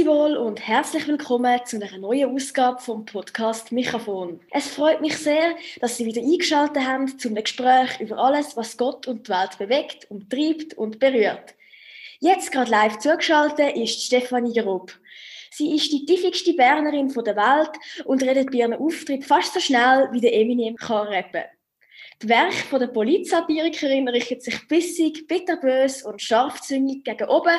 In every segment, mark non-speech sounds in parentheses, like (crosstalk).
Grüezi und herzlich willkommen zu einer neuen Ausgabe vom Podcast Mikrofon. Es freut mich sehr, dass Sie wieder eingeschaltet haben zu einem Gespräch über alles, was Gott und die Welt bewegt, umtreibt und berührt. Jetzt gerade live zugeschaltet ist Stefanie Grob. Sie ist die tiefigste Bernerin der Welt und redet bei ihrem Auftritt fast so schnell, wie der Eminem kann rappen. Das Werk der Polizsatirikerin richtet sich bissig, bitterbös und scharfzüngig gegen oben,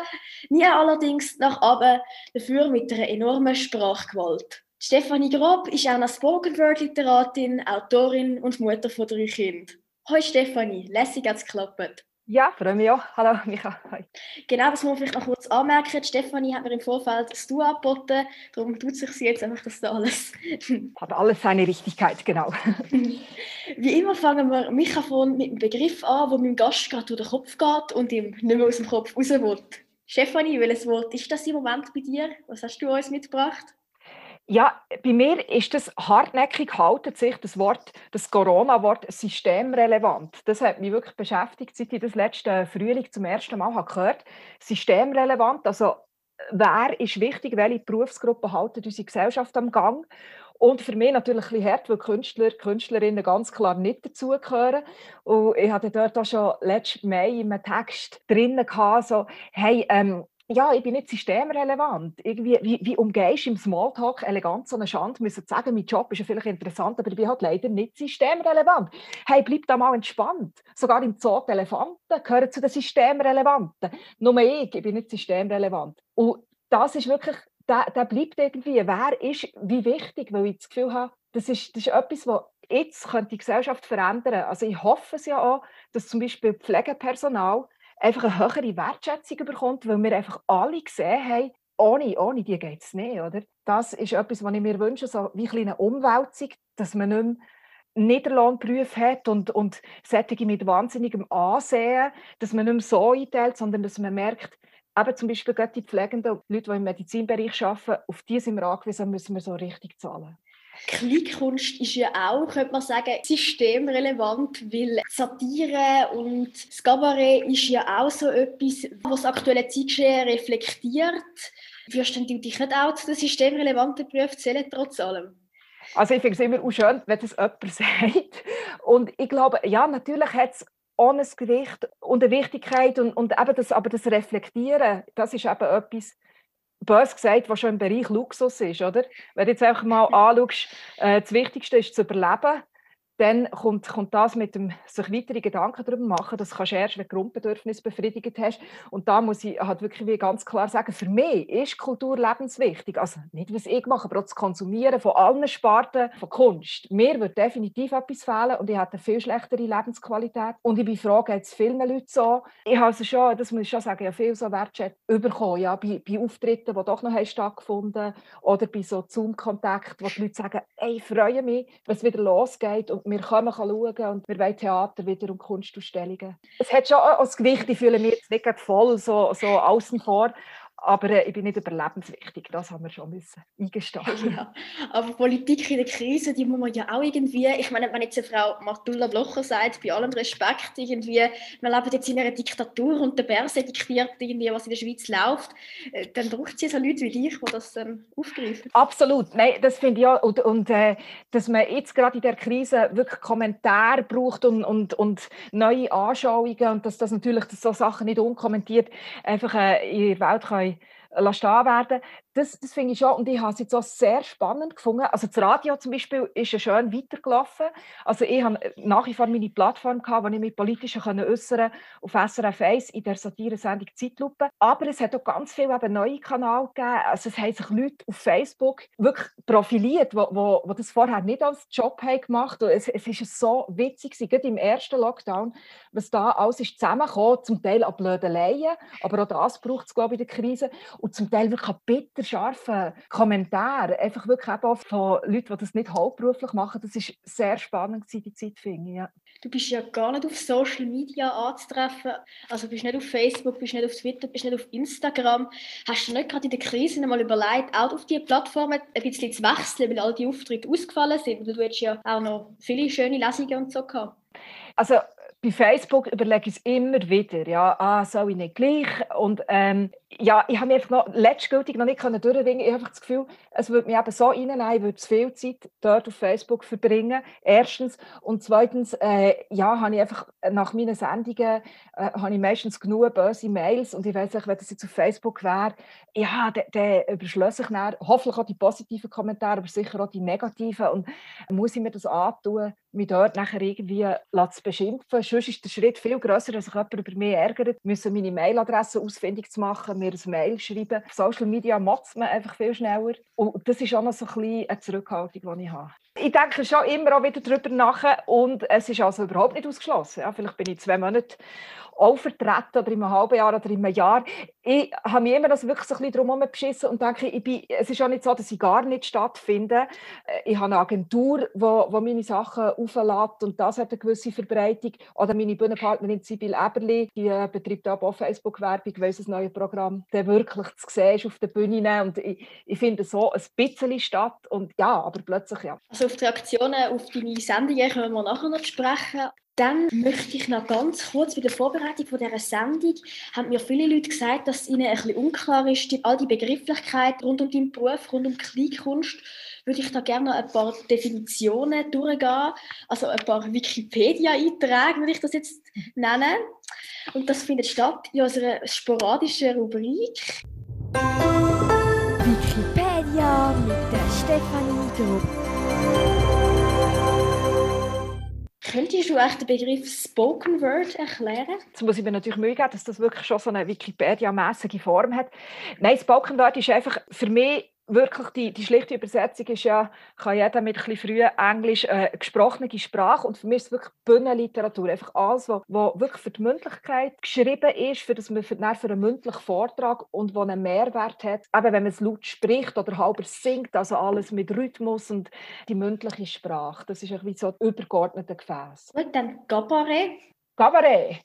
nie allerdings nach oben, dafür mit einer enormen Sprachgewalt. Stefanie Grob ist auch eine Spoken-Word-Literatin, Autorin und Mutter von drei Kindern. Hoi Stefanie, lässig hat's geklappt. Ja, freue mich auch. Hallo (laughs) Micha. Hi. Genau, das muss man vielleicht noch kurz anmerken. Stefanie hat mir im Vorfeld das Du angeboten, darum tut sich sie jetzt einfach das da alles. (laughs) Hat alles seine Richtigkeit, genau. Wie immer fangen wir Mikrofon mit einem Begriff an, wo meinem Gast gerade durch den Kopf geht und ihm nicht mehr aus dem Kopf raus will. Stefanie, welches Wort ist das im Moment bei dir? Was hast du uns mitgebracht? Ja, bei mir ist das hartnäckig haltet sich das Wort, das Corona-Wort systemrelevant. Das hat mich wirklich beschäftigt, seit ich das letzte Frühling zum ersten Mal habe gehört. Systemrelevant, also wer ist wichtig, welche Berufsgruppen halten unsere Gesellschaft am Gang? Und für mich natürlich ein bisschen hart, weil Künstler, Künstlerinnen ganz klar nicht dazugehören. Und ich hatte dort auch schon letzten Mai in einem Text drinnen gehabt, so, hey, ähm, ja, ich bin nicht systemrelevant. Irgendwie, wie, wie umgehst du im Smalltalk elegant so eine Schande? Müssen sagen, mein Job ist ja vielleicht interessant, aber ich bin halt leider nicht systemrelevant. Hey, bleib da mal entspannt. Sogar im Zoo die Elefanten gehören zu den Systemrelevanten. Nur ich, ich bin nicht systemrelevant. Und das ist wirklich, der, der bleibt irgendwie. Wer ist wie wichtig? Weil ich das Gefühl habe, das ist, das ist etwas, was jetzt könnte die Gesellschaft verändern. Also ich hoffe es ja auch, dass zum Beispiel Pflegepersonal einfach eine höhere Wertschätzung bekommt, weil wir einfach alle gesehen haben, ohne, ohne die geht es nicht. Oder? Das ist etwas, was ich mir wünsche, so wie eine Umwälzung, dass man nicht mehr Niederlohnberufe hat und, und solche mit wahnsinnigem Ansehen, dass man nicht mehr so einteilt, sondern dass man merkt, eben zum Beispiel die Pflegenden, Leute, die im Medizinbereich arbeiten, auf die sind wir angewiesen, müssen wir so richtig zahlen. Kleinkunst ist ja auch, könnte man sagen, systemrelevant, weil Satire und das Cabaret ist ja auch so etwas, was das aktuelle Zeitgeschehen reflektiert. Würdest du dich nicht auch zu den systemrelevanten Berufen zählen, trotz allem? Also ich finde es immer auch schön, wenn das jemand (laughs) sagt. Und ich glaube, ja, natürlich hat es ohne Gewicht und eine Wichtigkeit und, und eben das, aber das Reflektieren, das ist eben etwas, bös gesagt, was schon im Bereich Luxus ist, oder? Wenn du jetzt einfach mal (laughs) anschaust, äh, das Wichtigste ist zu überleben, dann kommt, kommt das mit dem sich weitere Gedanken darüber machen. Das kannst du erst, wenn du Grundbedürfnisse befriedigt hast. Und da muss ich halt wirklich ganz klar sagen, für mich ist Kultur lebenswichtig. Also nicht, was ich mache, aber auch das Konsumieren von allen Sparten von Kunst. Mir wird definitiv etwas fehlen und ich habe eine viel schlechtere Lebensqualität. Und ich bin froh, geht es vielen Leuten so. Ich habe also schon, das muss ich schon sagen, ja, viel so Wertschätzung bekommen. Ja, bei, bei Auftritten, die doch noch haben stattgefunden oder bei so Zoom-Kontakten, wo die Leute sagen, ey, ich freue mich, es wieder losgeht und wir können schauen und wir wollen Theater wieder und Kunstausstellungen. Es hat schon auch das Gewicht, ich fühle mich jetzt nicht voll so, so außen vor, aber äh, ich bin nicht überlebenswichtig, das haben wir schon müssen eingestehen. (laughs) Ja, aber Politik in der Krise, die muss man ja auch irgendwie, ich meine, wenn jetzt eine Frau Martulla Blocher sagt, bei allem Respekt irgendwie, wir leben jetzt in einer Diktatur und der Börse diktiert irgendwie, was in der Schweiz läuft, äh, dann braucht sie so Leute wie dich, die das dann aufgreifen. Absolut, nein, das finde ich auch, und, und äh, dass man jetzt gerade in der Krise wirklich Kommentare braucht und, und, und neue Anschauungen und dass das natürlich dass so Sachen nicht unkommentiert einfach äh, in der Welt kann stehen werden das, das finde ich schon, und ich habe es jetzt auch sehr spannend gefunden. Also das Radio zum Beispiel ist ja schön weitergelaufen. Also ich habe nach wie vor meine Plattform gehabt, wo ich mich politisch äußern auf SRF 1 in der Satire-Sendung Zeitlupe. Aber es hat auch ganz viele eben neue Kanäle gegeben. Also es haben sich Leute auf Facebook wirklich profiliert, wo, wo, wo das vorher nicht als Job haben gemacht haben. Es, ist so witzig, gerade im ersten Lockdown, was da alles ist zusammengekommen, zum Teil an Blödeleien, aber auch das braucht es, glaube ich, in der Krise. Und zum Teil wirklich bitter scharfen Kommentare, einfach wirklich auch von Leuten, die das nicht hauptberuflich machen, das ist sehr spannend die Zeit, finde ich. Ja. Du bist ja gar nicht auf Social Media anzutreffen, also bist nicht auf Facebook, bist nicht auf Twitter, bist nicht auf Instagram. Hast du nicht gerade in der Krise mal überlegt, auch auf diese Plattformen ein bisschen zu wechseln, weil all die Auftritte ausgefallen sind? Du hast ja auch noch viele schöne Lesungen und so gehabt. Also bei Facebook überlege ich es immer wieder, ja, ah, soll ich nicht gleich? Und ähm, ja, ich habe mich einfach noch letztgültig noch nicht durchringen Ich habe das Gefühl, es würde mich eben so reinnehmen, ich würde zu viel Zeit dort auf Facebook verbringen, erstens. Und zweitens, äh, ja, habe ich einfach nach meinen Sendungen, äh, habe ich meistens genug böse Mails und ich weiß nicht, wenn das jetzt auf Facebook wäre, ja, dann überschlösse ich dann hoffentlich auch die positiven Kommentare, aber sicher auch die negativen und muss ich mir das antun, mich dort nachher irgendwie zu beschimpfen. Sonst ist der Schritt viel grösser, als sich jemand über mich ärgert, müssen meine Mailadresse ausfindig zu machen, mir ein Mail schreiben. Social Media motzt man einfach viel schneller. Und das ist auch noch so ein bisschen eine Zurückhaltung, die ich habe. Ich denke schon immer auch wieder darüber nach und es ist also überhaupt nicht ausgeschlossen. Ja, vielleicht bin ich zwei Monate auch vertreten oder in einem halben Jahr oder in einem Jahr. Ich habe mir immer das wirklich so ein bisschen drum beschissen und denke, ich bin, es ist auch nicht so, dass ich gar nicht stattfinde. Äh, ich habe eine Agentur, die meine Sachen auflädt und das hat eine gewisse Verbreitung. Oder meine Bühnenpartnerin Sibyl Eberli, die äh, betreibt auch auf Facebook-Werbung, weil ein neues Programm der wirklich zu sehen ist auf der Bühne. Und ich, ich finde so ein bisschen statt und ja, aber plötzlich ja. Also auf die Reaktionen auf deine Sendungen können wir nachher noch sprechen. Dann möchte ich noch ganz kurz bei der Vorbereitung von dieser Sendung, haben mir viele Leute gesagt, dass ihnen ein bisschen unklar ist, all die Begrifflichkeit rund um deinen Beruf, rund um Kleinkunst, würde ich da gerne noch ein paar Definitionen durchgehen, also ein paar Wikipedia-Einträge, würde ich das jetzt nennen. Und das findet statt in unserer sporadischen Rubrik. Wikipedia mit der Stefanie Grupp. Könntest du den Begriff Spoken Word erklären? Jetzt muss ich mir natürlich Mühe geben, dass das wirklich schon so eine Wikipedia-mäßige Form hat. Nein, Spoken Word ist einfach für mich wirklich die, die schlichte Übersetzung ist ja, kann jeder mit ein bisschen früher Englisch äh, gesprochene Sprache und für mich ist es wirklich Bühnenliteratur, einfach alles, was wirklich für die Mündlichkeit geschrieben ist, für, das man für, für einen mündlichen Vortrag und wo einen Mehrwert hat, eben wenn man es laut spricht oder halber singt, also alles mit Rhythmus und die mündliche Sprache, das ist wie so übergeordnete Gefäß. Und dann Gabaret? Gabaret.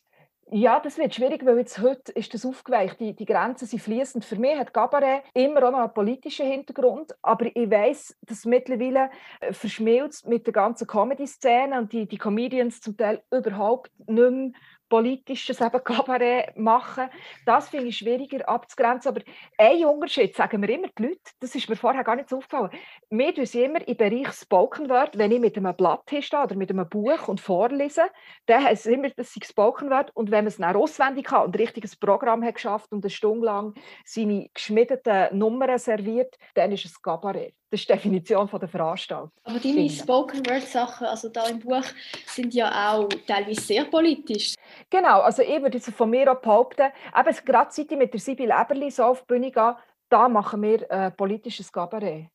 Ja, das wird schwierig, weil jetzt heute ist das aufgeweicht. Die, die Grenzen sind fließend. Für mich hat Cabaret immer auch noch einen politischen Hintergrund, aber ich weiß, dass mittlerweile äh, verschmilzt mit der ganzen Comedy-Szene und die, die Comedians zum Teil überhaupt nicht mehr politisches eben Kabarett machen. Das finde ich schwieriger abzugrenzen. Aber ein Unterschied, sagen wir immer die Leute, das ist mir vorher gar nicht aufgefallen. Wir tun immer im Bereich Spoken Word, wenn ich mit einem Blatt stehe oder mit einem Buch und vorlese, dann heißt es immer, dass ich Spoken Word. Und wenn man es dann auswendig kann und ein richtiges Programm hat geschafft und eine Stunde lang seine geschmiedeten Nummern serviert, dann ist es Kabarett. Das ist die Definition von der Veranstaltung. Aber deine Spoken Word Sachen, also da im Buch, sind ja auch teilweise sehr politisch. Genau, also ich würde jetzt von mir auch behaupten, eben gerade seit ich mit der Sibyl Eberli so auf die Bühne gehe, da machen wir äh, politisches Gabaret.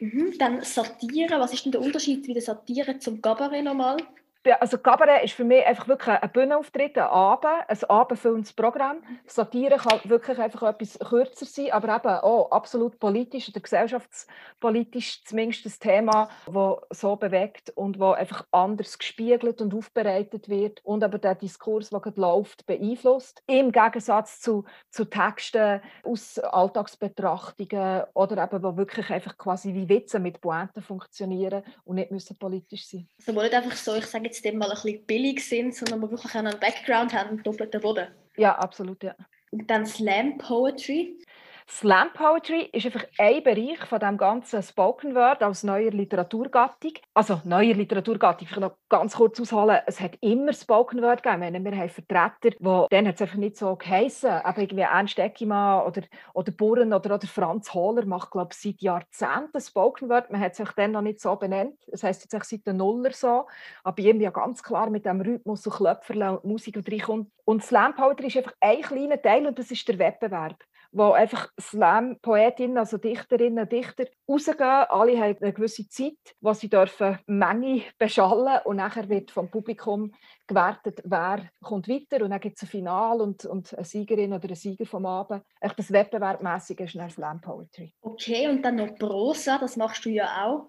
Mhm, dann Satire, was ist denn der Unterschied wie der Satire zum Gabaret nochmal? Also Cabaret ist für mich einfach wirklich ein Bühnenauftritt, ein Abend, ein abendfüllendes Programm. Satire kann wirklich einfach etwas kürzer sein, aber eben auch absolut politisch oder gesellschaftspolitisch zumindest ein Thema, das so bewegt und wo einfach anders gespiegelt und aufbereitet wird und aber der Diskurs, der gerade läuft, beeinflusst. Im Gegensatz zu, zu Texten aus Alltagsbetrachtungen oder eben, wo wirklich einfach quasi wie Witze mit Pointen funktionieren und nicht müssen politisch sein. Also nicht einfach so, ich sage jetzt jetzt dem mal ein bisschen billig sind, sondern wir wirklich einen Background haben, einen doppelten Boden. Ja, absolut, ja. Und dann Slam Poetry. Slam Poetry ist einfach ein Bereich von dem ganzen Spoken Word als neuer Literaturgattung. Also neuer Literaturgattung, ich noch ganz kurz ausholen, es hat immer Spoken Word gegeben. Wir haben Vertreter, die dann hat es einfach nicht so geheissen, aber irgendwie Ernst Eckimann oder, oder Burren oder, oder Franz Hohler macht, glaube ich, seit Jahrzehnten Spoken Word. Man hat sich dann noch nicht so benannt. Das heisst jetzt seit den Nuller so, aber irgendwie ganz klar mit dem Rhythmus und Klöpferle und Musik und reinkommt. Und Slam Poetry ist einfach ein kleiner Teil und das ist der Wettbewerb wo einfach Slam-Poetinnen, also Dichterinnen und Dichter, rausgehen. Alle haben eine gewisse Zeit, wo sie dürfen Menge beschallen und nachher wird vom Publikum gewertet, wer kommt weiter und dann gibt es ein Finale und, und eine Siegerin oder ein Sieger vom Abend. Echt das Wettbewerbmäßige ist dann Slam Poetry. Okay, und dann noch Prosa, das machst du ja auch.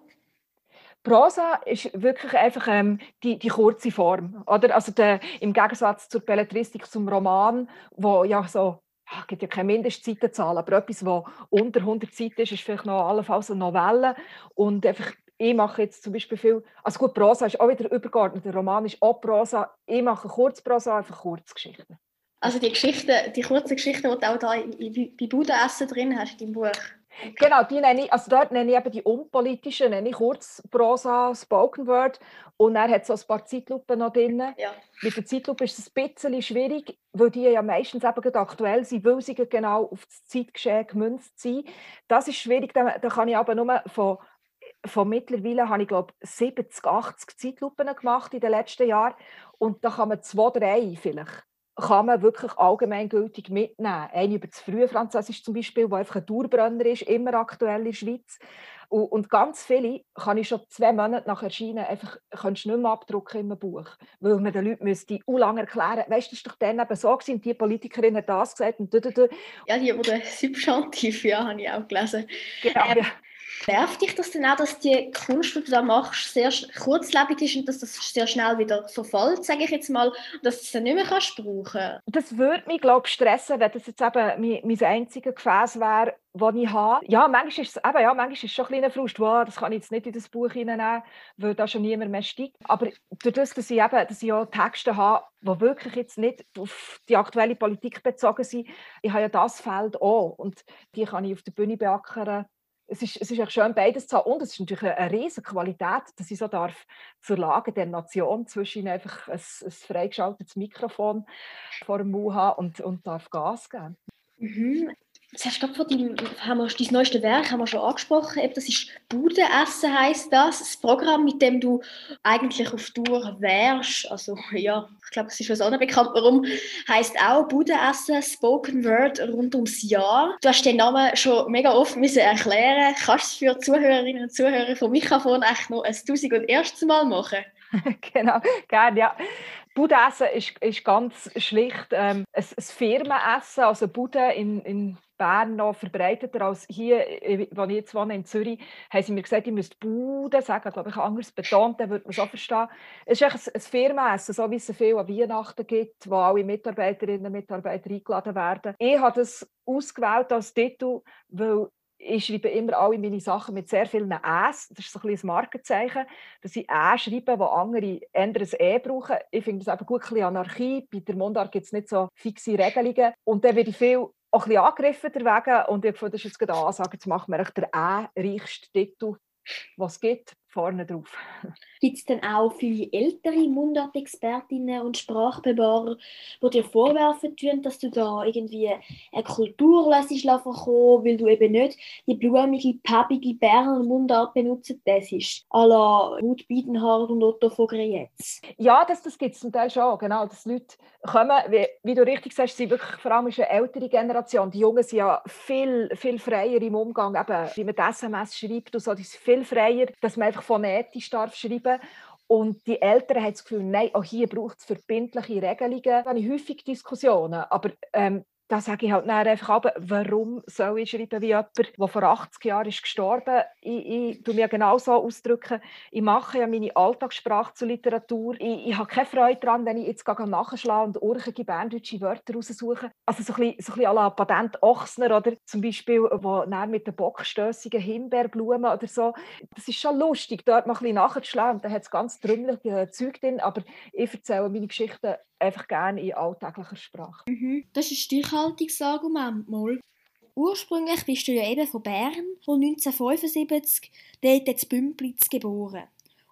Prosa ist wirklich einfach ähm, die, die kurze Form. Oder? Also der, Im Gegensatz zur Belletristik, zum Roman, wo ja so es gibt ja keine Mindestzeitenzahl, aber etwas, das unter 100 Seiten ist, ist vielleicht noch allenfalls eine Novelle und einfach ich mache jetzt zum Beispiel viel, also gut, Prosa ist auch wieder übergeordnet, der Roman ist auch Prosa, ich mache Kurzprosa, einfach Kurzgeschichten. Also die Geschichten, die kurzen Geschichten, die du auch da bei Budenessen drin hast, in deinem Buch? Genau, die nenne ich, also dort nenne ich eben die unpolitischen, nenne ich Kurzprosa, Spoken Word und dann hat so ein paar Zeitlupen noch drin. Ja. Mit der Zeitlupe ist es ein bisschen schwierig, weil die ja meistens eben aktuell sind, weil sie genau auf das Zeitgeschehen gemünzt sind. Das ist schwierig, da, da kann ich aber nur von von mittlerweile habe ich glaube 70, 80 Zeitlupen gemacht in den letzten Jahren und da kann man zwei, drei vielleicht kann man wirklich allgemeingültig mitnehmen. Eine über das frühe Französisch zum Beispiel, wo einfach ein Dauerbrenner ist, immer aktuell in der Schweiz. Und, ganz viele kann ich schon zwei Monate nach Erscheinen einfach kannst nicht mehr abdrucken in einem Buch. Weil man den Leuten müsste u lange erklären, weißt du, das war doch dann eben so gewesen, die Politikerin hat das gesagt und du, du, du. Ja, die, die Substantiv, ja, habe ich auch gelesen. Genau, ähm, ja. Nervt dich das denn auch, dass die Kunst, die du da machst, sehr kurzlebig ist und dass das sehr schnell wieder verfällt, sage ich jetzt mal, und dass du es dann nicht mehr kannst brauchen Das würde mich, glaube ich, stressen, wenn das jetzt eben mein, mein einziges Gefäß wäre, das ich habe. Ja, manchmal ist es, eben, ja, manchmal ist es schon ein kleiner Frust, wow, das kann ich jetzt nicht in das Buch hineinnehmen, weil da schon niemand mehr steigt. Aber dadurch, dass ich, eben, dass ich auch Texte habe, die wirklich jetzt nicht auf die aktuelle Politik bezogen sind, ich habe ja das Feld auch und die kann ich auf der Bühne beackern es ist, es ist auch schön, beides zu haben. Und es ist natürlich eine, riesige Qualität, dass ich so darf zur Lage der Nation zwischen einfach ein, ein freigeschaltetes Mikrofon vor dem Mund haben und, und darf Gas geben. Mhm. Hast du von deinem, haben wir, dein neueste Werk haben wir schon angesprochen. Das ist Budenessen heißt das. Das Programm, mit dem du eigentlich auf Tour wärst. Also ja, ich glaube, es ist uns allen bekannt, warum. Heißt auch Budenessen, Spoken Word rund ums Jahr. Du hast den Namen schon mega oft müssen erklären. Kannst du es für Zuhörerinnen und Zuhörer vom Mikrofon echt noch ein tausend und erstes Mal machen? (laughs) genau, gerne, ja. Budenessen ist, ist ganz schlicht ähm, ein, ein Firmenessen. Also Bude in, in Bern noch verbreiteter als hier, äh, wo ich jetzt wohne, in Zürich, haben sie mir gesagt, ich müsste Bude sagen, glaube ich, anders betont, dann würde man schon verstehen. Es ist ein, ein Firmenessen, so wie es viel an Weihnachten gibt, wo alle Mitarbeiterinnen und Mitarbeiter eingeladen werden. Ich habe das ausgewählt als Titel, weil ich schreibe immer alle meine Sachen mit sehr vielen Äs. Das ist so ein, ein Markenzeichen, dass ich Ä schreibe, wo andere anderes E brauchen. Ich finde das eben gut, ein bisschen Anarchie. Bei der Mundart gibt es nicht so fixe Regelungen. Und dann werde ich viel auch ein bisschen angegriffen deswegen. Und ich fand, das ist jetzt gerade eine Ansage, jetzt machen wir den E-reichsten Titel, was es gibt vorne drauf. Gibt es denn auch viele ältere Mundartexpertinnen und Sprachbewahrer, die dir vorwerfen tun, dass du da irgendwie eine Kultur lässt verkommen, weil du eben nicht die blumige, päbige Berner Mundart benutzt, das ist à la Ruth Biedenhardt und Otto von Greyetz. Ja, das, das gibt es zum Teil schon, genau, dass Leute kommen, wie, wie du richtig sagst, sind wirklich vor allem eine ältere Generation. Die Jungen sind ja viel, viel freier im Umgang, eben, wie man die SMS schreibt und so, die sind viel freier, dass man einfach phonetisch darf schreiben und die Eltern haben das Gefühl, nein, auch hier braucht es verbindliche Regelungen. Da habe ich häufig Diskussionen, aber ähm, da sage ich halt einfach aber, warum soll ich schreiben wie jemand, der vor 80 Jahren ist gestorben Ich, ich tue mir genau ausdrücken, ich mache ja meine Alltagssprache zur Literatur. Ich, ich habe keine Freude daran, wenn ich jetzt nachschlage und urchige berndeutsche Wörter raussuche. Also so ein bisschen, so ein à la Patent Ochsner oder zum Beispiel, wo mit den bockstössigen Himbeerblumen oder so. Das ist schon lustig, dort mal ein bisschen nachzuschlagen da hat es ganz trümmelige Zeug drin, aber ich erzähle meine Geschichten einfach gerne in alltäglicher Sprache. Mhm. Das ist ein Stichhaltungsargument mal. Ursprünglich bist du ja eben von Bern und 1975 dort in Bümplitz geboren.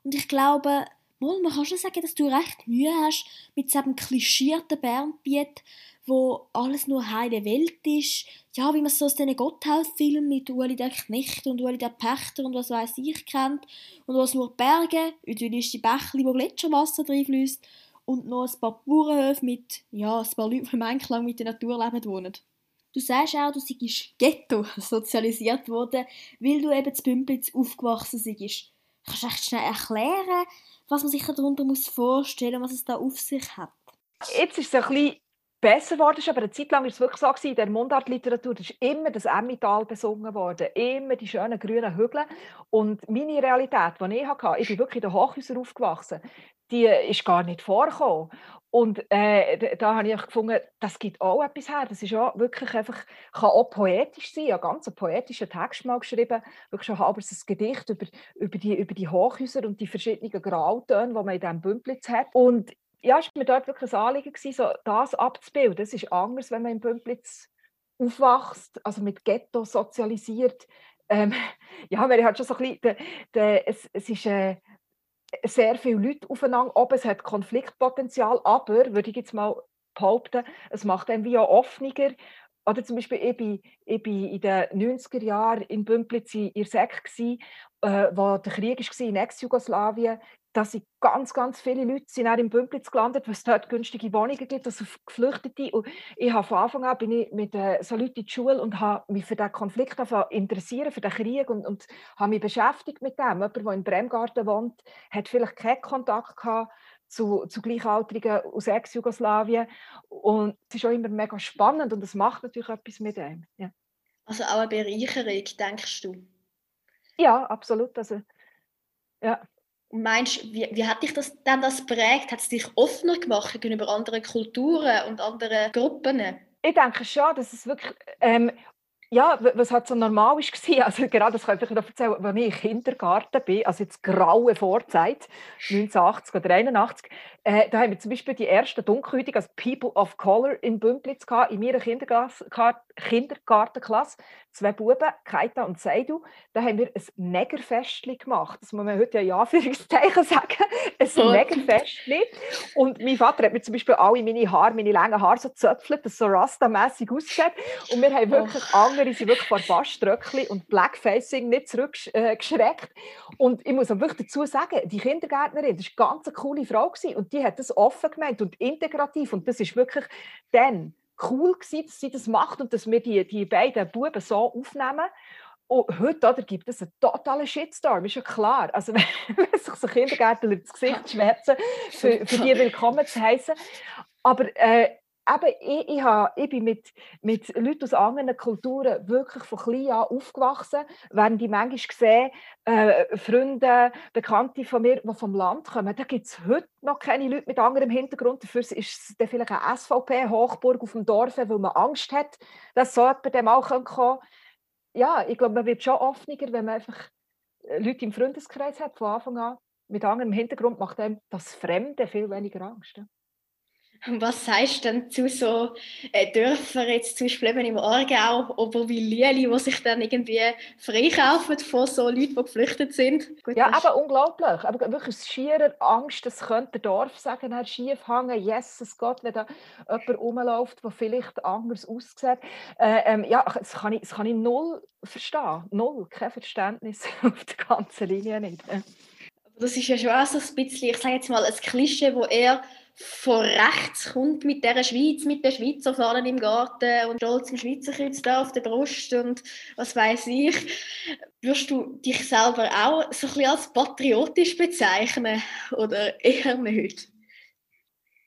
Und ich glaube, mal, man kann schon sagen, dass du recht Mühe hast mit diesem klischierten Bernbiet, wo alles nur heile Welt ist. Ja, wie man so aus diesen Gotthaus-Filmen mit Ueli der Knecht und Ueli der Pächter und was weiß ich kennt. Und wo es nur Berge, idyllische Bächli, wo Gletscherwasser reinfließt und noch ein paar Bauernhöfe mit ja, ein paar Leuten, die im Einklang mit der Natur leben, wohnen. Du sagst auch, du seist Ghetto (laughs) sozialisiert worden, weil du eben zu Bümplitz aufgewachsen bist. Kannst du echt schnell erklären, was man sich darunter muss vorstellen muss, was es da auf sich hat? Jetzt ist es ein bisschen besser geworden, aber eine Zeit lang war es wirklich so, in der Mundartliteratur ist immer das Emmental besungen worden, immer die schönen grünen Hügel. Und meine Realität, die ich hatte, ich bin wirklich in den Hochhäusern aufgewachsen, die ist gar nicht vorgekommen. Und äh, da habe ich gefunden, das gibt auch etwas her. Das ist auch wirklich einfach, kann auch poetisch sein. Habe ganz einen poetischen Text mal geschrieben, wirklich schon halbes ein Gedicht über, über, die, über die Hochhäuser und die verschiedenen Grautöne, die man in diesem Bümplitz hat. Und ja, es war mir dort wirklich ein Anliegen, gewesen, so das abzubilden. Das ist anders, wenn man im Bümplitz aufwächst, also mit Ghetto sozialisiert. Ähm, (laughs) ja, man hat schon so ein bisschen, de, de, es, es ist... Äh, sehr viele Leute aufeinander ob es hat Konfliktpotenzial, aber, würde ich jetzt mal behaupten, es macht einem wie auch offener. Oder zum Beispiel, ich war, ich bin in den 90er Jahren in Bümplitz in der Sek, äh, wo der Krieg war in Ex-Jugoslawien da sind ganz, ganz viele Leute sind auch im Bümplitz gelandet, weil es dort günstige Wohnungen gibt, also Geflüchtete. Und ich habe von Anfang an bin ich mit äh, so Leuten in die Schule und habe mich für den Konflikt interessieren, für den Krieg und, und habe mich beschäftigt mit dem. Jemand, der in Bremgarten wohnt, hat vielleicht keinen Kontakt gehabt zu, zu Gleichaltrigen aus Ex-Jugoslawien. Und es ist auch immer mega spannend und es macht natürlich etwas mit dem. Ja. Also auch eine Bereicherung, denkst du? Ja, absolut. Also, ja. Meinst wie, wie hat dich das dann das prägt? Hat es dich offener gemacht gegenüber anderen Kulturen und anderen Gruppen? Ich denke schon, dass es wirklich ähm, ja, was halt so normal war, (laughs) also gerade das kann ich noch erzählen, als ich im Kindergarten bin, also jetzt graue Vorzeit, 1980 oder 81, äh, da haben wir zum Beispiel die ersten Dunkelhäutigen, also People of Color in Bümplitz gehabt, in meiner Kindergartenklasse, zwei Buben, Kaita und Seidu, da haben wir ein Negerfestli gemacht, das muss man heute ja in Anführungszeichen (laughs) sagen, ein oh. Negerfestli. Und mein Vater hat mir zum Beispiel alle meine Haare, meine langen Haare so zöpfelt, das so Rasta-mässig aussieht und wir haben wirklich oh andere sind wirklich vor Baströckli und Blackfacing nicht zurückgeschreckt. Und ich muss auch wirklich dazu sagen, die Kindergärtnerin, das war eine ganz coole Frau gewesen, und die hat das offen gemeint und integrativ und das ist wirklich dann cool gewesen, dass sie das macht und dass wir die, die beiden Buben so aufnehmen. Und heute oder, gibt es einen totalen Shitstorm, ist ja klar. Also, (laughs) wenn sich so Kindergärtner ins Gesicht (laughs) schwärzen, für, für die willkommen zu heißen. Aber äh, eben, ich, ich, habe, ich bin mit, mit Leuten aus anderen Kulturen wirklich von klein an aufgewachsen, während ich manchmal sehe, äh, Freunde, Bekannte von mir, die vom Land kommen, da gibt es heute noch keine Leute mit anderem Hintergrund. Dafür ist es vielleicht eine SVP-Hochburg auf dem Dorf, weil man Angst hat, dass so jemand dem auch kommen kann. Ja, ich glaube, man wird schon offener, wenn man einfach äh, Leute im Freundeskreis hat von Anfang an. Mit anderem Hintergrund macht einem das Fremde viel weniger Angst. Was sagst du denn zu so äh, Dörfern, jetzt zum Beispiel eben im Aargau, Oberwil-Lieli, die sich dann irgendwie freikaufen von so Leuten, die geflüchtet sind? Gut, ja, aber unglaublich. Aber wirklich schierer Angst, das könnte der Dorf sagen, er schief hängen. Jesus Gott, wenn da jemand rumläuft, der vielleicht anders aussieht. Äh, ähm, ja, das kann, ich, das kann ich null verstehen. Null. Kein Verständnis (laughs) auf der ganzen Linie nicht. Das ist ja schon auch so ein bisschen, ich sage jetzt mal, ein Klischee, wo er von rechts kommt mit der Schweiz, mit der Schweizer Fahnen im Garten und stolz im Schweizer da auf der Brust und was weiß ich. Würdest du dich selber auch so ein bisschen als patriotisch bezeichnen oder eher nicht?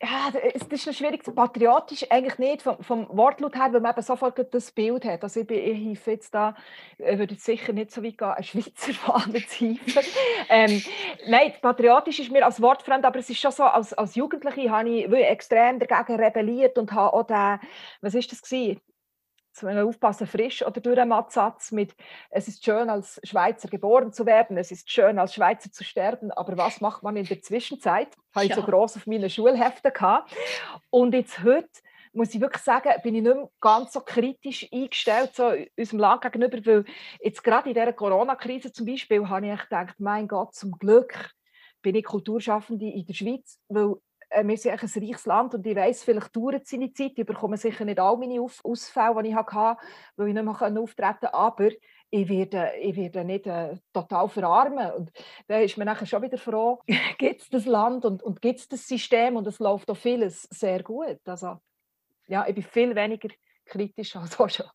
Ja, es ist noch schwierig. Patriotisch eigentlich nicht vom, vom Wortlaut her, weil man eben sofort das Bild hat. Also ich, ich helfe jetzt da, äh, würde jetzt sicher nicht so weit gehen, eine Schweizer Fahne zu hieven. ähm, nein, patriotisch ist mir als Wort fremd, aber es ist schon so, als, als Jugendliche habe ich extrem dagegen rebelliert und habe auch den, was ist das gewesen? Aufpassen, frisch oder durch einen Absatz mit, es ist schön als Schweizer geboren zu werden, es ist schön als Schweizer zu sterben, aber was macht man in der Zwischenzeit? Habe ich ja. so groß auf meine Schulhefte gehabt. Und jetzt heute muss ich wirklich sagen, bin ich nicht mehr ganz so kritisch eingestellt so unserem Land gegenüber, weil jetzt gerade in dieser Corona-Krise zum Beispiel habe ich gedacht, mein Gott, zum Glück bin ich Kulturschaffende in der Schweiz, weil wir sind ein reiches Land und ich weiss, vielleicht dauert seine Zeit, ich bekomme sicher nicht all meine Auf Ausfälle, die ich hatte, weil ich nicht mehr auftreten konnte, aber ich werde, ich werde nicht äh, total verarmen. Und da ist man nachher schon wieder froh, (laughs) gibt es das Land und, und gibt es das System und es läuft auch vieles sehr gut. Also ja, ich bin viel weniger kritisch (laughs) als auch schon.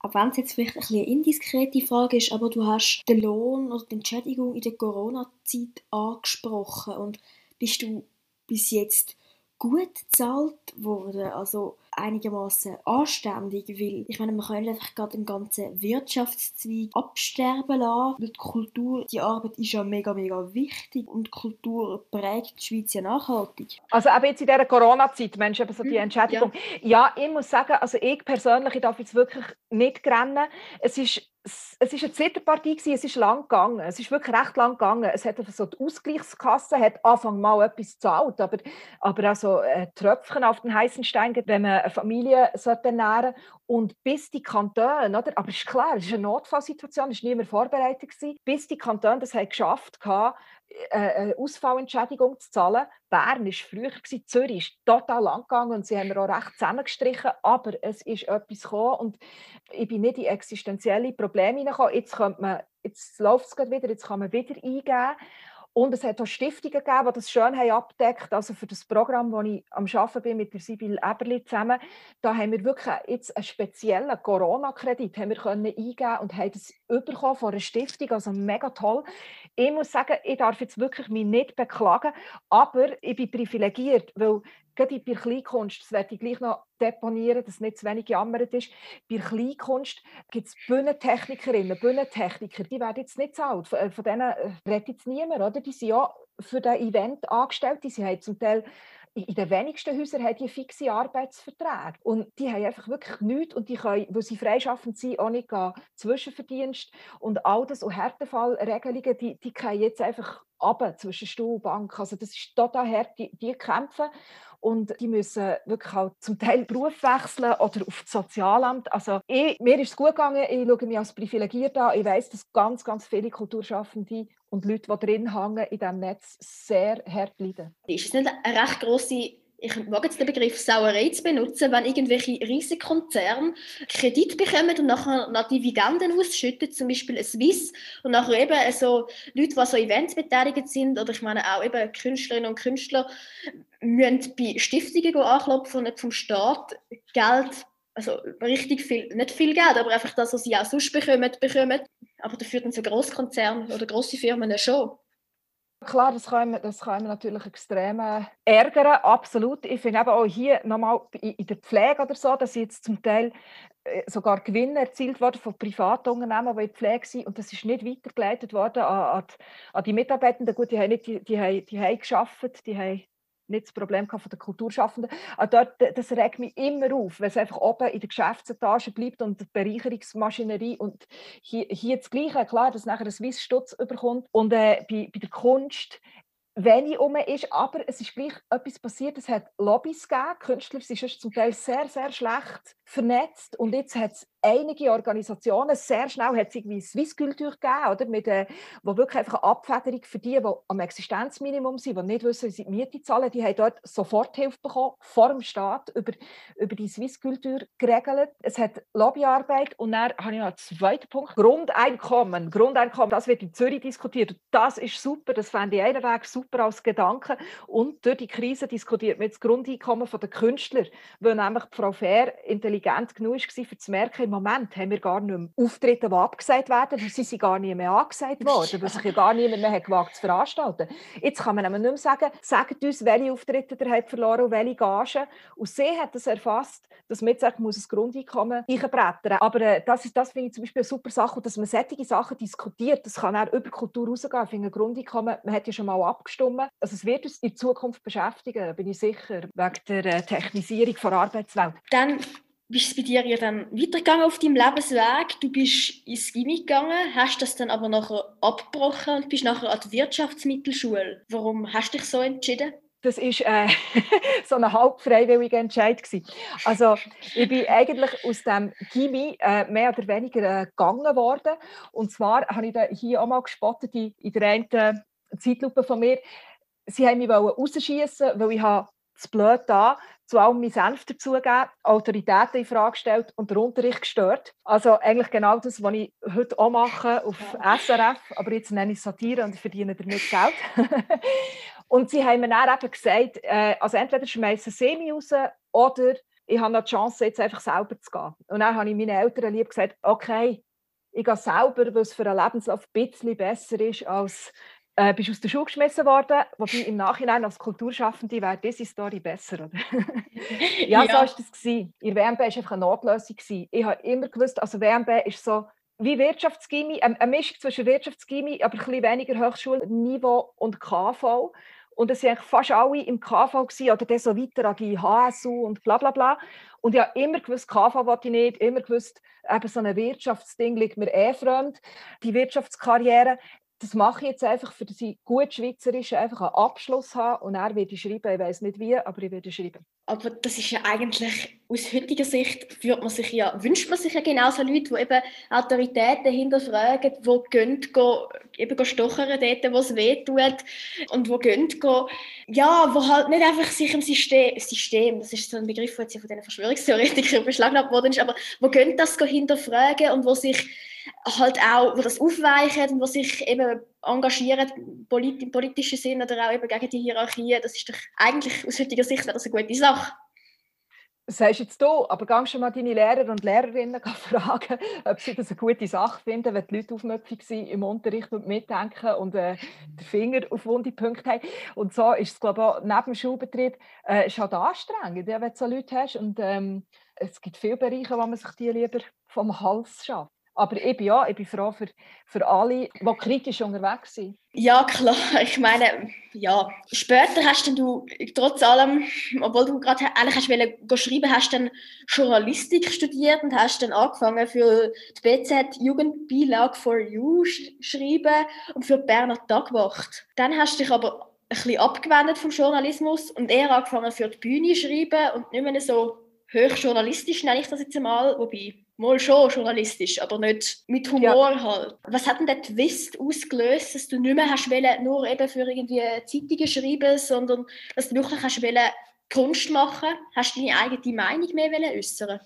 Auch wenn es jetzt vielleicht ein bisschen eine indiskrete Frage ist, aber du hast den Lohn oder die Entschädigung in der Corona-Zeit angesprochen und bist du bis jetzt gut bezahlt worden, also einigermaßen anständig, weil ich meine, man kann einfach gerade den ganzen Wirtschaftszweig absterben lassen, weil die Kultur, die Arbeit ist ja mega, mega wichtig und Kultur prägt die Schweiz ja nachhaltig. Also eben jetzt in dieser Corona-Zeit, Mensch, eben so die hm, Entschädigung. Ja. ja, ich muss sagen, also ich persönlich ich darf jetzt wirklich nicht rennen. Es ist es war eine Zitterpartie, es ist lang gegangen. Es ist wirklich recht lang gegangen. Es hat so die Ausgleichskasse hat Anfang mal etwas gezahlt, aber, aber also äh, Tröpfchen auf den heißen Stein, wenn man eine Familie ernähren und bis die Kantone, oder? aber ist klar, es ist eine Notfallsituation, es war niemand vorbereitet. Bis die Kantone das haben geschafft haben, äh, eine Ausfallentschädigung zu zahlen. Bern war früher, gewesen, Zürich ist total lang gegangen und sie haben auch recht zusammengestrichen, aber es ist etwas gekommen und ich bin nicht in existenzielle Probleme hineingekommen. Jetzt, jetzt läuft es wieder, jetzt kann man wieder eingeben. Und es hat auch Stiftungen gegeben, die das schön haben abdeckt. Also für das Programm, das ich am Arbeiten bin mit der Sibyl Eberli zusammen, da haben wir wirklich jetzt einen speziellen Corona-Kredit eingeben und haben das bekommen von einer Stiftung, also mega toll. Ich muss sagen, ich darf jetzt wirklich mich nicht beklagen, aber ich bin privilegiert, weil gerade bei Kleinkunst, das werde ich gleich noch deponieren, dass nicht zu wenig jammert ist, bei Kleinkunst gibt es Bühnentechnikerinnen, Bühnentechniker, die werden jetzt nicht zahlt. Von, von denen äh, redet jetzt niemand, oder? Die sind ja für das Event angestellt, die haben zum Teil in den wenigsten Häusern haben die fixe Arbeitsverträge. Und die haben einfach wirklich nichts und die können, weil sie freischaffend sind, auch nicht gehen, Zwischenverdienst und all das und Härtefallregelungen, die, die können jetzt einfach runter zwischen Stuhl und Bank. Also das ist total hart, die, die kämpfen und die müssen wirklich halt zum Teil Beruf wechseln oder auf das Sozialamt. Also ich, mir ist es gut gegangen, ich schaue mich als privilegiert an. Ich weiß, dass ganz, ganz viele Kulturschaffende und Leute, die drin hängen, in diesem Netz sehr hart leiden. Ist es nicht eine recht grosse ich mag jetzt den Begriff Sauerei zu benutzen, wenn irgendwelche riesigen Konzerne Kredit bekommen und nachher noch Dividenden ausschütten, zum Beispiel ein Swiss, und nachher eben so Leute, die so Events beteiligt sind, oder ich meine auch eben Künstlerinnen und Künstler, müssen bei Stiftungen anklopfen und nicht vom Staat Geld also richtig viel, nicht viel Geld, aber einfach das, was sie auch sonst bekommen, bekommen. Aber dafür dann so Großkonzerne oder große Firmen schon. Klar, das kann, man, das kann man natürlich extrem äh, ärgern, absolut. Ich finde eben auch hier nochmal in der Pflege oder so, dass jetzt zum Teil äh, sogar Gewinne erzielt worden von Privatunternehmen, die in Pflege sind und das ist nicht weitergeleitet worden an, an die Mitarbeitenden. Gut, die haben, nicht, die, die, haben, die haben gearbeitet, die haben nicht das Problem von den Kulturschaffenden. Aber dort, das regt mich immer auf, wenn es einfach oben in der Geschäftsetage bleibt und die Bereicherungsmaschinerie und hier, hier das Gleiche, klar, dass nachher ein Swissstutz überkommt und äh, bei, bei der Kunst wenig um ist, aber es ist gleich etwas passiert, es hat Lobbys gegeben, Künstler sind zum Teil sehr, sehr schlecht vernetzt und jetzt hat es einige Organisationen, sehr schnell hat es irgendwie Swisskultur gegeben, oder, mit, äh, wo wirklich einfach eine Abfederung für die, die am Existenzminimum sind, die nicht wissen, wie sie die Miete zahlen, die haben dort Soforthilfe bekommen, vor dem Staat, über, über die Swisskultur geregelt. Es hat Lobbyarbeit und dann habe ich noch einen zweiten Punkt, Grundeinkommen. Grundeinkommen, das wird in Zürich diskutiert. Das ist super, das fände ich einen Weg super als Gedanke. Und durch die Krise diskutiert man das Grundeinkommen der Künstler, weil nämlich Frau Fair intelligent genug war, um zu merken, Moment haben wir gar nicht mehr Auftritte, die abgesagt werden, sie sind gar nicht mehr angesagt worden, weil sich ja gar niemand mehr hat gewagt zu veranstalten. Jetzt kann man nicht mehr sagen, sagt uns, welche Auftritte ihr habt verloren und welche Gagen. Und sie hat das erfasst, dass man jetzt sagt, muss das Grundeinkommen einbrettern. Aber äh, das, das finde ich zum Beispiel eine super Sache, dass man solche Sachen diskutiert. Das kann auch über Kultur rausgehen. Ich finde, ein Grundeinkommen, man hat ja schon mal abgestimmt. Also es wird uns in Zukunft beschäftigen, bin ich sicher, wegen der äh, Technisierung der Arbeitswelt. Dann bist es bei dir ja dann weitergegangen auf deinem Lebensweg. Du bist ins Gimmi gegangen, hast das dann aber nachher abgebrochen und bist nachher an die Wirtschaftsmittelschule. Warum hast du dich so entschieden? Das war äh, (laughs) so ein halb freiwilliger Entscheid. Also ich bin eigentlich aus dem Gimmi äh, mehr oder weniger äh, gegangen worden. Und zwar habe ich hier auch mal gespottet in, in der einen Zeitlupe von mir. Sie haben mich rausschießen, weil ich habe das Blöd da zu allem mein Senf dazugeben, Autoritäten in Frage gestellt und den Unterricht gestört. Also eigentlich genau das, was ich heute auch mache auf ja. SRF, aber jetzt nenne ich Satire und ich verdiene damit Geld. (laughs) und sie haben mir dann eben gesagt, äh, also entweder schmeißen sie mich raus oder ich habe noch die Chance, jetzt einfach selber zu gehen. Und dann habe ich meinen Eltern lieb gesagt, okay, ich gehe selber, weil es für einen Lebenslauf ein bisschen besser ist, als äh, bist aus der Schule geschmissen worden, wobei im Nachhinein als Kulturschaffende wäre diese Story besser, oder? ja, (laughs) ja, so war das. Gewesen. In WMB war einfach eine Notlösung. Gewesen. Ich habe immer gewusst, also WMB ist so wie Wirtschaftsgymnasium, eine, eine Mischung zwischen Wirtschaftsgymnasium, aber ein bisschen weniger Hochschulniveau und KV. Und es waren fast alle im KV gewesen, oder dann so weiter an HSU und bla bla bla. Und ich habe immer gewusst, KV wollte ich nicht, immer gewusst, eben so ein Wirtschaftsding liegt mir eh fremd, die Wirtschaftskarriere das mache ich jetzt einfach, für dass gut Schweizerisch einfach einen Abschluss habe und er werde schreiben, ich weiß nicht wie, aber ich werde schreiben. Aber das ist ja eigentlich, aus heutiger Sicht fühlt man sich ja, wünscht man sich ja genauso Leute, die eben Autoritäten hinterfragen, die gehen, eben stochern dort, wo es weh tut und wo gehen, ja, wo halt nicht einfach sich im System, System, das ist so ein Begriff, der jetzt von den Verschwörungstheoretikern (laughs) beschlagnahmt worden ist, aber wo gehen das hinterfragen und wo sich halt auch, wo das aufweichen und wo sich eben engagieren polit im politischen Sinn oder auch eben gegen die Hierarchie, das ist doch eigentlich aus heutiger Sicht das eine gute Sache. Das sagst jetzt du, aber kannst schon mal deine Lehrer und Lehrerinnen (laughs) fragen, ob sie das eine gute Sache finden, wenn die Leute aufmüpfig sind im Unterricht und mitdenken und äh, den Finger auf wunde Punkte haben. Und so ist es, glaube ich, auch neben dem Schulbetrieb äh, ist halt anstrengend, wenn du so Leute hast. Und ähm, es gibt viele Bereiche, wo man sich die lieber vom Hals schafft. Aber ich bin, ja, ich bin froh für, für alle, die kritisch unterwegs sind. Ja, klar. Ich meine, ja. Später hast du, trotz allem, obwohl du gerade eigentlich hast wollen, schreiben, hast dann Journalistik studiert und hast dann angefangen für die BZ Jugendbeilage for You schreiben und für die Berner Tagwacht. Dann hast du dich aber ein bisschen abgewendet vom Journalismus und eher angefangen für die Bühne schreiben und nicht mehr so hochjournalistisch, nenne ich das jetzt einmal, wobei Mal schon journalistisch, aber nicht mit Humor ja. halt. Was hat denn der Twist ausgelöst, dass du nicht mehr hast wollen, nur eben für irgendwie Zeitungen schreiben, sondern dass du wirklich hast wollen, Kunst machen? Hast du deine eigene Meinung mehr wollen äußern?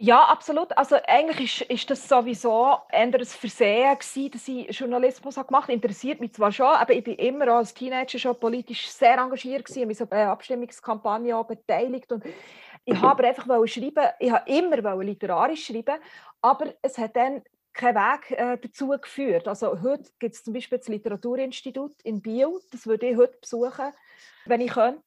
Ja, absolut. Also eigentlich ist, ist das sowieso ein Versehen gewesen, dass ich Journalismus habe gemacht habe. Interessiert mich zwar schon, aber ich bin immer als Teenager schon politisch sehr engagiert gewesen, mich so bei Abstimmungskampagnen beteiligt und ich habe aber einfach schreiben, ich habe immer literarisch schreiben, aber es hat dann keinen Weg äh, dazu geführt. Also heute gibt es zum Beispiel das Literaturinstitut in Biel, das würde ich heute besuchen wenn ich könnte.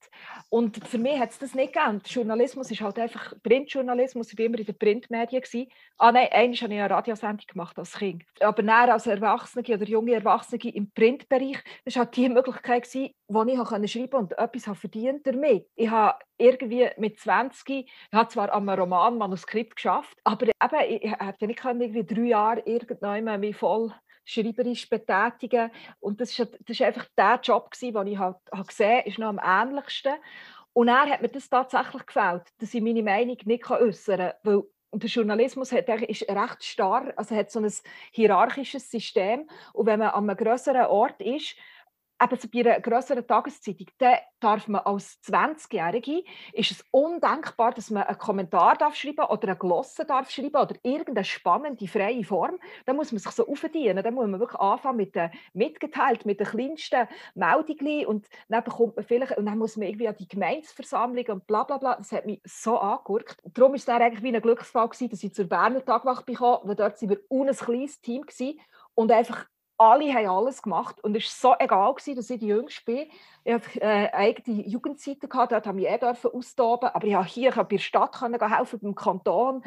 Und für mich hat es das nicht gegeben. Journalismus ist halt einfach Printjournalismus. Ich war immer in den Printmedien. Gewesen. Ah nein, eigentlich habe ich eine Radiosendung gemacht als Kind. Aber näher als Erwachsene oder junge Erwachsene im Printbereich, das war halt die Möglichkeit, gewesen, wo ich schreiben konnte und etwas verdient damit. Ich habe irgendwie mit 20, ich habe zwar an einem Roman Manuskript geschafft, aber eben, ich, hätte nicht irgendwie drei Jahre irgendwann mich voll schreiberisch betätigen. Und das war das ist einfach der Job, gewesen, den ich halt, halt gesehen ist noch am ähnlichsten. Und er hat mir das tatsächlich gefällt, dass ich meine Meinung nicht äußern kann. Weil der Journalismus hat, ist recht starr, also hat so ein hierarchisches System. Und wenn man an einem größeren Ort ist, eben so bei einer grösseren Tageszeitung, dann darf man als 20-Jährige, ist es undenkbar, dass man einen Kommentar darf schreiben oder eine Glosse darf schreiben oder irgendeine spannende, freie Form. Da muss man sich so aufdienen. Da muss man wirklich anfangen mit den mitgeteilt, mit den kleinsten Meldungen und dann bekommt man vielleicht, und dann muss man irgendwie an die Gemeinsversammlung und bla bla bla. Das hat mich so angeguckt. Darum war es eigentlich wie ein Glücksfall gewesen, dass ich zur Berner Tagwacht bekam, weil dort waren wir ein kleines Team gewesen und einfach alle haben alles gemacht und es war so egal, gewesen, dass ich die Jüngste bin. Ich hatte äh, eigene Jugendzeiten, gehabt, dort durfte ich eh austoben, aber ich konnte hier bei der Stadt können helfen, beim Kanton.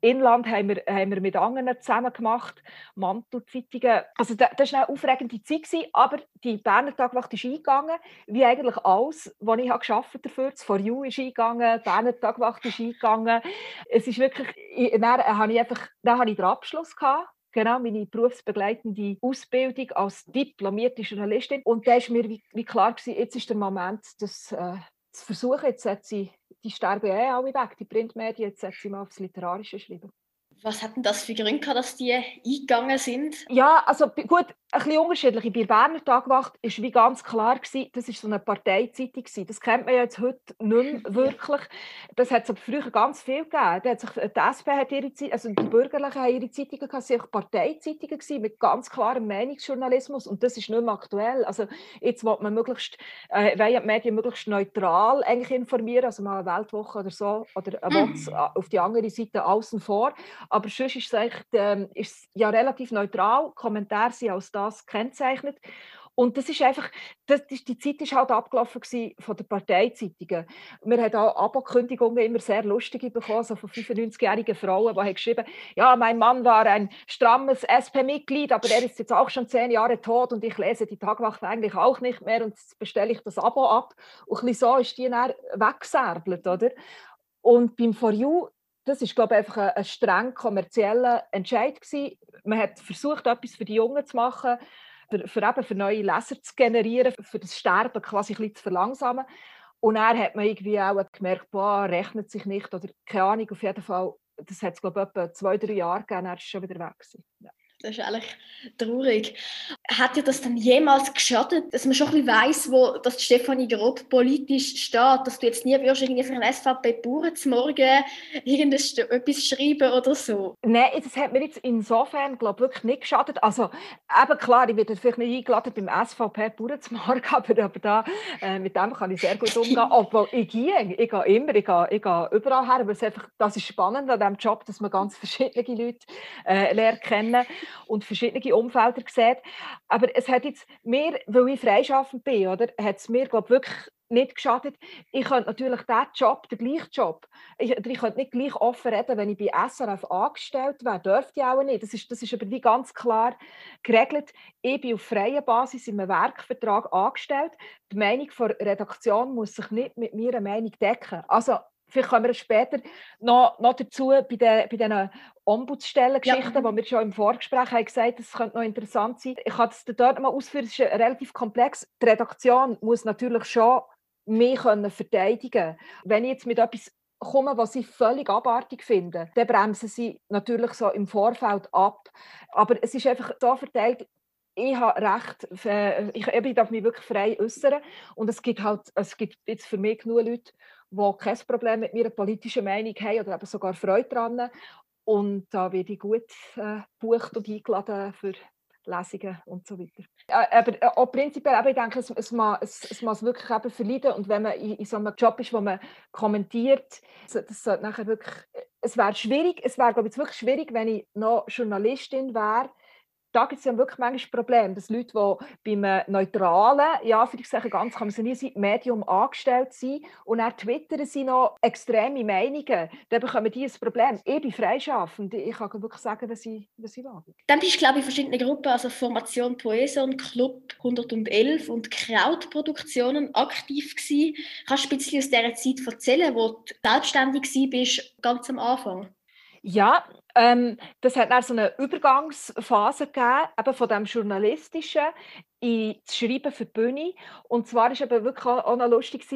Inland haben wir, haben wir mit anderen zusammen gemacht, Mantelzeitungen. Also das, das war eine aufregende Zeit, gewesen, aber die Berner Tagwacht ist eingegangen, wie eigentlich alles, was ich habe dafür Das For You ist eingegangen, die Berner Tagwacht ist eingegangen. Es ist wirklich, dann, habe ich einfach, dann habe ich den Abschluss gehabt genau meine berufsbegleitende Ausbildung als diplomierte Journalistin. Und da ist mir wie, wie klar gewesen, jetzt ist der Moment, das äh, zu versuchen. Jetzt setze ich, die sterben eh alle weg, die Printmedien, jetzt setze ich mal aufs Literarische schreiben. Was hat denn das für Gründe gehabt, dass die eingegangen sind? Ja, also gut, ein bisschen unterschiedlich. Bei der Berner Tagwacht war wie ganz klar, gewesen, das war so eine Parteizeitung. Das kennt man ja jetzt heute nicht mehr (laughs) wirklich. Das hat es aber früher ganz viel gegeben. Da hat sich, die SP hat ihre Zeitung, also die Bürgerlichen haben ihre Zeitungen gehabt, sie Parteizeitungen gewesen, mit ganz klarem Meinungsjournalismus und das ist nicht mehr aktuell. Also jetzt will man möglichst, äh, die Medien möglichst neutral eigentlich informieren, also mal eine Weltwoche oder so, oder eine mhm. auf die andere Seite außen vor. Aber sonst ist es, eigentlich, ähm, ist es ja relativ neutral. Kommentare sind als das kennzeichnet. Und das ist einfach, das, die Zeit ist halt abgelaufen von den Parteizeitungen. Wir haben auch Abokündigungen immer sehr lustige bekommen, so von 95-jährigen Frauen, die haben geschrieben ja, mein Mann war ein strammes SP-Mitglied, aber er ist jetzt auch schon zehn Jahre tot und ich lese die Tagwacht eigentlich auch nicht mehr und jetzt bestelle ich das Abo ab. Und ein so ist die dann weggesärbelt, oder? Und beim For You das ist glaube ich einfach ein, ein streng kommerzieller Entscheid gewesen. Man hat versucht, etwas für die Jungen zu machen, für, für, eben für neue Leser zu generieren, für das Sterben quasi ein zu verlangsamen. Und dann hat man irgendwie auch gemerkt, boah, rechnet sich nicht oder keine Ahnung, auf jeden Fall, das hat es glaube ich etwa zwei, drei Jahre gegeben, dann ist schon wieder weg. Ja. Das ist eigentlich traurig. Hat dir das dann jemals geschadet, dass man schon ein bisschen weiss, wo dass Stefanie grob politisch steht, dass du jetzt nie wirst irgendwie für einen SVP-Bauern zum Morgen irgendetwas schreiben oder so? Nein, das hat mir jetzt insofern, glaube wirklich nicht geschadet. Also eben klar, ich werde vielleicht nicht eingeladen beim SVP-Bauern zum Morgen, (laughs) aber, aber da, äh, mit dem kann ich sehr gut umgehen. Obwohl ich gehe, ich gehe immer, ich gehe, ich gehe überall her, aber es ist einfach, das ist spannend an diesem Job, dass man ganz verschiedene Leute äh, lernt kennen und verschiedene Umfelder sieht. Aber es hat jetzt mir, weil ich freischaffend bin, oder, hat es mir glaub, wirklich nicht geschadet. Ich könnte natürlich diesen Job, den gleichen Job, ich, ich könnte nicht gleich offen reden, wenn ich bei SRF angestellt wäre. Dürfte ich auch nicht. Das ist, das ist aber wie ganz klar geregelt. Ich bin auf freier Basis in einem Werkvertrag angestellt. Die Meinung der Redaktion muss sich nicht mit meiner Meinung decken. Also vielleicht kommen wir später noch, noch dazu bei, den, bei diesen Ombudsstellengeschichten, ja. die wir schon im Vorgespräch haben gesagt das könnte noch interessant sein. Ich kann das dort mal ausführen, es ist relativ komplex. Die Redaktion muss natürlich schon mich können verteidigen Wenn ich jetzt mit etwas komme, was sie völlig abartig finden, dann bremsen sie natürlich so im Vorfeld ab. Aber es ist einfach so verteilt, ich habe recht, ich, ich darf mich wirklich frei äußern und es gibt halt, es gibt jetzt für mich genug Leute, die kein Problem mit meiner politischen Meinung haben oder eben sogar Freude daran. Und da werde ich gut äh, gebucht und eingeladen für Lesungen und so weiter. Aber äh, auch prinzipiell, aber ich denke, es, es, es, es muss wirklich eben verleiden. Und wenn man in, in, so einem Job ist, wo man kommentiert, das nachher wirklich, es wäre schwierig, es wäre glaube ich wirklich schwierig, wenn ich noch Journalistin wäre, da gibt es ja wirklich manchmal Probleme, dass Leute, die beim neutralen, ja, für ich sagen, ganz kann man nie sein, Medium angestellt sind und dann twittern sie noch extreme Meinungen, dann bekommen die ein Problem. Ich bin freischaffend, ich kann wirklich sagen, was ich, was ich will. Dann bist du, glaube ich, in verschiedenen Gruppen, also Formation Poeson, Club 111 und Krautproduktionen aktiv gewesen. Kannst du ein bisschen aus dieser Zeit erzählen, wo du selbstständig warst, ganz am Anfang? Ja, ähm, das hat dann so eine Übergangsphase gegeben, eben von dem Journalistischen in das Schreiben für die Bühne. Und zwar war es wirklich auch noch lustig,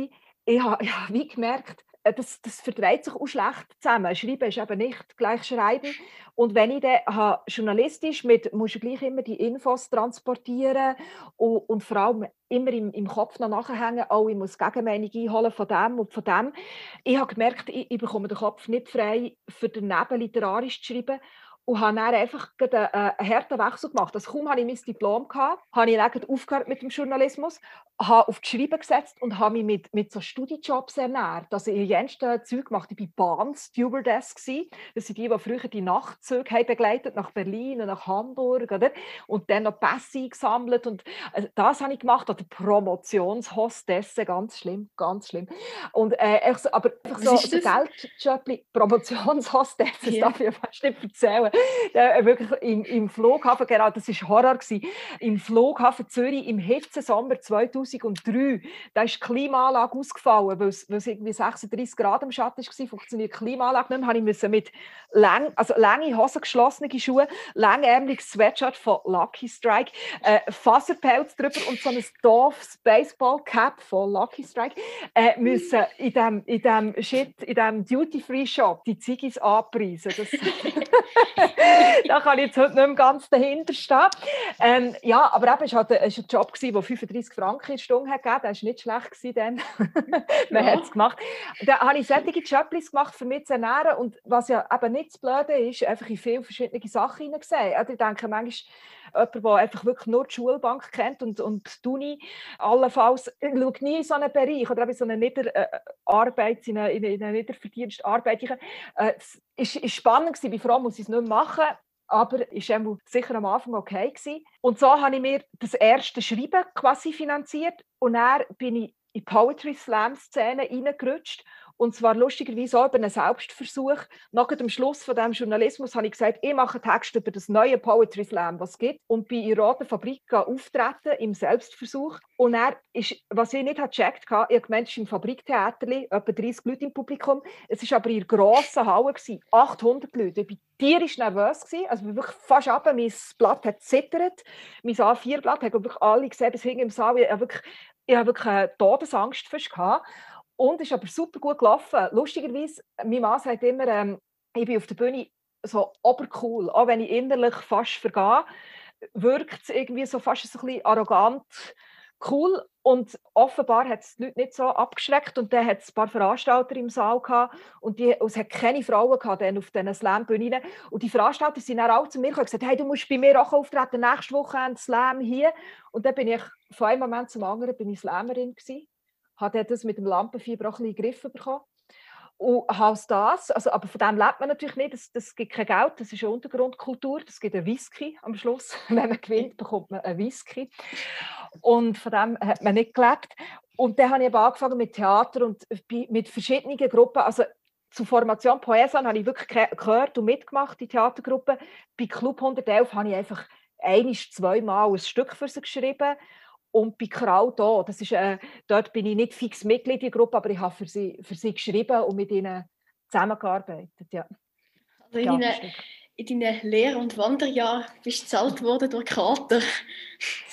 ich habe, (laughs) ich habe wie gemerkt, das, das vertreibt sich auch schlecht zusammen. Schreiben ist eben nicht gleich Schreiben. Und wenn ich dann habe, journalistisch mit, musst du gleich immer die Infos transportieren und, und vor allem immer im, im Kopf noch nachhängen, oh, ich muss Gegenmeinung einholen von dem und von dem. Ich habe gemerkt, ich, ich bekomme den Kopf nicht frei, für daneben literarisch zu schreiben und habe dann einfach einen, äh, einen harten Wechsel gemacht. Also kaum hatte ich mein Diplom, gehabt, habe ich aufgehört mit dem Journalismus, habe auf die Schreiben gesetzt und habe mich mit, mit so Studiejobs ernährt. Also ich habe Zeug gemacht. Ich war Bahn Stewardess. Gewesen. Das sind die, die früher die Nachtzüge haben begleitet nach Berlin und nach Hamburg. Oder? Und dann noch Pässe gesammelt. Und also das habe ich gemacht. Oder Promotionshostesse, ganz schlimm, ganz schlimm. Und, äh, ich, aber einfach so, so Geldjobli, Promotionshostesse, das yeah. darf ich fast nicht erzählen. (laughs) Äh, wirklich im, im Flughafen, genau, das war Horror. Gewesen. Im Flughafen Zürich im Hitzesommer 2000 2003, da ist die Klimaanlage ausgefallen, weil es, weil es irgendwie 36 Grad im Schatten war, funktioniert die Klimaanlage nicht mehr, habe ich mit lang, also lange Hosen, geschlossene Schuhe, langärmeliges Sweatshirt von Lucky Strike, äh, Faserpelz drüber und so ein doofes Baseball-Cap von Lucky Strike, äh, müssen in dem, in dem Shit, in dem Duty-Free-Shop die Ziggis anpreisen. Das, (laughs) (laughs) da kann ich jetzt heute nicht mehr ganz dahinter stehen. Ähm, ja, aber eben, es war halt ein, Job, der 35 Franken in der Stunde hat gegeben. Das war nicht schlecht dann. (laughs) Man ja. hat es gemacht. Da habe ich solche Jobs gemacht, für mich zu ernähren. Und was ja eben nicht das Blöde ist, einfach in viele verschiedene Sachen hineingesehen. Also ich denke manchmal, jemand, der einfach wirklich nur die Schulbank kennt und, und die Uni allenfalls, ich schaue nie in so einen Bereich oder in so eine Niederarbeit, in eine, in eine Niederverdienstarbeit. Äh, es ist spannend gewesen, bei Frau muss ich es nicht machen, aber es war sicher am Anfang okay. Gewesen. Und so habe ich mir das erste Schreiben quasi finanziert und dann bin ich in die Poetry Slam Szene reingerutscht und zwar lustigerweise auch über einen Selbstversuch. Nach dem Schluss von dem Journalismus habe ich gesagt, ich mache einen Text über das neue Poetry Slam, was es gibt. Und bin in Roten Fabrik auftreten im Selbstversuch. Und er ist, was ich nicht gecheckt habe, ich gemeint, es ist im Fabriktheater, etwa 30 Leute im Publikum. Es war aber in grossen Halle, 800 Leute. Ich war tierisch nervös. Also ich wirklich fast ab, mein Blatt hat zittert. Mein A4-Blatt haben wirklich alle gesehen, bis hinten im Saal. Ich habe wirklich, ich habe wirklich eine Todesangst fast gehabt. Und es ist aber super gut gelaufen. Lustigerweise, mein Mann sagt immer, ähm, ich bin auf der Bühne so obercool. Auch wenn ich innerlich fast vergehe, wirkt es irgendwie so fast ein bisschen arrogant cool. Und offenbar hat es die Leute nicht so abgeschreckt. Und dann hat es ein paar Veranstalter im Saal gehabt. Und die, es hat keine Frauen gehabt dann auf diesen Slam-Bühnen. Und die Veranstalter sind dann auch zu mir gekommen und gesagt, hey, du musst bei mir auch auftreten, nächste Woche ein Slam hier. Und dann bin ich von einem Moment zum anderen bin ich Slammerin gewesen hat er das mit dem Lampenfieber auch ein bisschen in den Griff bekommen. Und aus das, also, aber von dem lebt man natürlich nicht, das, das gibt kein Geld, das ist eine Untergrundkultur, das gibt ein Whisky am Schluss. (laughs) Wenn man gewinnt, bekommt man ein Whisky. Und von dem hat man nicht gelebt. Und dann habe ich angefangen mit Theater und mit verschiedenen Gruppen. Also zur Formation Poesan habe ich wirklich gehört und mitgemacht, die Theatergruppe. Bei Club 111 habe ich einfach ein, zweimal ein Stück für sie geschrieben und bei Krau da, das ist, äh, dort bin ich nicht fix Mitglied in der Gruppe, aber ich habe für sie, für sie geschrieben und mit ihnen zusammengearbeitet. Ja. Also in, deinen, in deinen Lehr- und Wanderjahren bist du worden durch Kater. (laughs)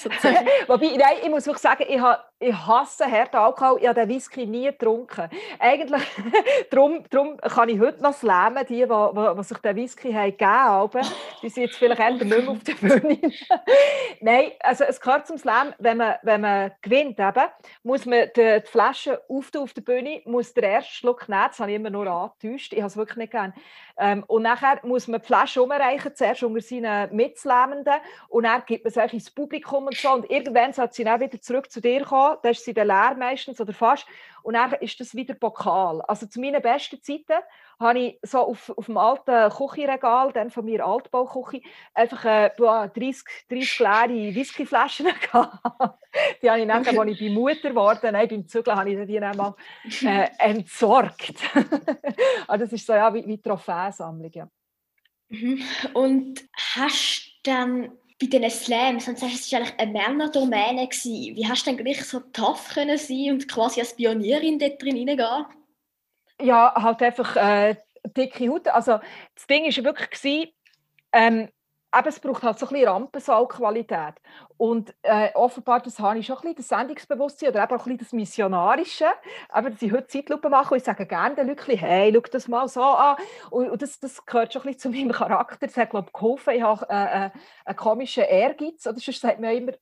(laughs) Wobei, nein, ich muss wirklich sagen, ich habe ich hasse harten Alkohol. Ich habe den Whisky nie getrunken. Eigentlich, (laughs) darum, darum kann ich heute noch slammen, die, die, die, die sich den Whisky gegeben haben. Die sind jetzt vielleicht eher nicht mehr auf der Bühne. (laughs) Nein, also es gehört zum Slam, wenn man, wenn man gewinnt, eben, muss man die, die Flasche auf der Bühne, muss der erste Schluck nehmen, das habe ich immer nur angetäuscht, ich habe es wirklich nicht gern. Ähm, und nachher muss man die Flasche umreichen, zuerst unter seinen Mitslammenden, und dann gibt man es ins Publikum und so, und irgendwann sollte sie dann wieder zurück zu dir kommen, dann ist sie dann leer meistens oder fast. Und dann ist das wieder Pokal. Also zu meinen besten Zeiten habe ich so auf, auf dem alten Küchenregal, dann von mir Altbauküche, einfach äh, 30, 30 leere Whiskyflaschen (laughs) gehabt. die habe ich nachher, als ich bei Mutter geworden nein, beim Zügeln habe ich die dann mal äh, entsorgt. also (laughs) das ist so ja, wie, wie Trophäensammlung. Ja. Mhm. Und hast du dann bei diesen Slams, und sagst, es war eigentlich eine Männerdomäne. Gewesen. Wie hast du denn gleich so tough können sein und quasi als Pionierin dort drin hineingehen? Ja, halt einfach äh, dicke Haut. Also das Ding war wirklich, ähm, eben, es braucht halt so ein bisschen Rampensaalqualität. Und äh, offenbar, das habe ich schon ein bisschen, das Sendungsbewusstsein oder eben auch ein bisschen das Missionarische. Aber dass ich heute Zeitlupe mache und ich sage gerne den Leuten, hey, schau das mal so an. Und, und das, das gehört schon ein bisschen zu meinem Charakter. Das hat, glaube ich, geholfen. Ich habe äh, äh, einen komischen Ehrgeiz. Oder sonst sagt man immer,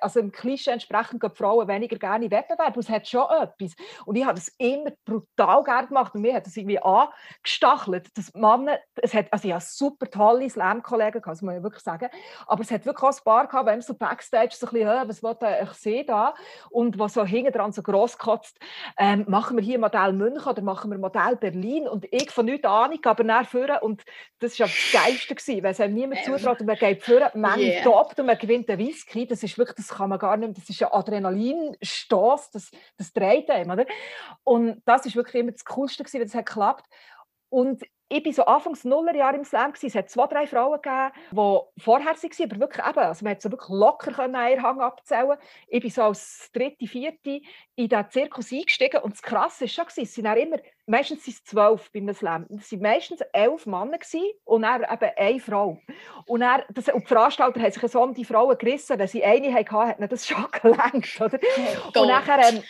also im Klischee entsprechend gehen Frauen weniger gerne in Wettbewerb. Es hat schon etwas. Und ich habe das immer brutal gerne gemacht. Und mir hat das irgendwie angestachelt. Dass Männer, es hat, also ich habe super tolle Slam-Kollegen, das muss ich wirklich sagen. Aber es hat wirklich auch ein paar gehabt, wenn so Backstage so ein bisschen, was wollte ich sehen da? Und was so hinten dran so gross kotzt, ähm, machen wir hier Modell München oder machen wir Modell Berlin? Und ich von nichts Ahnung, aber nach vorne. Und das war das Geilste gewesen, weil es einem niemand ähm. zutraut und man geht vorne, man yeah. toppt und man gewinnt den Whisky. Das ist wirklich wirklich, das kann man gar nicht, das ist ein Adrenalinstoß, das, das dreht einem, oder? Und das ist wirklich immer das Coolste gewesen, wenn es hat geklappt. Und ich war so anfangs Nullerjahre im Slam. Es hat zwei, drei Frauen gegeben, die vorher waren, aber wirklich eben, also man hat so wirklich locker einen Hang abzählen Ich bin so als dritte, vierte in diesen Zirkus eingestiegen und das Krasse war schon, es sind immer, meistens sind es zwölf beim Slam, es waren meistens elf Männer und dann eben eine Frau. Und, dann, das, und die Veranstalter haben sich so um die Frauen gerissen, wenn sie eine hatten, hat ihnen das schon (laughs) gelangt. Oder? Oh und nachher... Ähm,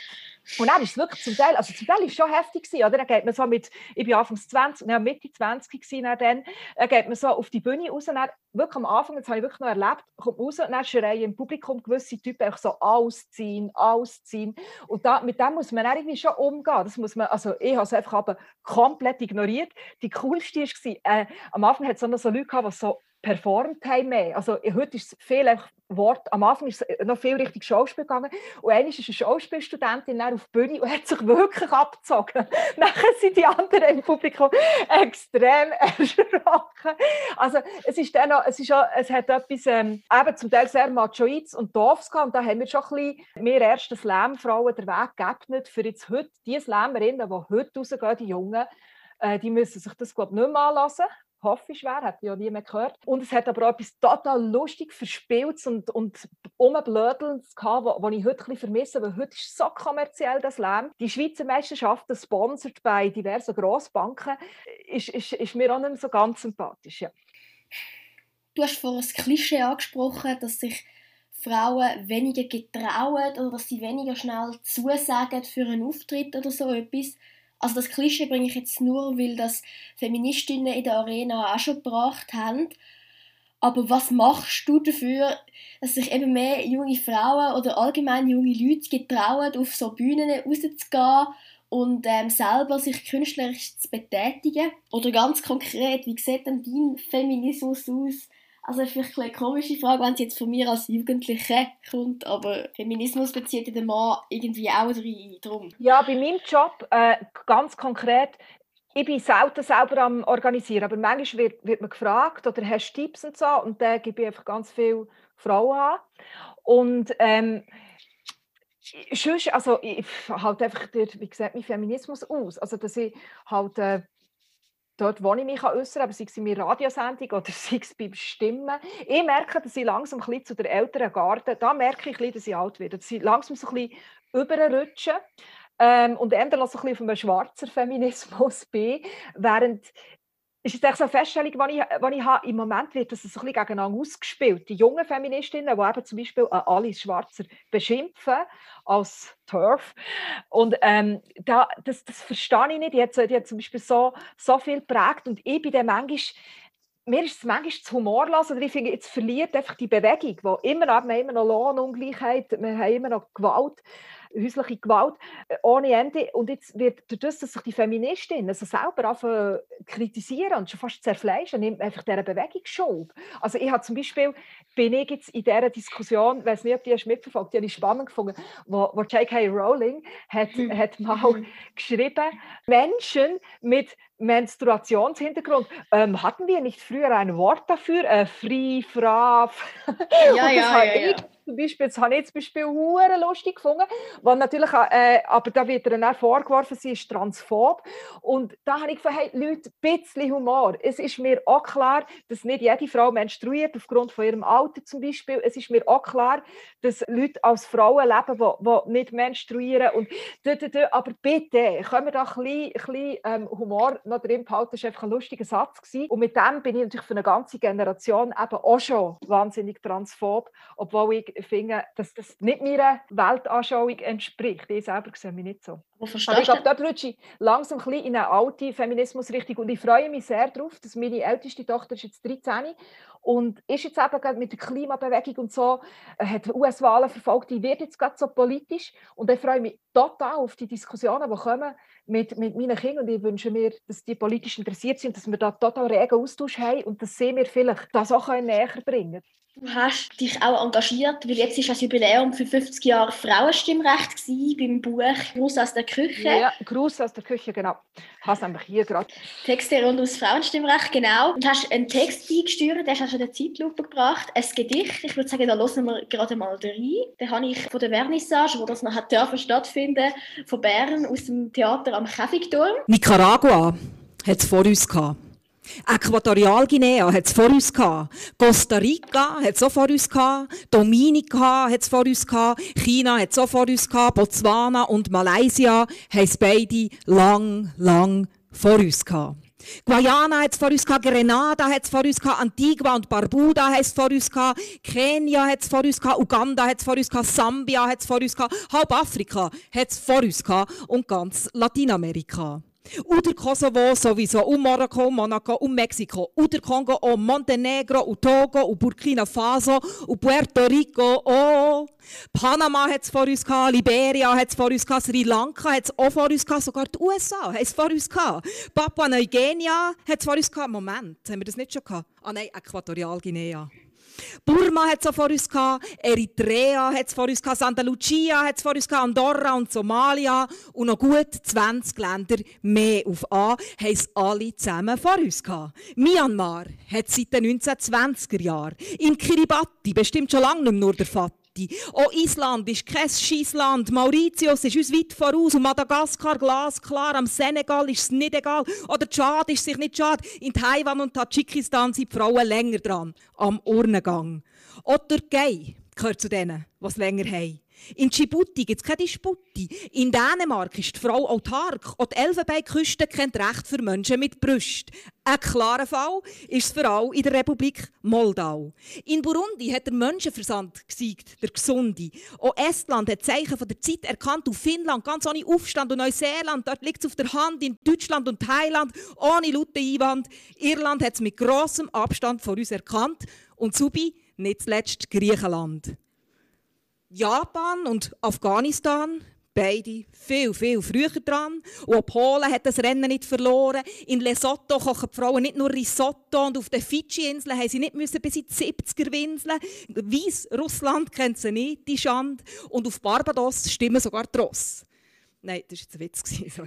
und dann ist es wirklich zum Teil, also zum Teil ist es schon heftig gewesen, oder? Dann geht man so mit, ich bin anfangs 20, nein, Mitte 20 gewesen, dann, dann geht man so auf die Bühne raus, dann, wirklich am Anfang, das habe ich wirklich noch erlebt, kommt raus und dann schreien im Publikum gewisse Typen einfach so ausziehen, ausziehen und da, mit dem muss man dann irgendwie schon umgehen, das muss man, also ich habe es einfach aber komplett ignoriert. Die coolste war, äh, am Anfang hat es so Leute gehabt, die so performt haben mehr. Also heute ist es viel einfach Wort. Am Anfang ist es noch viel Richtung Schauspiel gegangen. Und einmal ist eine Schauspielstudentin auf die Bühne und hat sich wirklich abgezogen. (laughs) Nachher sind die anderen im Publikum extrem (laughs) erschrocken. Also es ist dann noch, es ist auch, es hat etwas ähm, eben zum Teil sehr machoids und doofs gehabt. Und da haben wir schon ein bisschen, wir ersten Slam-Frauen den Weg geebnet für jetzt heute die Slamerinnen, die heute rausgehen, die Jungen, äh, die müssen sich das glaube ich, nicht mehr anlassen hoffe ich schwer, hat ja nie mehr gehört. Und es hat aber auch etwas total lustig, verspieltes und, und umblödelndes gehabt, was ich heute ein vermisse, weil heute ist so kommerziell das Leben. Die Schweizer Meisterschaft, sponsert bei diversen Grossbanken, ist, ist, ist mir auch nicht so ganz sympathisch. Ja. Du hast vorhin das Klischee angesprochen, dass sich Frauen weniger getrauen oder dass sie weniger schnell zusagen für einen Auftritt oder so etwas. Also das Klischee bringe ich jetzt nur, weil das Feministinnen in der Arena auch schon gebracht haben. Aber was machst du dafür, dass sich eben mehr junge Frauen oder allgemein junge Leute getrauen, auf so Bühnen rauszugehen und ähm, selber sich künstlerisch zu betätigen? Oder ganz konkret, wie sieht denn dein Feminismus aus? Also vielleicht eine komische Frage, wenn es jetzt von mir als Jugendliche kommt, aber Feminismus bezieht den Mann irgendwie auch drum. Ja, bei meinem Job äh, ganz konkret, ich bin selten selber am Organisieren, aber manchmal wird, wird man gefragt oder hast du Tipps und so und da gebe ich einfach ganz viele Frauen an. Und ähm, sonst, also ich halt einfach, der, wie gesagt, mein Feminismus aus. Also dass ich halt äh, dort, wo ich mich äußern kann, sei es in meiner Radiosendung oder (laughs) sei es beim Stimmen. Ich merke, dass ich langsam ein bisschen zu der älteren Garde, da merke ich, dass ich alt werde, dass ich langsam so ein bisschen überrutsche ähm, und eher so ein bisschen auf einem schwarzen Feminismus (laughs) bin, während ist jetzt eine Feststellung, die ich, die ich habe. Im Moment wird das ein bisschen gegeneinander ausgespielt. Die jungen Feministinnen, die eben zum Beispiel Alice Schwarzer beschimpfen als Turf. Und ähm, da, das, das verstehe ich nicht. Die hat, die hat zum Beispiel so, so viel geprägt und ich bin dann manchmal mir ist es manchmal zu humorlos, oder ich finde, jetzt verliert einfach die Bewegung, wo immer noch, wir haben immer noch Lohnungleichheit, wir haben immer noch Gewalt häusliche Gewalt äh, ohne Ende. Und jetzt wird dadurch, dass sich die Feministinnen also selber anfangen kritisieren und schon fast zerfleischen, nimmt einfach dieser Bewegung Schuld. Also ich habe zum Beispiel, bin ich jetzt in dieser Diskussion, ich weiß nicht, ob die hast mitverfolgt, die habe ich spannend gefunden, wo, wo J.K. Rowling hat, hat mal geschrieben, Menschen mit Menstruationshintergrund. Ähm, hatten wir nicht früher ein Wort dafür? Äh, Free, Fraf. Ja, ja, ja, ja zum Beispiel, das habe ich zum Beispiel hure lustig gefunden, weil natürlich, äh, aber da wird er dann vorgeworfen, sie ist transphob und da habe ich gefragt, hey Leute, ein bisschen Humor. Es ist mir auch klar, dass nicht jede Frau menstruiert, aufgrund von ihrem Alter zum Beispiel. Es ist mir auch klar, dass Leute als Frauen leben, die, nicht menstruieren und aber bitte, können wir da ein bisschen, bisschen ähm, Humor noch drin behalten, das war einfach ein lustiger Satz gewesen. und mit dem bin ich natürlich für eine ganze Generation eben auch schon wahnsinnig transphob, obwohl ich finde, dass das nicht meiner Weltanschauung entspricht. Ich selber sehe mich nicht so. Aber ich glaube, dort rutsche ich langsam ein in eine alte Feminismusrichtung und ich freue mich sehr darauf, dass meine älteste Tochter ist jetzt 13 und ist jetzt eben mit der Klimabewegung und so, äh, hat US-Wahlen verfolgt, die wird jetzt gerade so politisch und ich freue mich total auf die Diskussionen, die kommen mit, mit meinen Kindern und ich wünsche mir, dass die politisch interessiert sind, dass wir da total regen Austausch haben und dass sie mir vielleicht das auch näher bringen. Du hast dich auch engagiert, weil jetzt ist das Jubiläum für 50 Jahre Frauenstimmrecht gewesen, beim Buch Gruß aus der Küche. Ja, Gruß aus der Küche, genau. Hast nämlich hier gerade. Texte rund ums Frauenstimmrecht, genau. Und hast einen Text beigesteuert, den hast in der Zeitlupe gebracht. Ein Gedicht, ich würde sagen, da hören wir gerade mal rein. Den habe ich von der Vernissage, wo das noch hat stattfinden von Bern aus dem Theater am Käfigturm. Nicaragua hat es vor uns gehabt. Äquatorialguinea hat es vor uns gehabt. Costa Rica hat es auch vor uns gehabt. Dominica hat es vor uns gehabt. China hat es auch vor uns gehabt. Botswana und Malaysia haben es beide lang, lang vor uns gehabt. Guayana hat es vor uns gehabt, Grenada hat es vor uns gehabt, Antigua und Barbuda hat es vor uns gehabt, Kenia hat es vor uns gehabt, Uganda hat es vor uns gehabt, Sambia hat es vor uns gehabt, halb Afrika hat es vor uns gehabt und ganz Lateinamerika. Und der Kosovo sowieso, und Marokko, Monaco und Mexiko, und der Kongo, und Montenegro, und Togo, und Burkina Faso, und Puerto Rico, oh. Panama hat es vor uns gehabt, Liberia hat es vor uns gehabt, Sri Lanka hat es auch vor uns gehabt, sogar die USA hat es vor uns gehabt. Papua Neuguinea hat es vor uns gehabt. Moment, haben wir das nicht schon gehabt? Ah nein, Äquatorialguinea. Burma hat es vor uns gehabt, Eritrea hat es vor uns gehabt, Santa Lucia hat es vor uns gehabt, Andorra und Somalia. Und noch gut 20 Länder mehr auf A haben es alle zusammen vor uns gehabt. Myanmar hat seit den 1920er Jahren, in Kiribati bestimmt schon lange nicht mehr nur der Vater, auch Island ist kein Scheissland. Mauritius ist uns weit voraus. Und Madagaskar glasklar. Am Senegal ist es nicht egal. Oder Tschad ist sich nicht schade. In Taiwan und Tadschikistan sind die Frauen länger dran. Am Urnengang. Auch Türkei gehört zu denen, die es länger haben. In Djibouti gibt es keine Disputi. In Dänemark ist die Frau autark. Und die Elfenbeinküste kennt Recht für Menschen mit Brüsten. Ein klarer Fall ist es für alle in der Republik Moldau. In Burundi hat der Menschenversand gesiegt, der Gesunde. Auch Estland hat Zeichen von der Zeit erkannt. Und Finnland, ganz ohne Aufstand. Und Neuseeland, dort liegt es auf der Hand. In Deutschland und Thailand, ohne laute Einwand. Irland hat es mit grossem Abstand von uns erkannt. Und Subi, nicht zuletzt Griechenland. Japan und Afghanistan, beide viel, viel früher dran. Und auch Polen hat das Rennen nicht verloren. In Lesotho kochen die Frauen nicht nur Risotto und auf den Fidschi-Inseln haben sie nicht bis in die 70er winseln. Weiss Russland kennt sie nicht, die Schande. Und auf Barbados stimmen sogar die Ross. Nein, das war jetzt ein Witz. (laughs)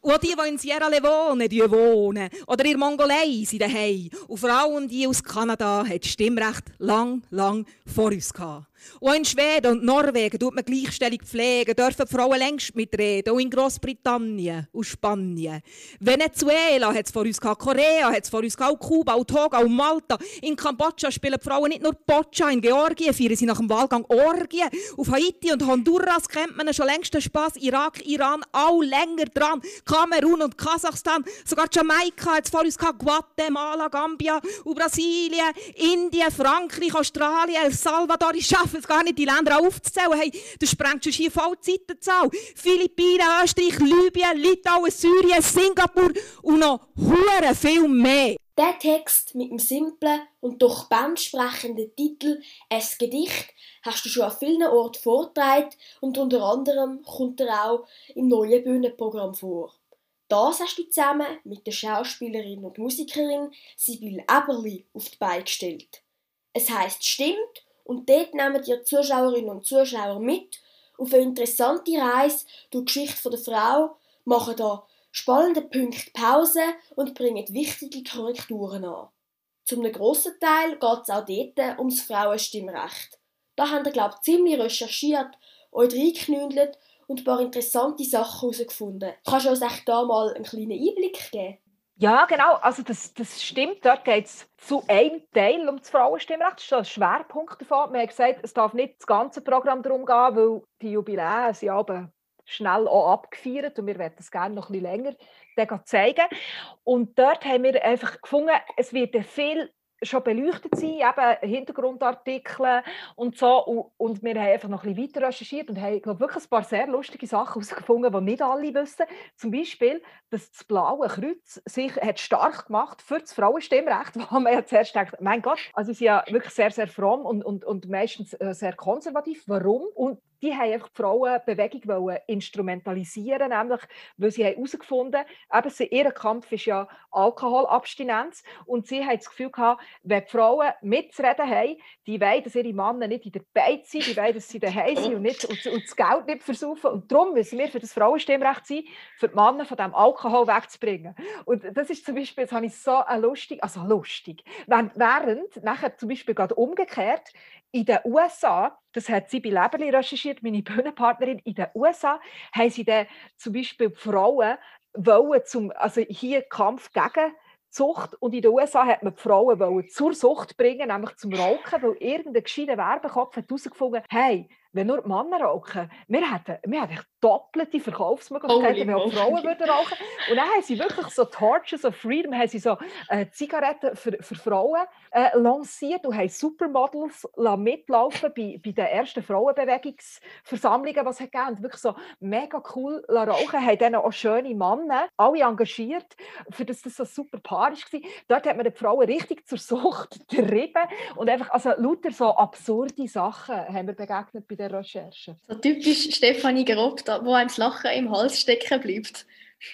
Und die, die in Sierra Leone wohnen oder in Mongolei sind daheim. Und Frauen, die aus Kanada, das Stimmrecht lang, lang vor uns gehabt. Und auch in Schweden und Norwegen tut man Gleichstellung pflegen, dürfen Frauen längst mitreden, auch in Großbritannien und Spanien. Venezuela hat es vor uns gehabt, Korea hat es vor uns gehabt, Kuba, auch Togo und Malta. In Kambodscha spielen die Frauen nicht nur Boccia, in Georgien feiern sie nach dem Wahlgang Orgien. Auf Haiti und Honduras kennt man schon längst den Spass, Irak, Iran, all länger dran. Kamerun und Kasachstan, sogar Jamaika hat es vor uns gehabt, Guatemala, Gambia und Brasilien, Indien, Frankreich, Australien, El Salvador, ich es gar nicht, die Länder aufzuzählen. Hey, das sprengt schon hier voll Zeitenzahl. Philippinen, Österreich, Libyen, Litauen, Syrien, Singapur und noch hure viel mehr. Der Text mit dem simplen und doch bandsprechenden Titel «Es Gedicht» hast du schon an vielen Orten vorgetragen und unter anderem kommt er auch im neuen Bühnenprogramm vor. Das hast du zusammen mit der Schauspielerin und Musikerin Sibylle Eberli auf die Beine gestellt. Es heißt «Stimmt» und dort nehmen die Zuschauerinnen und Zuschauer mit auf eine interessante Reise durch die Geschichte der Frau, machen da spannende Punkte Pause und bringen wichtige Korrekturen an. Zum grossen Teil geht es auch dort ums Frauenstimmrecht. Da haben wir, glaube ich, ziemlich recherchiert, euch reingeknündelt und ein paar interessante Sachen herausgefunden. Kannst du uns echt da mal einen kleinen Einblick geben? Ja, genau. Also das, das stimmt. Dort geht es zu einem Teil um das Frauenstimmrecht. Das ist ein Schwerpunkt davon. Wir haben gesagt, es darf nicht das ganze Programm darum gehen, weil die Jubiläen sind aber schnell auch abgefeiert und wir werden das gerne noch ein bisschen länger zeigen. Und dort haben wir einfach gefunden, es wird viel schon beleuchtet sein, eben Hintergrundartikel und so. Und, wir haben einfach noch ein bisschen weiter recherchiert und haben glaub, wirklich ein paar sehr lustige Sachen herausgefunden, die nicht alle wissen. Zum Beispiel, dass das Blaue Kreuz sich hat stark gemacht für das Frauenstimmrecht, (laughs) wo man ja zuerst denkt, mein Gott, also sie sind ja wirklich sehr, sehr fromm und, und, und meistens äh, sehr konservativ. Warum? Und die haben die Frauenbewegung instrumentalisieren, nämlich, weil sie herausgefunden haben, ihr Kampf ist ja Alkoholabstinenz und sie haben das Gefühl gehabt, wenn die Frauen mitzureden haben, die wollen, dass ihre Männer nicht in der Beiz sind, die wollen, dass sie daheim sind und, nicht, und, und das Geld nicht versaufen und darum müssen wir für das Frauenstimmrecht sein, für die Männer von diesem Alkohol wegzubringen. Und das ist zum Beispiel, das habe ich so lustig, also lustig, während, während nachher zum Beispiel gerade umgekehrt, in den USA, das hat sie bei Leberli recherchiert, meine Bühnenpartnerin, in den USA haben sie dann zum Beispiel Frauen wollen zum, also hier Kampf gegen Zucht? Und in den USA hat man die Frauen wollen zur Sucht bringen, nämlich zum Rauchen, weil irgendein gescheiter Werbekopf hat herausgefunden, hey, wenn nur Männer rauchen, wir hätten, wir hätten doppelte Verkaufsmöglichkeiten, wenn auch Frauen würden rauchen. Und dann haben sie wirklich so Torches of Freedom, haben sie so äh, Zigaretten für, für Frauen äh, lanciert und haben Supermodels mitlaufen bei, bei den ersten Frauenbewegungsversammlungen, was es gegeben und wirklich so mega cool rauchen, haben dann auch schöne Männer, alle engagiert, für das das so super Paar war. Dort hat man die Frauen richtig zur Sucht (laughs) getrieben. Und einfach, also lauter so absurde Sachen haben wir begegnet bei der Recherche. So typisch Stefanie Gerob, wo einem das Lachen im Hals stecken bleibt.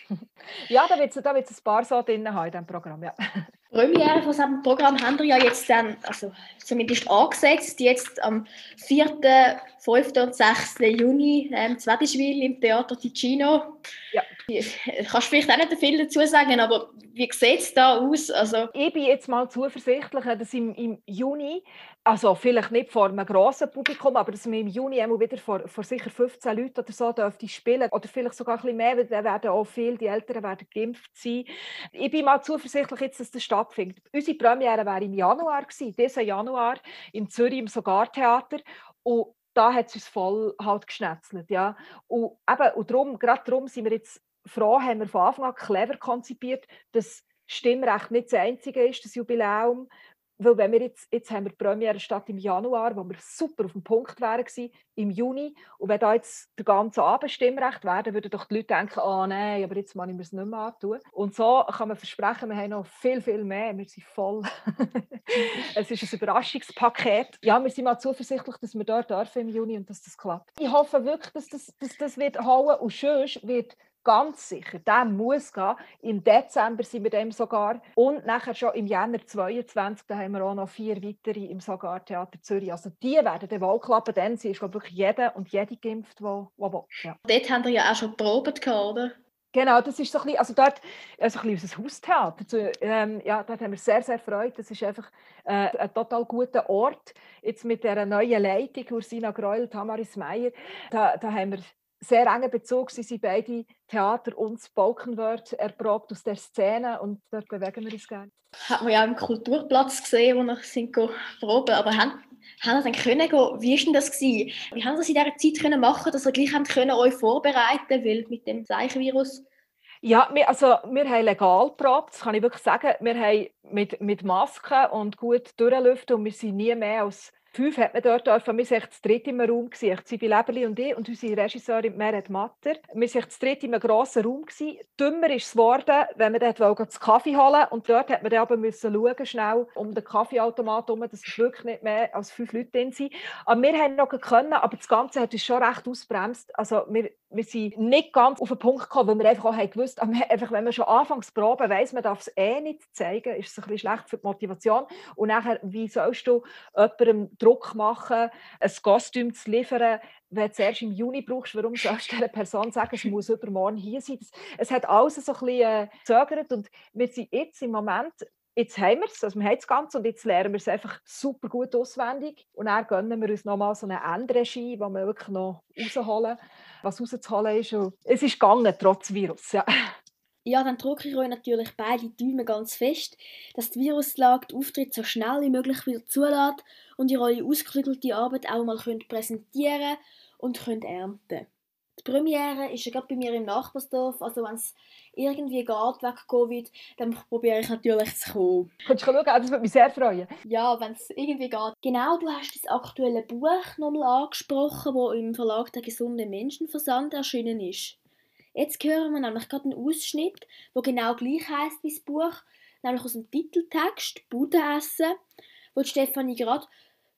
(laughs) ja, da wird es da ein paar so drin haben in diesem Programm, ja. (laughs) Premiere von diesem Programm haben wir ja jetzt dann, also zumindest angesetzt, jetzt am 4., 5. und 6. Juni in Zwedischwil im Theater Ticino. Ja. Kannst du vielleicht auch nicht viel dazu sagen, aber wie sieht es da aus? Also ich bin jetzt mal zuversichtlich, dass im, im Juni, also vielleicht nicht vor einem grossen Publikum, aber dass wir im Juni einmal wieder vor, vor sicher 15 Leuten oder so dürfte spielen oder vielleicht sogar ein bisschen mehr, weil dann werden auch viele, die Älteren werden geimpft sein. Ich bin mal zuversichtlich jetzt, dass das stattfindet. Unsere Premiere wäre im Januar gewesen, diesen Januar in Zürich im Sogar-Theater und da hat es uns voll halt geschnetzelt, ja. Und eben, und darum, gerade darum sind wir jetzt froh, haben wir von Anfang an clever konzipiert, dass Stimmrecht nicht das einzige ist, das Jubiläum, weil wenn wir jetzt, jetzt haben wir die Premiere statt im Januar, wo wir super auf dem Punkt wären gewesen, im Juni. Und wenn da jetzt der ganze Abend Stimmrecht wäre, würden doch die Leute denken, oh nein, aber jetzt muss ich mir es nicht mehr antun. Und so kann man versprechen, wir haben noch viel, viel mehr. Wir sind voll. (laughs) es ist ein Überraschungspaket. Ja, wir sind mal zuversichtlich, dass wir dort dürfen im Juni und dass das klappt. Ich hoffe wirklich, dass das, dass das wird hauen und sonst wird ganz sicher, der muss gehen. Im Dezember sind wir dem sogar. Und nachher schon im Jänner 22, da haben wir auch noch vier weitere im Sogar Theater Zürich. Also die werden dann wohl klappen, denn sie ist glaube wirklich jeder und jede geimpft, wo, wo will. Ja. Dort haben wir ja auch schon probiert, oder? Genau, das ist so ein bisschen, also dort, also ein bisschen unser Haustheater. Also, ähm, ja, dort haben wir sehr, sehr Freude. Das ist einfach äh, ein total guter Ort. Jetzt mit der neuen Leitung, Ursina Greuel, Tamaris Meyer, da, da haben wir sehr engen Bezug. Sie sind beide Theater und Spoken Word erprobt aus der Szene und dort bewegen wir uns gerne. Hat man ja im Kulturplatz gesehen, wo wir sind proben, aber haben haben dann können gehen, wie war denn das gewesen? Wie haben Sie das in dieser Zeit können machen, dass ihr gleich haben können euch vorbereiten, weil mit dem Zeichenvirus ja, wir, also, wir haben legal probt, das kann ich wirklich sagen. Wir haben mit, mit Masken und gut durchlüften und wir sind nie mehr als Fünf hat man dort dürfen. Wir waren das dritte im Raum, Sibyl Leberli und ich und unsere Regisseurin Meret Matter. Wir waren das dritte einem grossen Raum. Dümmer ist es geworden, wenn wir dort einen Kaffee holen und dort hat man aber müssen schauen, schnell um den Kaffeeautomat herum, dass es wirklich nicht mehr als fünf Leute drin sind. Aber wir haben noch können, aber das Ganze hat uns schon recht ausbremst. Also wir, wir sind nicht ganz auf den Punkt gekommen, weil wir einfach auch gewusst haben, wenn man schon anfangs proben weiss, man darf es eh nicht zeigen, ist es ein bisschen schlecht für die Motivation. Und nachher, wie sollst du jemandem Druck machen, ein Kostüm zu liefern, wenn du es erst im Juni brauchst, warum sollst du einer Person sagen, es muss übermorgen hier sein? Es hat alles so ein bisschen äh, gezögert und wir sind jetzt im Moment jetzt haben wir es, also wir haben das Ganze und jetzt lernen wir es einfach super gut auswendig und dann gönnen wir uns nochmal so eine Endregie, wo wir wirklich noch rausholen, was rauszuholen ist. Und es ist gegangen, trotz Virus, ja. Ja, dann drücke ich euch natürlich beide Daumen ganz fest, dass die Viruslage den Auftritt so schnell wie möglich wieder zulässt und ihr eure ausgeklügelte Arbeit auch mal könnt präsentieren und könnt ernten. Die Premiere ist ja gerade bei mir im Nachbarsdorf, also wenn es irgendwie geht wegen Covid, dann probiere ich natürlich zu kommen. Kannst du schauen, das würde mich sehr freuen. Ja, wenn es irgendwie geht. Genau, du hast das aktuelle Buch nochmal angesprochen, das im Verlag Der gesunde Menschenversand erschienen ist. Jetzt hören wir nämlich gerade einen Ausschnitt, der genau gleich heißt wie das Buch, nämlich aus dem Titeltext Budenessen, wo Stefanie gerade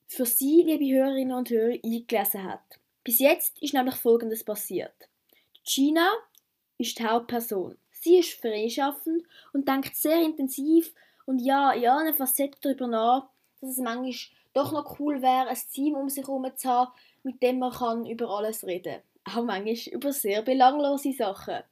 für Sie, liebe Hörerinnen und Hörer, eingelesen hat. Bis jetzt ist nämlich Folgendes passiert. Gina ist die Hauptperson. Sie ist freischaffend und denkt sehr intensiv und ja, in allen Facetten darüber nach, dass es manchmal doch noch cool wäre, ein Team um sich herum zu haben, mit dem man kann über alles reden kann auch manchmal über sehr belanglose Sachen.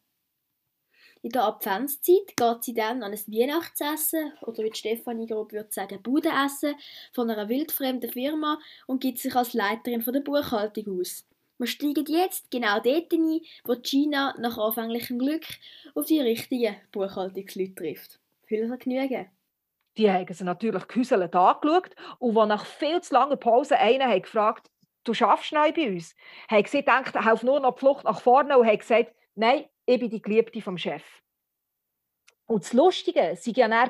In der Adventszeit geht sie dann an ein Weihnachtsessen oder wie Stefanie grob würde sagen, Budenessen von einer wildfremden Firma und gibt sich als Leiterin von der Buchhaltung aus. Wir steigen jetzt genau dort ein, wo Gina nach anfänglichem Glück auf die richtigen Buchhaltungsleute trifft. Viel Vergnügen! Die haben sie natürlich gehäuselt angeschaut und als nach viel zu langer Pause einer gefragt du schaffst neu bei uns. Haben sie gedacht, auf nur noch die Flucht nach vorne und haben gesagt, nein, ich bin die Geliebte vom Chef. Und das Lustige war ja dann,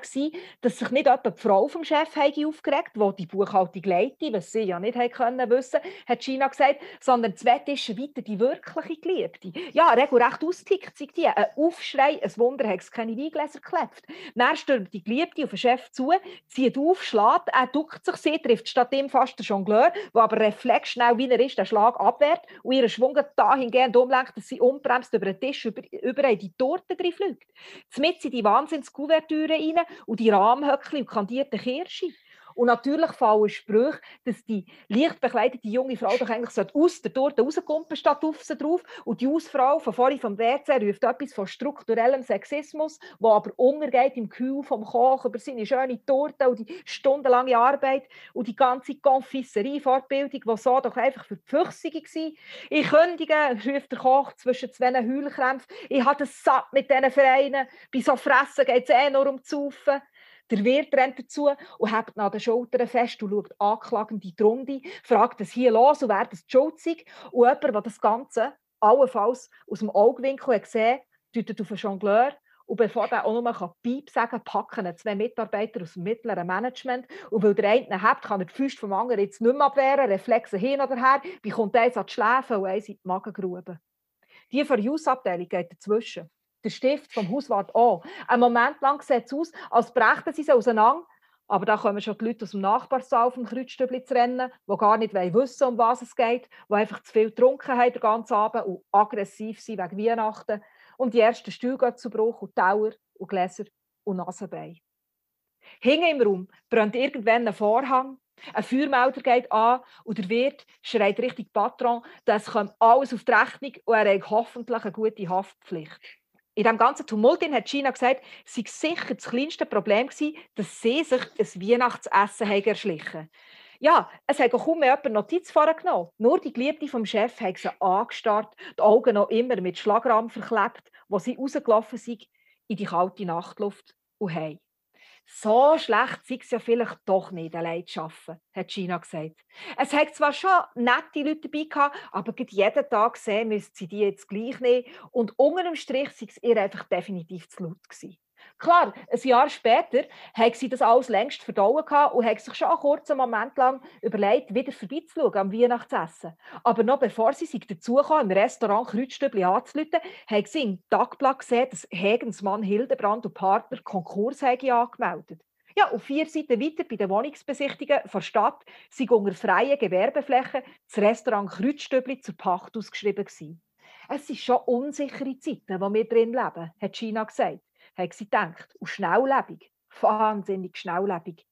dass sich nicht etwa die Frau vom Chef aufgeregt hat, die die Buchhaltung leitet, was sie ja nicht können wissen, hat China gesagt, sondern zwei Tische weiter die wirkliche Geliebte. Ja, regelrecht austickt sich die. Ein Aufschrei, ein Wunder, hat es keine Weingläser geklebt. Dann stürmt die Geliebte auf den Chef zu, zieht auf, schlägt, er duckt sich, sie trifft statt ihm fast den Jongleur, der aber reflexschnell, wie er ist, den Schlag abwehrt und ihren Schwung dahingehend umlenkt, dass sie umbremst über den Tisch, über, über die Torte fliegt. Damit sie die Wahnsinnskuvertüre rein und die Rahmhöckchen und kandierten Kirsche. Und natürlich fallen Sprüche, dass die leicht bekleidete junge Frau doch eigentlich aus der Torte rauskommen statt auf sie drauf. Und die Hausfrau von vorhin vom WC ruft etwas von strukturellem Sexismus, wo aber untergeht im Kühl vom Koch über seine schöne Torte und die stundenlange Arbeit und die ganze Konfisserie-Fortbildung, die so doch einfach für die war. Ich kündige, ruft der Koch zwischen zwei Heulkrämpfen. Ich habe es satt mit diesen Vereinen. Bei so Fressen geht es eh nur um zu saufen. Der Wirt rennt dazu und hebt an den Schultern fest und schaut anklagend in die Runde, fragt es hier los und wer das die Schuld. Und jemand, der das Ganze allenfalls aus dem Augenwinkel hat gesehen deutet auf einen Jongleur und bevor der auch nur Piep sagen kann, packen zwei Mitarbeiter aus dem mittleren Management. Und weil der eine hat, kann er die Füße vom anderen jetzt nicht mehr abwehren, Reflexe hin oder her, bekommt eins an die Schläfe und eins in die Magengrube. Die Verjus-Abteilung geht dazwischen der Stift vom Hauswart an. Ein Moment lang sieht es aus, als brächten sie sich auseinander. Aber da kommen schon die Leute aus dem Nachbarsaal dem Kreuzstübli zu rennen, die gar nicht wissen um was es geht, die einfach zu viel getrunken haben den ganzen Abend und aggressiv sind wegen Weihnachten. Und die ersten Stühle gehen zu Bruch und Tauer und Gläser und Nasenbein. Hinten im Raum brennt irgendwann ein Vorhang, ein Feuermelder geht an und der Wirt schreit richtig Patron, das kommt alles auf die Rechnung und er hat hoffentlich eine gute Haftpflicht in dem ganzen Tumult hat China gesagt, es sei sicher das kleinste Problem gewesen, dass sie sich ein Weihnachtsessen haben erschlichen ja, es hat kaum mehr jemand Notiz vorgenommen. Nur die Geliebte vom Chef hat sie angestarrt, die Augen noch immer mit Schlagrahmen verklebt, wo sie rausgelaufen sind in die kalte Nachtluft und heim. So schlecht sei es ja vielleicht doch nicht, allein zu arbeiten, hat Gina gesagt. Es hat zwar schon nette Leute dabei gehabt, aber jeden Tag sehen müsste sie die jetzt gleich nehmen. Und unter dem Strich sei es ihr einfach definitiv zu laut gewesen. Klar, ein Jahr später hat sie das alles längst verdauen und hat sich schon einen kurzen Moment lang überlegt, wieder vorbeizuschauen am Weihnachtsessen. Aber noch bevor sie sich dazu kam, im Restaurant Kreuzstübli anzuleiten, hat sie im Tagblatt gesehen, dass Hegens Mann Hildebrand und Partner Konkurs angemeldet ja, auf vier Seiten weiter bei den Wohnungsbesichtigungen der Stadt sind unter freien Gewerbeflächen das Restaurant Kreuzstübli zur Pacht ausgeschrieben gewesen. Es sind schon unsichere Zeiten, wo wir drin leben, hat China gesagt hat sie gedacht. Und schnelllebig. Wahnsinnig schnelllebig.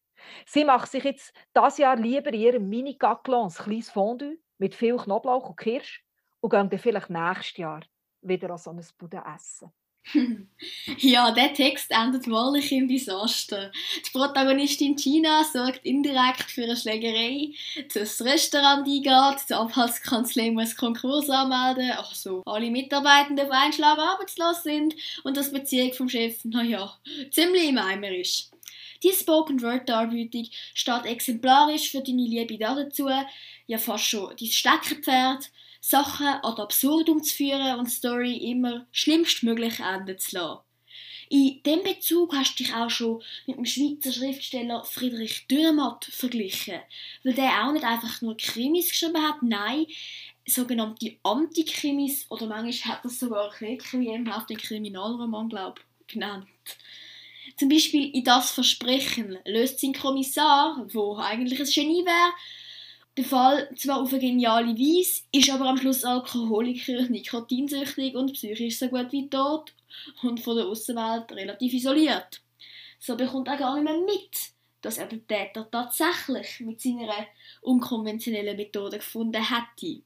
Sie macht sich jetzt das Jahr lieber ihrem Mini-Gaclon ein kleines Fondue mit viel Knoblauch und Kirsch und geht dann vielleicht nächstes Jahr wieder an so ein Bude essen. (laughs) ja, der Text endet wahrlich im Desaster. Die Protagonistin Gina sorgt indirekt für eine Schlägerei, das Restaurant eingeht, die Abhaltskanzlei muss Konkurs anmelden, also alle Mitarbeitenden auf einen Schlag arbeitslos sind und das Beziehung vom Chef, naja, ziemlich im Eimer ist. Die Spoken Word Darbietung steht exemplarisch für deine Liebe dazu, ja fast schon dein Steckerpferd, Sachen ad absurdum zu führen und die Story immer schlimmstmöglich enden zu lassen. In diesem Bezug hast du dich auch schon mit dem Schweizer Schriftsteller Friedrich Dürrematt verglichen, weil der auch nicht einfach nur Krimis geschrieben hat, nein, sogenannte Antikrimis oder manchmal hat er sogar Requiem auf den Kriminalroman, glaube genannt. Zum Beispiel in Das Versprechen löst sein Kommissar, wo eigentlich ein Genie wäre, der Fall zwar auf eine geniale Weise, ist aber am Schluss Alkoholiker, nikotinsüchtig und psychisch so gut wie tot und von der Außenwelt relativ isoliert. So bekommt er gar nicht mehr mit, dass er den Täter tatsächlich mit seiner unkonventionellen Methode gefunden hätte.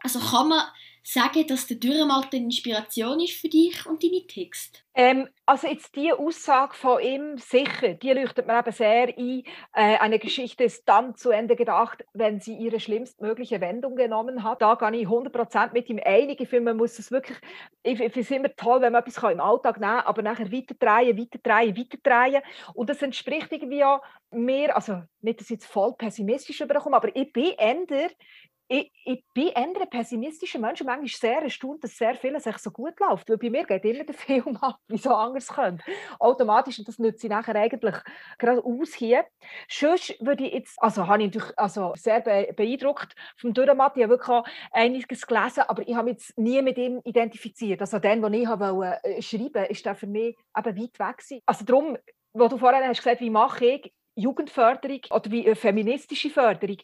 Also kann man sagen, dass der Dürrematt eine Inspiration ist für dich und deine Texte? Ähm, also jetzt die Aussage von ihm, sicher, die leuchtet mir eben sehr ein. Äh, eine Geschichte ist dann zu Ende gedacht, wenn sie ihre schlimmstmögliche Wendung genommen hat. Da gehe ich 100% mit ihm einig. Ich finde, man muss es wirklich, ich, ich finde es immer toll, wenn man etwas im Alltag nehmen kann, aber nachher weiterdrehen, weiterdrehen, weiterdrehen. Und das entspricht irgendwie auch mir, also nicht, dass ich jetzt voll pessimistisch überkomme, aber ich bin eher ich, ich bin eher ein pessimistischer Mensch und manchmal sehr erstaunt, dass sehr vieles so gut läuft. Weil bei mir geht immer der (laughs) Film ab, wie so anders könnte. Automatisch, und das nütze ich nachher eigentlich gerade aus hier. Sonst würde ich jetzt, also habe ich natürlich also sehr beeindruckt vom Dürrematt, ich habe wirklich einiges gelesen, aber ich habe mich jetzt nie mit ihm identifiziert. Also den, den ich habe äh, schreiben ist der für mich eben weit weg gewesen. Also darum, wo du vorhin hast gesagt, wie mache ich Jugendförderung oder wie äh, feministische Förderung,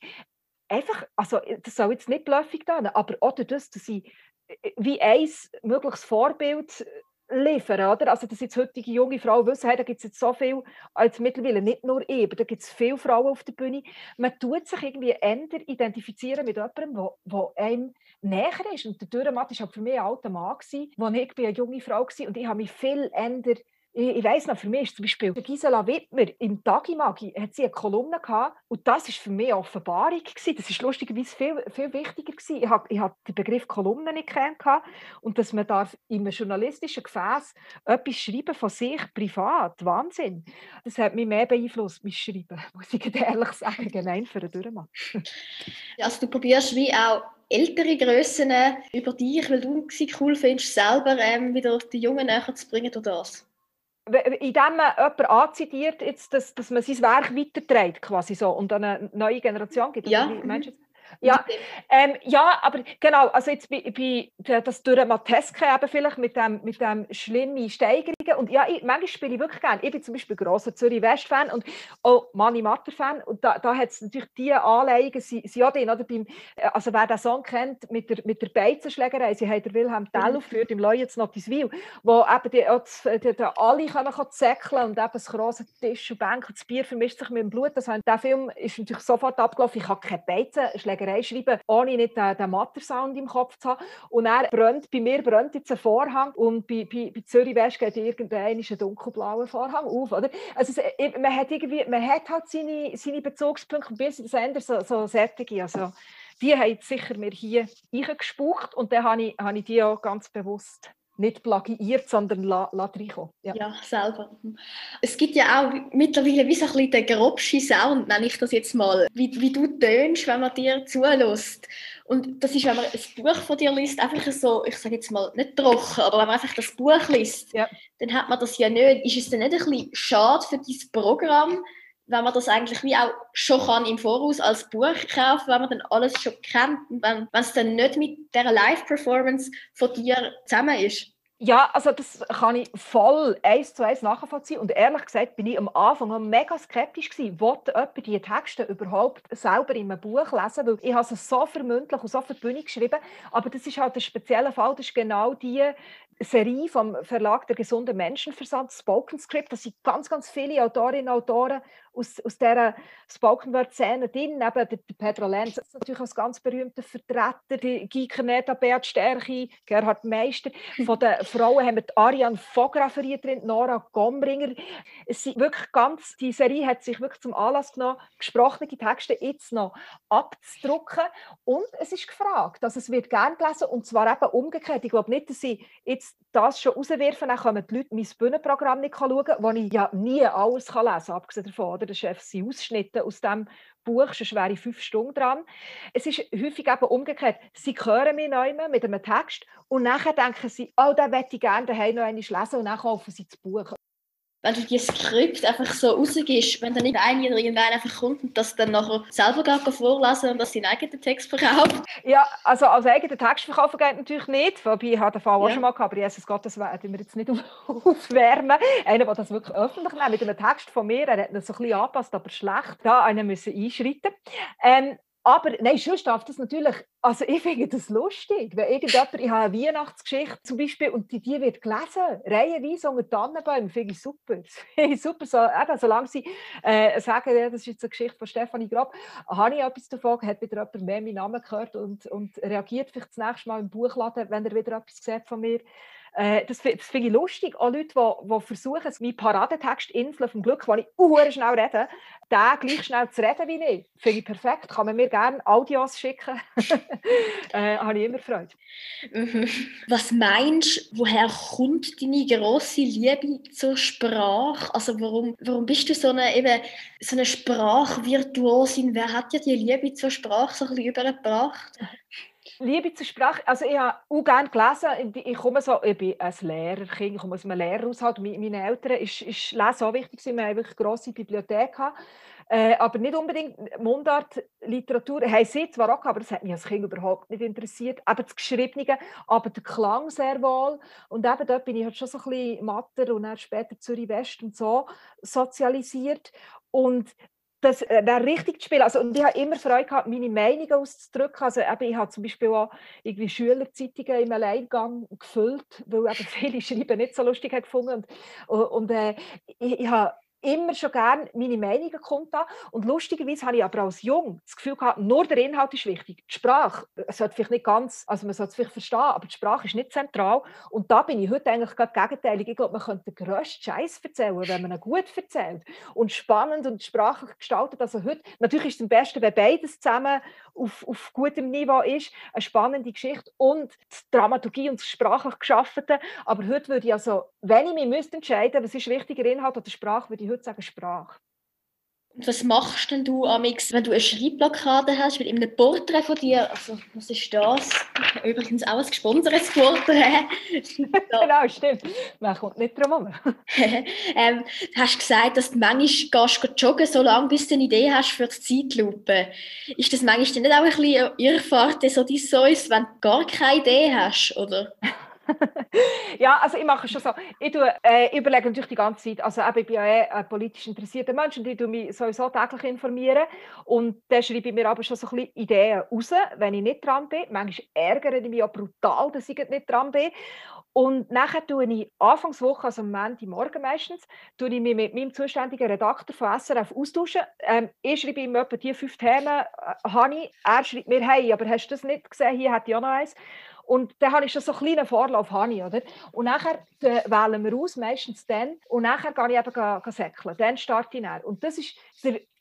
einfach, also das soll jetzt nicht bluffig tun, aber auch das, dass ich äh, wie ein mögliches Vorbild liefern, oder? Also, dass jetzt heutige junge Frauen wissen, hey, da gibt es jetzt so viel, als mittlerweile nicht nur aber da gibt es viele Frauen auf der Bühne. Man tut sich irgendwie ändern, identifizieren mit jemandem, der einem näher ist. Und der Dürrematt war halt für mich ein alter Mann, gewesen, wo ich eine junge Frau war und ich habe mich viel ändert ich, ich weiss noch, für mich ist zum Beispiel Gisela Wittmer im Tagimagi hat sie eine Kolumne gehabt und das ist für mich Offenbarung gewesen. Das ist lustigerweise viel, viel wichtiger gewesen. Ich habe ich hab den Begriff Kolumne nicht kennengelernt und dass man darf in einem journalistischen Gefäß etwas schreiben von sich privat, Wahnsinn. Das hat mich mehr beeinflusst, mein Schreiben, (laughs) muss ich ehrlich sagen, gemein für einen Durchmann. Also du probierst wie auch ältere Grössen über dich, weil du Musik cool findest, selber ähm, wieder die Jungen näher zu bringen durch das? Indem man jemanden anzitiert, jetzt, dass, dass man sein Werk weiterträgt quasi so und eine neue Generation gibt. Ja. Ja, ähm, ja, aber genau, also jetzt bei, bei das durch Mateske eben vielleicht mit dem, mit dem schlimmen Steigerungen. Und ja, ich, manchmal spiele ich wirklich gerne, ich bin zum Beispiel grosser Zürich-West-Fan und auch Mani Matter-Fan. Und da, da hat es natürlich diese Anleihen, sie, sie auch drin, oder beim, äh, also wer den Song kennt, mit der, mit der Beizenschlägerei, sie haben der Wilhelm Tell mhm. aufgeführt im Leujens Notiswil, wo eben die, die, die, die alle können zäckeln und eben das große Tisch und Bänke und das Bier vermischt sich mit dem Blut, das der Film ist natürlich sofort abgelaufen, ich habe keine Beizenschlägerei Schlägerei schreiben, ohne nicht den, den Matter-Sound im Kopf zu haben. Und er brennt, bei mir brennt jetzt ein Vorhang und bei, bei, bei Zürich West geht irgendein ein dunkelblauer Vorhang auf. Oder? Also es, man, hat irgendwie, man hat halt seine, seine Bezugspunkte bis das Ende so, so sättige. Also, die haben sicher mir hier eingespucht und dann habe ich, habe ich die auch ganz bewusst nicht plagiiert, sondern la, la ja. ja, selber. Es gibt ja auch mittlerweile wie so ein bisschen den grobschen Sound, nenne ich das jetzt mal, wie, wie du tönst, wenn man dir zulässt. Und das ist, wenn man ein Buch von dir liest, einfach so, ich sage jetzt mal, nicht trocken, aber wenn man einfach das Buch liest, ja. dann hat man das ja nicht. Ist es dann nicht ein bisschen schade für dein Programm, wenn man das eigentlich wie auch schon kann im Voraus als Buch kaufen, wenn man dann alles schon kennt wenn, wenn es dann nicht mit der Live-Performance von dir zusammen ist. Ja, also das kann ich voll eins zu eins nachvollziehen. Und ehrlich gesagt bin ich am Anfang mega skeptisch gewesen, wollte jemand diese Texte überhaupt selber in einem Buch lesen, weil ich habe es so vermündlich und so für die Bühne geschrieben. Aber das ist halt ein spezieller Fall, das ist genau die Serie vom Verlag Der gesunde Menschenversand, Spoken Script. Da sind ganz, ganz viele Autorinnen und Autoren aus, aus dieser Spoken Word-Szene drin. Eben der, Pedro Lenz ist natürlich als ganz berühmter Vertreter, die Gika Neta, Beat Stärchi, Gerhard Meister. Von den (laughs) Frauen haben wir die Ariane Fograferie drin, Nora Gombringer. Es sind wirklich ganz, die Serie hat sich wirklich zum Anlass genommen, gesprochene Texte jetzt noch abzudrucken. Und es ist gefragt, also es wird gern gelesen und zwar eben umgekehrt. Ich glaube nicht, dass sie jetzt das schon rauswerfen, dann können die Leute mein Bühnenprogramm nicht schauen, wo ich ja nie alles lesen kann, abgesehen davon, oder? Das sind Ausschnitte aus dem Buch, schon schwere fünf Stunden dran. Es ist häufig eben umgekehrt. Sie hören mich neu mit einem Text und nachher denken sie, oh, da möchte ich gerne daheim noch einmal lesen und dann kaufen sie das Buch wenn du die Skript einfach so rausgibst, wenn dann nicht ein oder irgendein einfach kommt und das dann nachher selber gar vorlesen und das seinen eigenen Text verkauft. Ja, also als eigenen Text verkaufen geht natürlich nicht, wobei ich den Fall auch schon mal gehabt, aber Jesus Gott, das werden wir jetzt nicht (laughs) aufwärmen. Einer, der das wirklich öffentlich nimmt, mit einem Text von mir, er hat ihn so ein bisschen angepasst, aber schlecht, da einen müssen einschreiten. Ähm, Aber nein, sonst darf das natürlich, also ich finde das lustig, wenn irgendjemand, ich habe eine Weihnachtsgeschichte zum Beispiel und die, die wird gelesen, reihenweise unter Tannenbäumen, finde ich super. (laughs) Finde ich super, so, eben, solange sie äh, sagen, ja, das ist jetzt eine Geschichte von Stefanie Grab, habe ich etwas davon, hat wieder jemand mehr meinen Namen gehört und, und reagiert vielleicht das nächste Mal im Buchladen, wenn er wieder etwas sieht von mir. Äh, das, das finde ich lustig. Auch Leute, die, die versuchen, meinen Paradetext Insel vom Glück, wo ich uh, schnell rede, den gleich schnell zu reden wie ich. Finde ich perfekt. Kann man mir gerne Audios schicken. (laughs) äh, habe ich immer Freude. Mhm. Was meinst du, woher kommt deine grosse Liebe zur Sprache? Also warum, warum bist du so eine, eben, so eine Sprachvirtuosin? Wer hat dir die Liebe zur Sprache so ein bisschen übergebracht? (laughs) Liebe zur Sprache, also ich habe auch gerne gelesen, ich komme so, ich bin ein Lehrerkind, ich komme aus einem Lehrerhaushalt, meine Eltern ist, ist Lesen auch wichtig, wir haben eine grosse Bibliothek gehabt, äh, aber nicht unbedingt Mundart-Literatur, haben sie zwar auch aber das hat mich als Kind überhaupt nicht interessiert, eben das Geschriebene, aber der Klang sehr wohl. Und eben dort bin ich halt schon so ein bisschen Matter und dann später Zürich West und so sozialisiert. Und das äh, richtig zu spielen. Also, und ich habe immer Freude gehabt, meine Meinung auszudrücken. Also, eben, ich habe zum Beispiel auch irgendwie Schülerzeitungen im Alleingang gefüllt, weil eben (laughs) viele Schreiben nicht so lustig haben gefunden. Und, und äh, ich, ich habe immer schon gerne meine Meinungen kundtan. Und lustigerweise habe ich aber als Jung das Gefühl gehabt, nur der Inhalt ist wichtig. Die Sprache sollte vielleicht nicht ganz, also man sollte es vielleicht verstehen, aber die Sprache ist nicht zentral. Und da bin ich heute eigentlich gerade gegenteilig. Ich glaube, man könnte den grössten Scheiß erzählen, wenn man ihn gut erzählt und spannend und sprachlich gestaltet. Also heute, natürlich ist es am besten, wenn beides zusammen auf, auf gutem Niveau ist, eine spannende Geschichte und die Dramaturgie und das sprachlich Geschaffene. Aber heute würde ich also, wenn ich mich müsste entscheiden, was ist wichtiger Inhalt oder Sprache, würde ich heute sagen Sprache. Was machst denn du, Amix, wenn du eine Schreibblockade hast mit einem Porträt von dir? Also, was ist das? Übrigens auch ein gesponsertes Porträt. (laughs) genau, stimmt. Man kommt nicht drum herum. (laughs) ähm, du hast gesagt, dass du manchmal gehst joggen so lange, bis du eine Idee hast für die Zeitlupe. Ist das manchmal nicht auch ein bisschen Irrfahrt, so so ist, wenn du gar keine Idee hast, oder? (laughs) (laughs) ja, also ich mache schon so. Ich tue, äh, überlege natürlich die ganze Zeit. Also ich bin ja eh ein politisch interessierter Mensch und ich tue mich sowieso täglich informieren. Und dann schreibe ich mir aber schon so ein bisschen Ideen raus, wenn ich nicht dran bin. Manchmal ärgere ich mich auch brutal, dass ich nicht dran bin. Und nachher tue ich Anfangswoche, also am Montagmorgen meistens, tue ich mich mit meinem zuständigen Redakteur von SRF austauschen. Ähm, ich schreibe ihm etwa die fünf Themen, äh, habe Er schreibt mir, hey, aber hast du das nicht gesehen? Hier hätte ich auch noch eins. Und dann habe ich schon so einen kleinen Vorlauf, habe ich, oder? Und nachher äh, wählen wir aus, meistens dann, und nachher gehe ich eben ga, ga säckeln. Dann starte ich dann. Und das ist,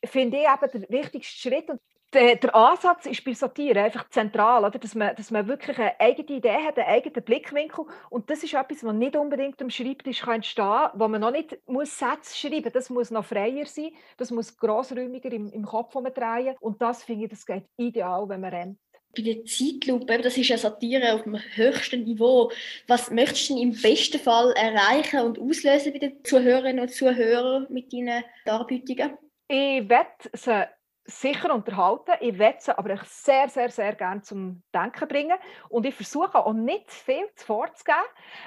finde ich, eben der wichtigste Schritt. Und der, der, Ansatz ist bei Satire einfach zentral, oder? Dass, man, dass man wirklich eine eigene Idee hat, einen eigenen Blickwinkel. Und das ist etwas, was nicht unbedingt am Schreibtisch kann entstehen kann, wo man noch nicht muss Sätze schreiben muss. Das muss noch freier sein, das muss grossräumiger im, im Kopf drehen. Und das finde ich, das geht ideal, wenn man rennt bei der Zeitlupe, das ist ja Satire auf dem höchsten Niveau. Was möchtest du im besten Fall erreichen und auslösen bei den Zuhörerinnen und Zuhörern mit deinen Darbietungen? Ich werde sicher unterhalten. Ich werde sie aber sehr, sehr, sehr gerne zum Denken bringen. Und ich versuche auch nicht viel zu vorzugeben,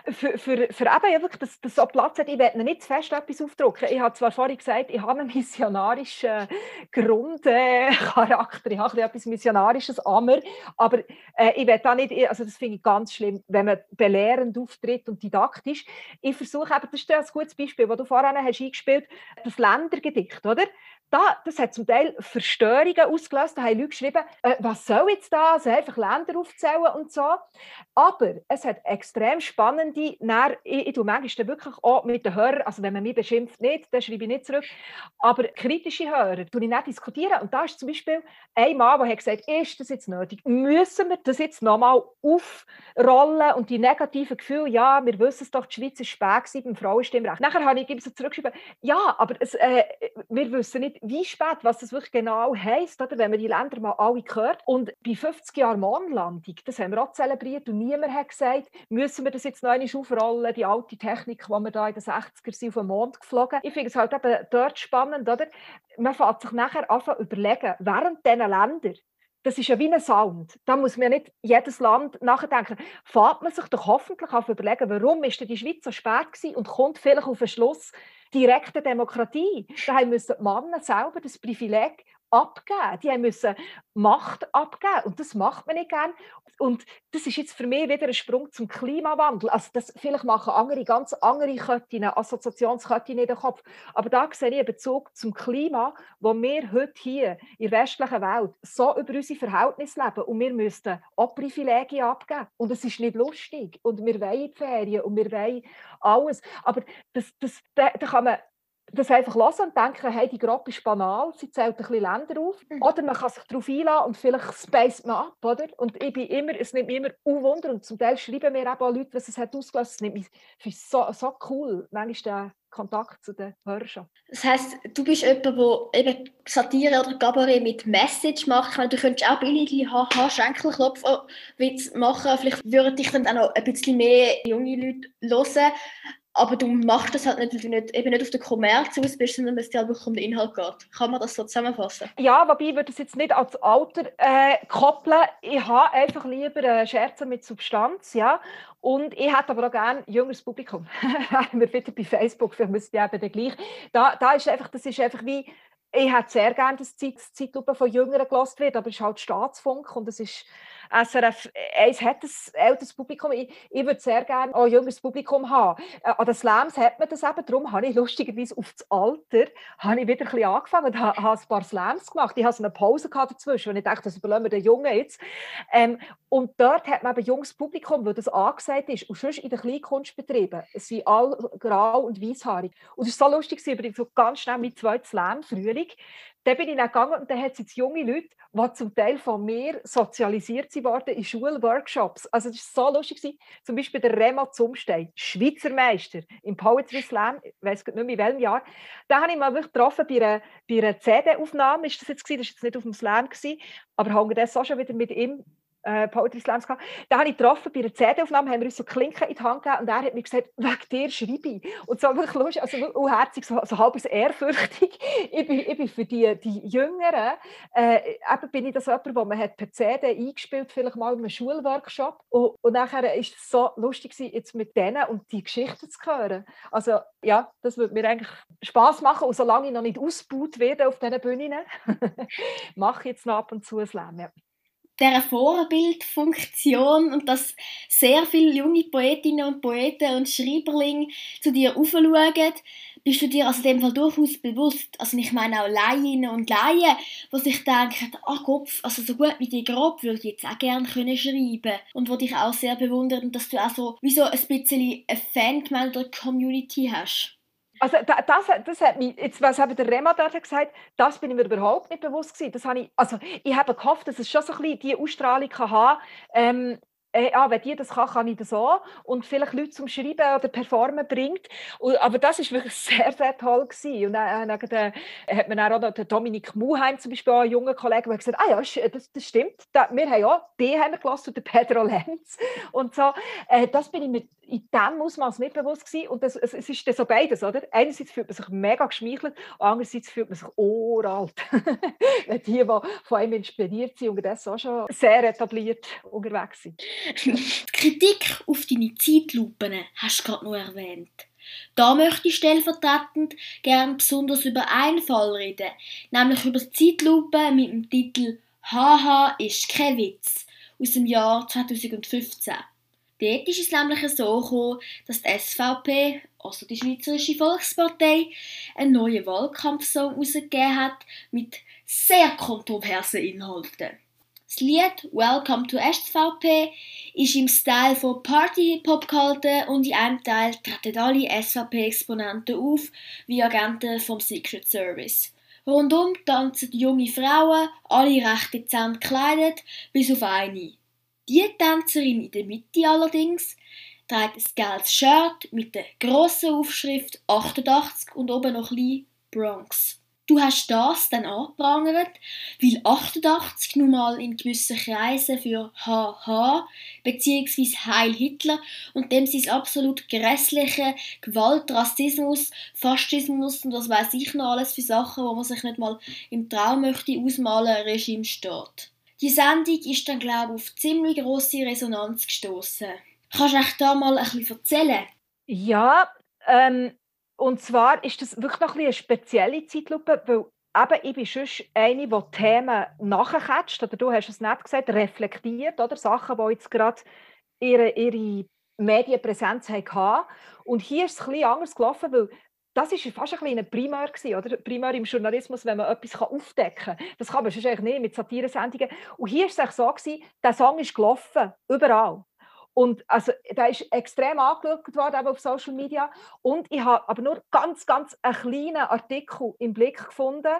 für, für, für eben wirklich, dass das so Platz hat. Ich werde nicht zu fest etwas aufdrucken. Ich habe zwar vorhin gesagt, ich habe einen missionarischen Grundcharakter, ich habe etwas Missionarisches an mir, aber äh, ich werde da nicht, also das finde ich ganz schlimm, wenn man belehrend auftritt und didaktisch. Ich versuche eben, das ist ein gutes Beispiel, das du vorhin hast eingespielt hast, das Ländergedicht, oder? Da, das hat zum Teil Verstörungen ausgelöst. Da haben Leute geschrieben, äh, was soll jetzt da? Also einfach Länder aufzählen und so. Aber es hat extrem spannende, dann, ich, ich tue manchmal wirklich auch mit den Hörern, also wenn man mich beschimpft nicht, dann schreibe ich nicht zurück, aber kritische Hörer tue ich nicht diskutieren. Und da ist zum Beispiel ein Mann, der hat gesagt, ist das jetzt nötig? Müssen wir das jetzt nochmal aufrollen und die negativen Gefühle, ja, wir wissen es doch, die Schweiz ist spät beim Frauenstimmrecht. Nachher habe ich ihm so zurückgeschrieben, ja, aber es, äh, wir wissen nicht, wie spät, was das wirklich genau heisst, oder, wenn man die Länder mal alle gehört. Und bei 50 Jahren Mondlandung, das haben wir auch zelebriert und niemand hat gesagt, müssen wir das jetzt noch einmal aufrollen, die alte Technik, die wir da in den 60er sind, auf den Mond geflogen. Ich finde es halt eben dort spannend, oder? Man fängt sich nachher an überlegen, während diesen Ländern das ist ja wie ein Sound. Da muss man nicht jedes Land nachdenken. Fährt man sich doch hoffentlich auf überlegen, warum ist denn die Schweiz so spät gewesen und kommt vielleicht auf den Schluss, direkte Demokratie. Da müssen die Männer selber das Privileg abgeben. Die müssen Macht abgeben. Und das macht man nicht gerne. Und das ist jetzt für mich wieder ein Sprung zum Klimawandel. Also das, vielleicht machen andere ganz andere Ketten, Assoziationsketten in den Kopf. Aber da sehe ich einen Bezug zum Klima, wo wir heute hier in der westlichen Welt so über unsere Verhältnisse leben und wir müssten auch Privilegien abgeben. Und es ist nicht lustig. Und wir wollen die Ferien und wir wollen alles. Aber das, das, da, da kann man das einfach lassen und denken, hey, die Gruppe ist banal, sie zählt ein bisschen Länder auf. Mhm. Oder man kann sich darauf einladen und vielleicht spaced man ab, oder? Und ich bin immer, es nimmt mich immer Wunder und zum Teil schreiben mir auch Leute, was es hat ausgelöst. Es nimmt mich so, so cool, manchmal der Kontakt zu den Hörern. Das heisst, du bist jemand, der eben Satire oder Gabaret mit Message macht. meine, du könntest auch billige Haha-Schenkelklopf-Witz machen. Vielleicht würden dich dann auch noch ein bisschen mehr junge Leute hören. Aber du machst das halt nicht, weil du nicht, eben nicht auf den Kommerz aus bist, sondern dass es dir halt wirklich um den Inhalt geht. Kann man das so zusammenfassen? Ja, wobei ich würde das jetzt nicht als Alter äh, koppeln. Ich habe einfach lieber äh, Scherze mit Substanz, ja. Und ich hätte aber auch gerne jüngeres Publikum. (laughs) wir wieder bei Facebook, vielleicht müsste ich eben gleich. Da, da ist einfach, das ist einfach wie ich hätte sehr gerne, dass die Zeitlupe von Jüngeren gelost wird, aber es ist halt Staatsfunk und es ist SRF 1 hat ein älteres Publikum. Ich, ich würde sehr gerne auch ein jüngeres Publikum haben. Äh, an den Slams hat man das eben, darum habe ich lustigerweise auf das Alter habe ich wieder ein bisschen angefangen und habe, habe ein paar Slams gemacht. Ich hatte so eine Pause dazwischen, und ich dachte, das überlassen wir den Jungen jetzt. Ähm, und dort hat man eben junges Publikum, weil das angesagt ist. Und sonst in den Kleinkunstbetrieben sind alle grau und weißhaarig. Und es war so lustig, ich so ganz schnell mit zwei Slam, Frühling, dann bin ich dann gegangen und dann hat es jetzt junge Leute, die zum Teil von mir sozialisiert worden in Schulworkshops. Also das war so lustig. Zum Beispiel der Remo Zumstein, Schweizer Meister im Poetry Slam, ich weiß nicht mehr in welchem Jahr. Da habe ich mal wirklich getroffen bei einer, bei einer CD-Aufnahme, ist das jetzt das war jetzt nicht auf dem Slam, gewesen, aber habe das auch schon wieder mit ihm äh, Poetry Slams gehabt. Da habe ich getroffen, bei einer CD-Aufnahme haben wir uns so Klinken in die Hand gegeben und er hat mir gesagt, wegen dir schreibe ich. Und so wirklich lustig, also unherzig, so, so halb ehrfürchtig. (laughs) Ich bin, ich bin für die, die Jüngeren, äh, eben bin ich das jemand, wo man hat per CD eingespielt, vielleicht mal in einem Schulworkshop. Und, und nachher ist es so lustig jetzt mit denen und die Geschichten zu hören. Also ja, das würde mir eigentlich Spaß machen und solange ich noch nicht ausgebaut werde auf diesen Bühnen, (laughs) mache ich jetzt noch ab und zu ein Slam. Ja dieser Vorbildfunktion und dass sehr viele junge Poetinnen und Poeten und Schreiberlinge zu dir aufschauen, bist du dir also in dem Fall durchaus bewusst, also ich meine auch Laien und Laien, die sich denken, ach Kopf, also so gut wie die grob würde ich jetzt auch gerne können schreiben und wo dich auch sehr bewundern, dass du auch so wie so ein bisschen eine Fangemeinde-Community hast. Also das, das hat mich, jetzt, was habe der Rema dort gesagt, das bin ich mir überhaupt nicht bewusst gewesen. Das habe ich, also ich habe gehofft, dass es schon so ein bisschen die Ausstrahlung kann haben, ähm, äh, ah, wenn die das kann, kann ich das auch. Und vielleicht Leute zum Schreiben oder Performen bringt. Und, aber das war wirklich (laughs) sehr, sehr toll gewesen. Und dann, dann, dann hat man auch noch den Dominik Muheim zum Beispiel, einen jungen Kollegen, der gesagt ah ja, das, das stimmt. Da, wir haben auch die haben wir gelassen und den Pedro Lenz. (laughs) Und so, äh, das bin ich mir in diesem Ausmaß nicht bewusst gewesen. Und das, es, es ist so beides, oder? Einerseits fühlt man sich mega geschmeichelt, andererseits fühlt man sich uralt. (laughs) die, die von einem inspiriert sind und das auch schon sehr etabliert unterwegs sind. Die (laughs) Kritik auf deine Zeitlupen hast du gerade noch erwähnt. Da möchte ich stellvertretend gern besonders über einen Fall reden, nämlich über die Zeitlupe mit dem Titel Haha ist kein Witz aus dem Jahr 2015. Dort ist es nämlich so gekommen, dass die SVP, also die Schweizerische Volkspartei, einen neuen Wahlkampfsong herausgegeben hat mit sehr kontroversen Inhalten. Das Lied Welcome to SVP ist im Style von Party-Hip-Hop gehalten und in einem Teil treten alle SVP-Exponenten auf, wie Agenten vom Secret Service. Rundum tanzen junge Frauen, alle recht dezent gekleidet, bis auf eine. Die Tänzerin in der Mitte allerdings trägt ein gelbes Shirt mit der grossen Aufschrift 88 und oben noch ein Bronx. Du hast das dann angeprangert, weil 88 nun mal in gewissen Kreisen für HH bzw. Heil Hitler und dem sein absolut grässliche Gewalt, Rassismus, Faschismus und was weiß ich noch alles für Sachen, wo man sich nicht mal im Traum möchte ausmalen, Regime steht. Die Sendung ist dann, glaube ich, auf ziemlich grosse Resonanz gestoßen. Kannst du euch da mal ein bisschen erzählen? Ja, ähm, und zwar ist das wirklich noch ein eine spezielle Zeitlupe, weil eben, ich bin schon eine, die Themen nachcatcht, oder du hast es nicht gesagt, reflektiert, oder Sachen, die jetzt gerade ihre, ihre Medienpräsenz hatten. Und hier ist es ein bisschen anders gelaufen, weil das war fast ein, ein Primär gewesen, oder? Primär im Journalismus, wenn man etwas aufdecken kann. Das kann man sonst eigentlich nicht mit Satiresendungen. Und hier war es so, gewesen, der Song ist gelaufen, überall. Und also, der ist extrem angeschaut worden auf Social Media. Und ich habe aber nur ganz, ganz einen kleinen Artikel im Blick gefunden,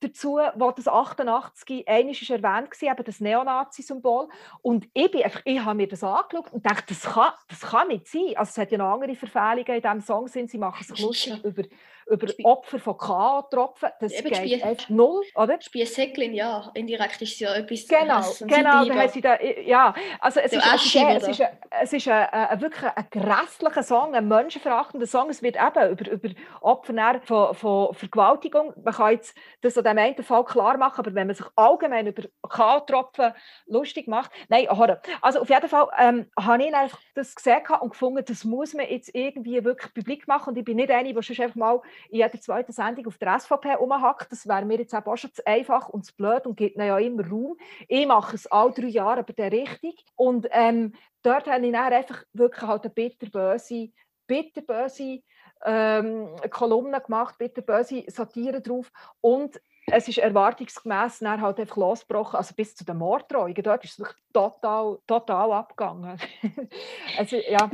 dazu, wo das 88 einmal ist erwähnt war, eben das Neonazi-Symbol. Und ich, bin einfach, ich habe mir das angeschaut und dachte, das kann, das kann nicht sein. Also es hat ja noch andere Verfehlungen in diesem Song, sind, sie machen sich lustig über, über Opfer von K.O.-Tropfen. Das Eben geht echt null, oder? Spiessäcklin, ja, indirekt ist es ja etwas... Genau, genau, da haben sie da, ja, also es ist, Asche, es ist, ein, es ist ein, ein, wirklich ein grässlicher Song, ein menschenverachtender Song. Es wird eben über, über Opfer von, von Vergewaltigung, man kann jetzt das an dem einen Fall klar machen, aber wenn man sich allgemein über K.O.-Tropfen lustig macht, nein, also auf jeden Fall ähm, habe ich einfach das gesehen und gefunden, das muss man jetzt irgendwie wirklich publik machen und ich bin nicht eine, die schon einfach mal in jeder zweiten Sendung auf der SVP rumhackt. Das wäre mir jetzt auch schon zu einfach und zu blöd und gibt ihnen ja immer Raum. Ich mache es alle drei Jahre, aber der richtig. Und ähm, dort habe ich dann einfach wirklich halt eine bitterböse, bitterböse ähm, Kolumne gemacht, bitterböse Satire drauf und es ist erwartungsgemäß dann halt einfach losgebrochen, also bis zu den Morddrohungen. Dort ist es total, total abgegangen. (laughs) also, ja,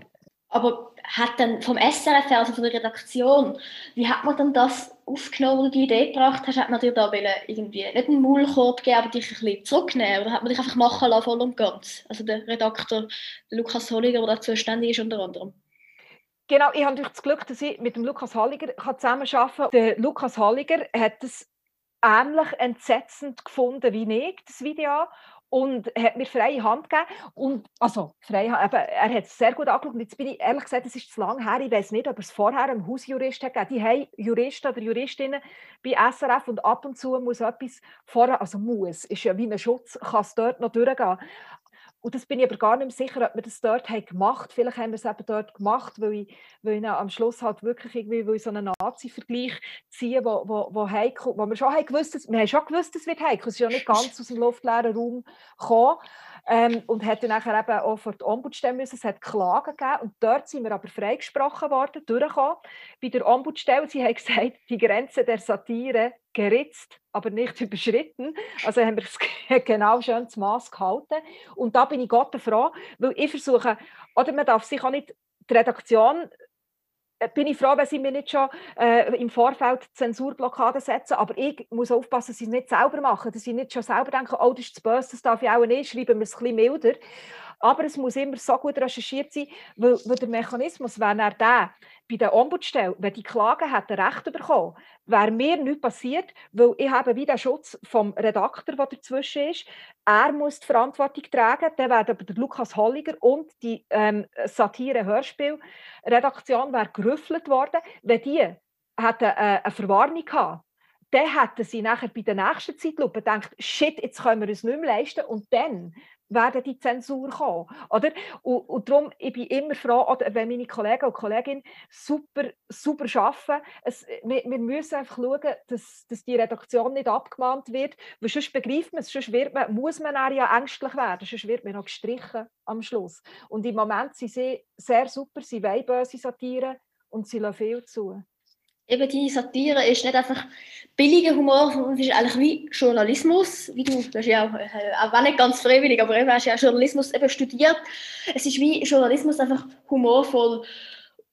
aber hat dann vom SRF, also von der Redaktion, wie hat man dann das aufgenommen, die Idee gebracht hast? Hat man dir da irgendwie nicht einen Maulkorb gegeben, aber dich ein bisschen zurücknehmen? Oder hat man dich einfach machen lassen, voll und ganz? Also der Redakteur Lukas Holliger, der dazu ständig ist, unter anderem. Genau, ich habe das Glück, dass ich mit dem Lukas Holliger zusammenarbeiten kann. Der Lukas Holliger hat es ähnlich entsetzend gefunden wie ich, das Video und hat mir freie Hand gegeben. Und, also, freie Hand, eben, er hat es sehr gut angeschaut. Jetzt bin ich ehrlich gesagt, es ist zu lang her. Ich weiß nicht, ob es vorher einen Hausjurist hat gegeben. Die haben Juristen oder Juristinnen bei SRF und ab und zu muss etwas vorher, also muss, ist ja wie ein Schutz, kann es dort noch durchgehen. Und das bin ich aber gar nicht sicher, ob wir das dort haben gemacht haben. Vielleicht haben wir es eben dort gemacht, weil ich, weil ich am Schluss halt wirklich irgendwie will so einen Nazi-Vergleich ziehen, wo, wo, wo, heikel, wo wir schon haben gewusst, dass, wir haben schon gewusst, es wird heikel. Es ist ja nicht ganz aus dem luftleeren Raum gekommen. Ähm, und hätte nachher eben auch vor die Ombudsstelle müssen. Es hat Klagen gegeben und dort sind wir aber freigesprochen worden, durchgekommen. Bei der Ombudsstelle, sie haben (laughs) gesagt, die Grenze der Satire geritzt, aber nicht (laughs) überschritten. Also haben wir es (laughs) genau schön zum Maß gehalten. Und da bin ich Gott froh, weil ich versuche, oder man darf sich auch nicht die Redaktion bin ich froh, wenn sie mir nicht schon äh, im Vorfeld Zensurblockaden setzen, aber ich muss aufpassen, dass sie es nicht selber machen, dass sie nicht schon selber denken, oh, das ist zu böse, das darf ich auch nicht, schreiben wir es ein bisschen milder. Aber es muss immer so gut recherchiert sein, weil, weil der Mechanismus, wenn er der bei der Ombudsstelle, wenn die Klage hätten Recht bekommen, wäre mir nichts passiert, weil ich habe wie den Schutz vom Redakteur, der dazwischen ist. Er muss die Verantwortung tragen, dann wäre aber der Lukas Holliger und die ähm, Satire-Hörspiel-Redaktion gerüffelt worden, wenn die hätten, äh, eine Verwarnung gehabt dann hätten sie nachher bei der nächsten Zeitlupe gedacht, shit, jetzt können wir uns nicht mehr leisten. Und dann werden die Zensur kommen. Oder? Und, und darum, ich bin immer froh, oder wenn meine Kollegen und Kolleginnen super, super arbeiten. Es, wir, wir, müssen einfach schauen, dass, dass die Redaktion nicht abgemahnt wird, weil sonst begreift man es, sonst wird man, muss man ja ängstlich werden, sonst wird man noch gestrichen am Schluss. Und im Moment sind sie sehr super, sie wollen böse Satire und sie lassen viel zu eben die Satire ist nicht einfach billiger Humor, sondern es ist eigentlich wie Journalismus, wie du, du hast ja auch, äh, auch wenn nicht ganz freiwillig, aber eben hast ja Journalismus eben studiert. Es ist wie Journalismus einfach humorvoll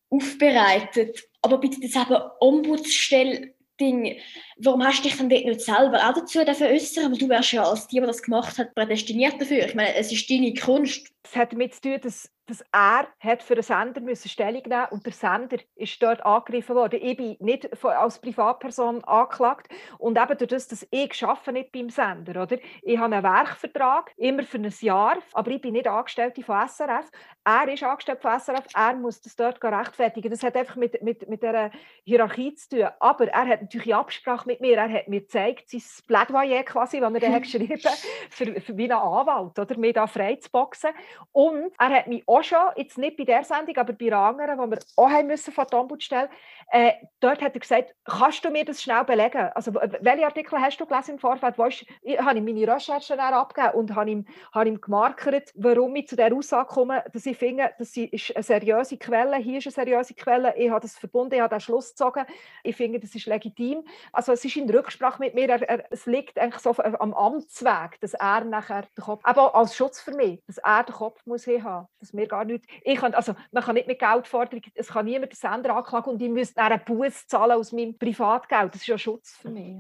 aufbereitet. Aber bitte das eben Ombudsstelle Ding, warum hast du dich dann nicht selber auch dazu äußern? Weil du wärst ja als die, die das gemacht hat, prädestiniert dafür. Ich meine, es ist deine Kunst. Es hat damit zu tun, dass dass er hat für den Sender müssen Stellung nehmen und der Sender ist dort angegriffen worden. Ich bin nicht als Privatperson angeklagt und eben durch das, dass ich arbeite nicht beim Sender, oder? Ich habe einen Werkvertrag, immer für ein Jahr, aber ich bin nicht Angestellte von SRF. Er ist angestellt von SRF, er muss das dort rechtfertigen. Das hat einfach mit, mit, mit dieser Hierarchie zu tun. Aber er hat natürlich Absprache mit mir, er hat mir gezeigt, sein Plädoyer quasi, das er dann (laughs) geschrieben hat, für, für wie einen Anwalt, oder? mich da frei zu boxen. Und er hat mich auch auch schon, jetzt nicht bei der Sendung, aber bei anderen, wo wir auch haben müssen von der Ombudsstelle, äh, dort hat er gesagt, kannst du mir das schnell belegen? Also welche Artikel hast du gelesen im Vorfeld? Weißt, ich, habe ich meine Recherchen abgegeben und habe ihm, habe ihm gemarkert, warum ich zu der Aussage komme, dass ich finde, das ist eine seriöse Quelle, hier ist eine seriöse Quelle, ich habe das verbunden, ich habe den Schluss gezogen, ich finde, das ist legitim. Also es ist in Rücksprache mit mir, er, er, es liegt eigentlich so am Amtsweg, dass er nachher den Kopf, aber als Schutz für mich, dass er den Kopf muss haben, dass mir gar nichts, ich kann, also man kann nicht mit Geldforderung, es kann niemand den Sender anklagen und ich müsste einen Buß zahlen aus meinem Privatgeld, das ist ja Schutz für mich.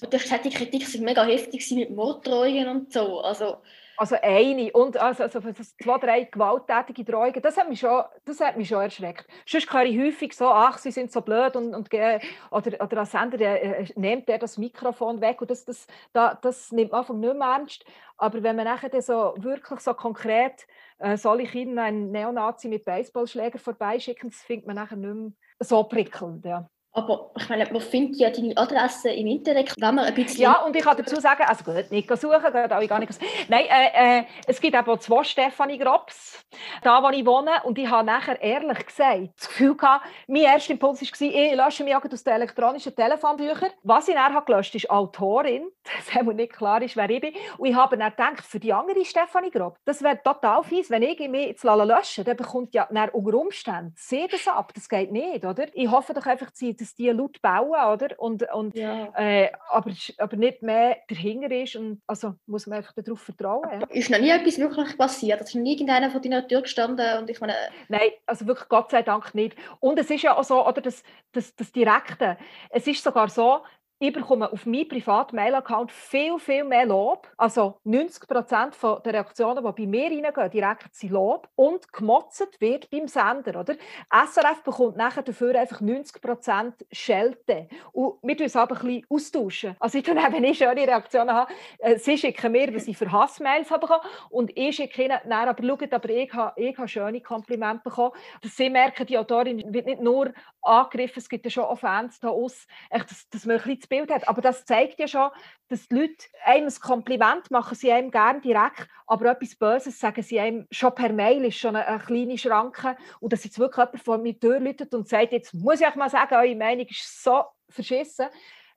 Hast gesagt, die Kritik war mega heftig mit Morddrohungen und so, also also eine und also, also zwei, drei gewalttätige Drohungen, das hat mich schon, das hat mich schon erschreckt. Sonst höre ich häufig so, ach, sie sind so blöd und, und oder, oder ein Sender äh, nimmt der das Mikrofon weg und das, das, das, das nimmt man einfach nicht mehr ernst. Aber wenn man nachher so wirklich so konkret, äh, soll ich Ihnen einen Neonazi mit Baseballschläger vorbeischicken, das findet man nachher nicht mehr so prickelnd. Ja. Aber ich meine, man findet ja deine Adresse im Internet, wenn man ein bisschen... Ja, und ich kann dazu sagen, also gut, nicht suchen, geht auch gar nicht Nein, äh, äh, es gibt aber zwei Stefanie Grobs, da wo ich wohne, und ich habe nachher ehrlich gesagt das Gefühl gehabt, mein erster Impuls war, ich lösche mich aus den elektronischen Telefonbüchern. Was ich dann habe gelöscht ist Autorin, (laughs) dass mir nicht klar ist, wer ich bin. Und ich habe dann gedacht, für die andere Stefanie Grob, das wäre total fies, wenn ich mich jetzt lösche, dann bekommt ja unter Umständen das ab, das geht nicht, oder? Ich hoffe doch einfach, dass dass die laut bauen, oder? Und, und, ja. äh, aber, aber nicht mehr dahinter ist. Und, also muss man einfach darauf vertrauen. Ja. Ist noch nie etwas wirklich passiert? Ist noch nie irgendeiner von deiner Tür gestanden? Und ich meine... Nein, also wirklich Gott sei Dank nicht. Und es ist ja auch so, oder das, das, das Direkte, es ist sogar so, ich bekomme auf meinem privaten Mail-Account viel, viel mehr Lob. Also 90 Prozent der Reaktionen, die bei mir reingehen, direkt sind Lob. Und gemotzt wird beim Sender. Oder? SRF bekommt nachher dafür einfach 90 Prozent Schelte. Und wir tun es aber ein bisschen austauschen. Also ich dann, wenn ich schöne Reaktionen habe, äh, sie schicken mir, was ich für Hassmails habe bekommen. Und ich schicke ihnen, nein, aber schaut, aber ich habe, ich habe schöne Komplimente bekommen. Sie merken, die Autorin wird nicht nur angegriffen, es gibt ja schon auch Fans da aus, dass, dass man ein bisschen Bild hat. Aber das zeigt ja schon, dass die Leute einem ein Kompliment machen, sie einem gerne direkt, aber etwas Böses sagen sie einem schon per Mail, ist schon eine, eine kleine Schranke. Und dass jetzt wirklich jemand vor mir durchläutet und sagt, jetzt muss ich euch mal sagen, eure Meinung ist so verschissen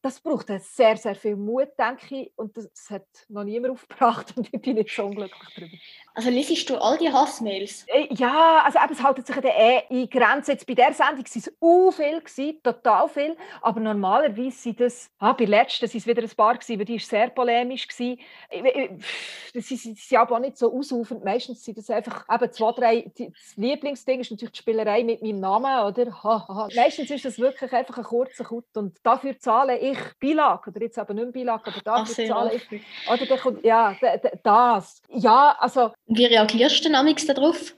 das braucht sehr, sehr viel Mut, denke ich. Und das hat noch niemand (laughs) aufgebracht und ich bin nicht schon glücklich darüber. Also liest du all die Hassmails? Äh, ja, also eben, es hält sich eh in Grenzen. Jetzt bei dieser Sendung waren es u viel, gewesen, total viel. Aber normalerweise sind das, ah, bei letzten waren es wieder ein paar, gewesen, weil die war sehr polemisch. Gewesen. Das ist ja aber auch nicht so ausufernd. Meistens sind das einfach eben zwei, drei, das Lieblingsding ist natürlich die Spielerei mit meinem Namen, oder? Ha, ha. Meistens ist das wirklich einfach ein kurzer Kut und dafür zahle ich Beilage, oder jetzt aber nicht Beilage, aber Ach, zahle ich. Oder dann kommt, ja, das. Ja, also wie reagierst du denn darauf?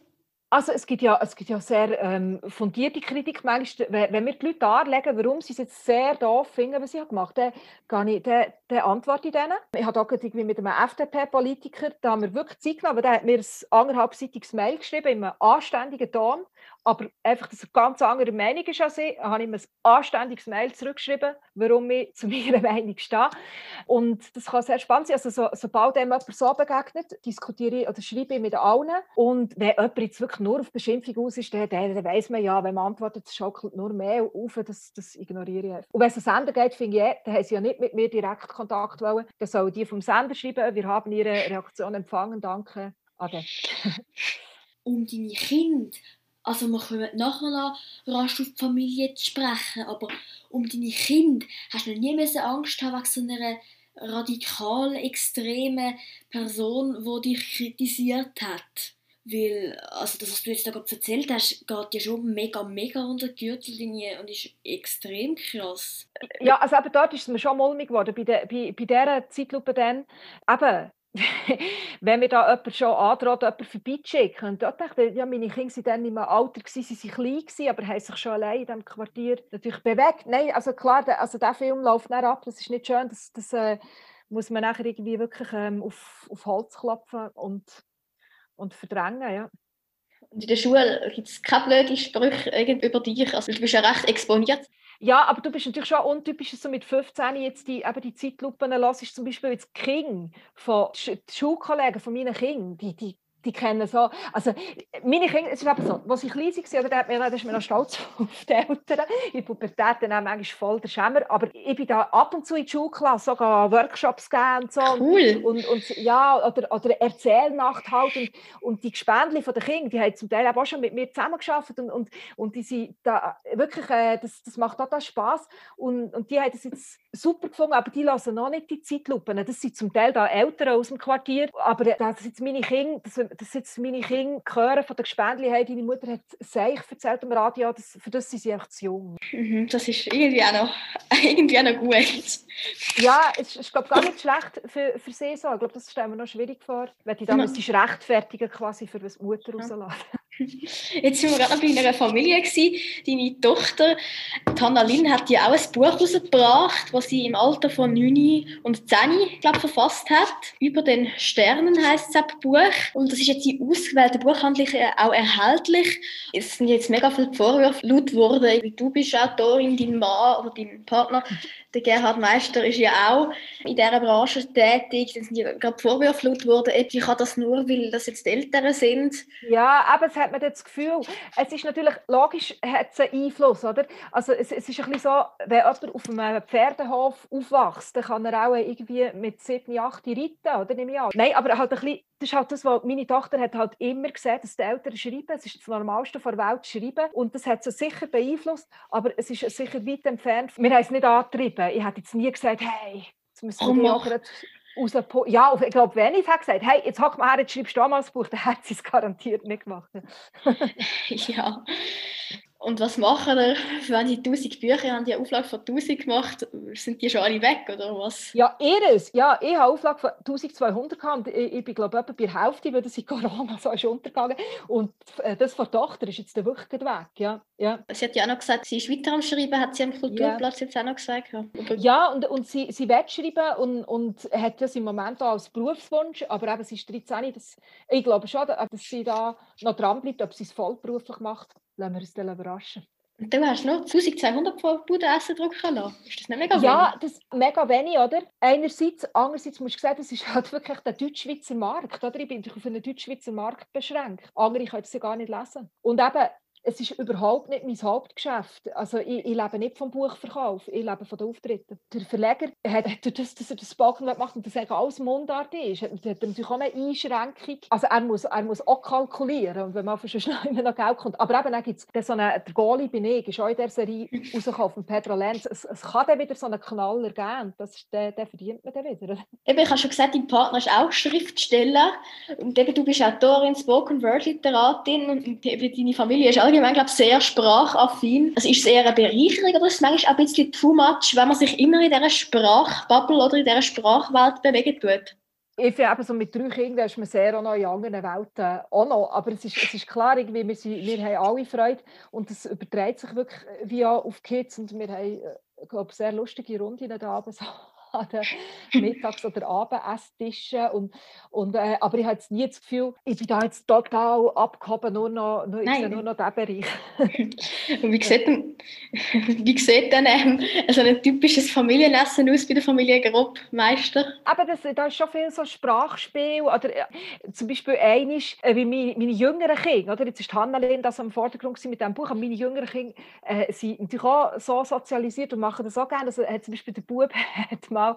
Also es gibt ja, es gibt ja sehr ähm, fundierte Kritik. Manchmal, wenn wir die Leute darlegen, warum sie es jetzt sehr doof finden, was sie gemacht haben, dann, ich, dann, dann antworte ich denen. Ich habe auch irgendwie mit einem FDP-Politiker, da haben wir wirklich Zeit genommen, der hat mir ein anderthalbseitiges Mail geschrieben, in einem anständigen Ton, aber einfach, dass er ganz andere Meinung ist als ich, habe ich ihm ein anständiges Mail zurückgeschrieben, warum ich zu (laughs) meiner Meinung stehe. Und das kann sehr spannend sein. Also so, sobald einem jemand so begegnet, diskutiere ich oder schreibe ich mit allen. Und wenn jemand jetzt wirklich nur auf Beschimpfung aus ist, dann, dann weiss man ja, wenn man antwortet, schaukelt nur mehr auf, das, das ignoriere ich. Und wenn es um Sender geht, finde ich, dann haben sie ja nicht mit mir direkt Kontakt wollen. Dann sollen die vom Sender schreiben, wir haben ihre Reaktion empfangen, danke. Ade. um deine Kinder also wir kommen nachher noch rasch auf die Familie zu sprechen, aber um deine Kinder hast du nie Angst haben wegen so einer radikal extremen Person, die dich kritisiert hat. Weil, also das, was du jetzt da gerade erzählt hast, geht ja schon mega, mega unter die Gürtellinie und ist extrem krass. Ja, also aber dort ist es mir schon mulmig geworden, bei, der, bei, bei dieser Zeitlupe dann. Eben, wenn mir da jemand schon androht, jemanden vorbeizuschicken. Und dort dachte ich, ja, meine Kinder waren dann einem Alter, gewesen, sie waren klein, gewesen, aber haben sich schon allein in diesem Quartier natürlich bewegt. Nein, also klar, der, also der Film läuft nicht ab, das ist nicht schön, das, das äh, muss man nachher irgendwie wirklich ähm, auf, auf Holz klopfen und, und verdrängen, ja. Und in der Schule gibt es keine blöden Sprüche über dich, also du bist ja recht exponiert. Ja, aber du bist natürlich schon untypisch, so mit 15 jetzt die, eben die Zeitlupen hörst, zum Beispiel jetzt King von Schulkollegen von meinen Kindern, die, die die kennen so, also meine Kinder, es ist eben so, als ich klein war, oder, da ist mir noch stolz (laughs) auf die Eltern, in der Pubertät dann auch manchmal voll der Schämmer, aber ich bin da ab und zu in die Schulklasse, sogar Workshops geben und so. Cool. Und, und ja, oder, oder Erzählnacht halt und, und die Gespendli von den Kindern, die haben zum Teil auch schon mit mir zusammengearbeitet und, und, und die sind da wirklich, äh, das, das macht total Spass und, und die haben das jetzt super gefunden, aber die lassen noch nicht die Zeitlupen. Das sind zum Teil da Eltern aus dem Quartier, aber das sind meine Kinder, das, das jetzt meine Kinder hören von den Gespendli, hey, deine Mutter hat Seich erzählt am Radio, das, für das sind sie einfach zu jung. Mhm, das ist irgendwie auch noch, (laughs) irgendwie auch noch gut. Ja, es ist, glaube gar nicht schlecht für, für sie so. Ich glaube, das stellen wir noch schwierig vor, wenn die dann ja. rechtfertigen quasi für was die Mutter ja. rauslassen. Jetzt sind wir gerade bei einer Familie gewesen. Deine Tochter, Hanna Lynn, hat ja auch ein Buch herausgebracht, das sie im Alter von 9 und 10, glaube verfasst hat. Über den Sternen heißt das Buch. Und das ist jetzt in ausgewählten Buchhandlungen auch erhältlich. Es sind jetzt mega viele Vorwürfe laut worden, wie du bist Autorin, dein Mann oder dein Partner der Gerhard Meister ist ja auch in dieser Branche tätig. Da sind ja gerade Vorwürfe laut worden, ich kann das nur, weil das jetzt die Eltern sind. Ja, aber es hat man das Gefühl, es ist natürlich, logisch hat es einen Einfluss, oder? Also es, es ist ein bisschen so, wenn jemand auf einem Pferdehof aufwächst, dann kann er auch irgendwie mit 7, 8 reiten, oder? Nehme ich an. Nein, aber halt ein bisschen das ist halt das, was meine Tochter hat halt immer gesehen, dass die Eltern schreiben. Es ist das Normalste der Welt zu schreiben. Und das hat sie sicher beeinflusst, aber es ist sicher weit entfernt. Wir haben es nicht angetrieben. Ich hätte jetzt nie gesagt, hey, jetzt müssen wir oh, die raus... Ja, ich glaube, wenn ich es gesagt hey, jetzt hock mal her, jetzt schreibst du damals Buch, dann hat sie es garantiert nicht gemacht. (laughs) ja. Und was machen wir, (laughs) wenn die 1000 Bücher haben, die Auflage von 1000 gemacht, sind die schon alle weg oder was? Ja, ihres. Ja, ich habe Auflage von 1200 gehabt ich, ich bin glaube ich bei der Hälfte, weil das in Corona (laughs) so ist untergegangen. Und äh, das von der Tochter ist jetzt wirklich weg. Ja, ja. Sie hat ja auch noch gesagt, sie ist weiter am Schreiben, hat sie am Kulturplatz ja. jetzt auch noch gesagt. Ja, ja und, und sie, sie will schreiben und, und hat das im Moment auch als Berufswunsch, aber eben, sie ist 13, das, ich glaube schon, dass sie da noch dran bleibt, ob sie es vollberuflich macht lassen wir uns dann überraschen. Und du hast noch 1200 von Budenessen drucken lassen. Ist das nicht mega wenig? Ja, das ist mega wenig, oder? Einerseits, andererseits musst du sagen, das ist halt wirklich der Deutschschweizer Markt, oder? Ich bin auf einen Deutschschweizer Markt beschränkt. Andere können es ja gar nicht lesen. Und eben, es ist überhaupt nicht mein Hauptgeschäft. Also ich, ich, lebe nicht vom Buchverkauf, ich lebe von den Auftritten. Der Verleger hat, hat das, dass er das Spoken macht und das alles Mundart ist, hat, hat natürlich auch eine Einschränkung. Also er muss, er muss auch kalkulieren, wenn man schon (laughs) schnell noch Geld kommt. Aber eben, dann gibt es so einen, der Goalie bin ich, ist auch in der Serie rausgekommen, Pedro Lenz. Es, es kann dann wieder so einen Knaller geben, das ist, den, den verdient man dann wieder. Eben, ich habe schon gesagt, dein Partner ist auch Schriftsteller und eben, du bist Autorin, Spoken Word Literatin und deine Familie ist allgemein, glaube sehr sprachaffin. Also ist es eher eine Bereicherung oder ist es manchmal auch ein bisschen too much, wenn man sich immer in dieser Sprachbubble oder in dieser Sprachwelt bewegen tut? Ich finde eben so mit drei Kindern ist man sehr auch noch in anderen Welten auch noch. Aber es ist, es ist klar, irgendwie, wir, sind, wir haben alle Freude und es überträgt sich wirklich wie auf Kids und wir haben, äh, glaube sehr lustige Runden da abends an den Mittags- oder Abendesstischen. Und, und, äh, aber ich habe jetzt nie das Gefühl, ich bin da jetzt total abgehoben, nur noch, nur, Nein. nur noch diesen Bereich. (laughs) und wie sieht denn, (laughs) wie sieht denn ähm, so ein typisches Familienessen aus bei der Familie Grob-Meister? Aber das, da ist schon viel so Sprachspiel. Oder, äh, zum Beispiel eines, äh, wie meine, meine jüngeren Kinder, oder? jetzt ist Hannelin das am Vordergrund mit diesem Buch, aber meine jüngeren Kinder äh, sind natürlich auch so sozialisiert und machen das auch gerne. Also, hat zum Beispiel der Bub (laughs) hat mal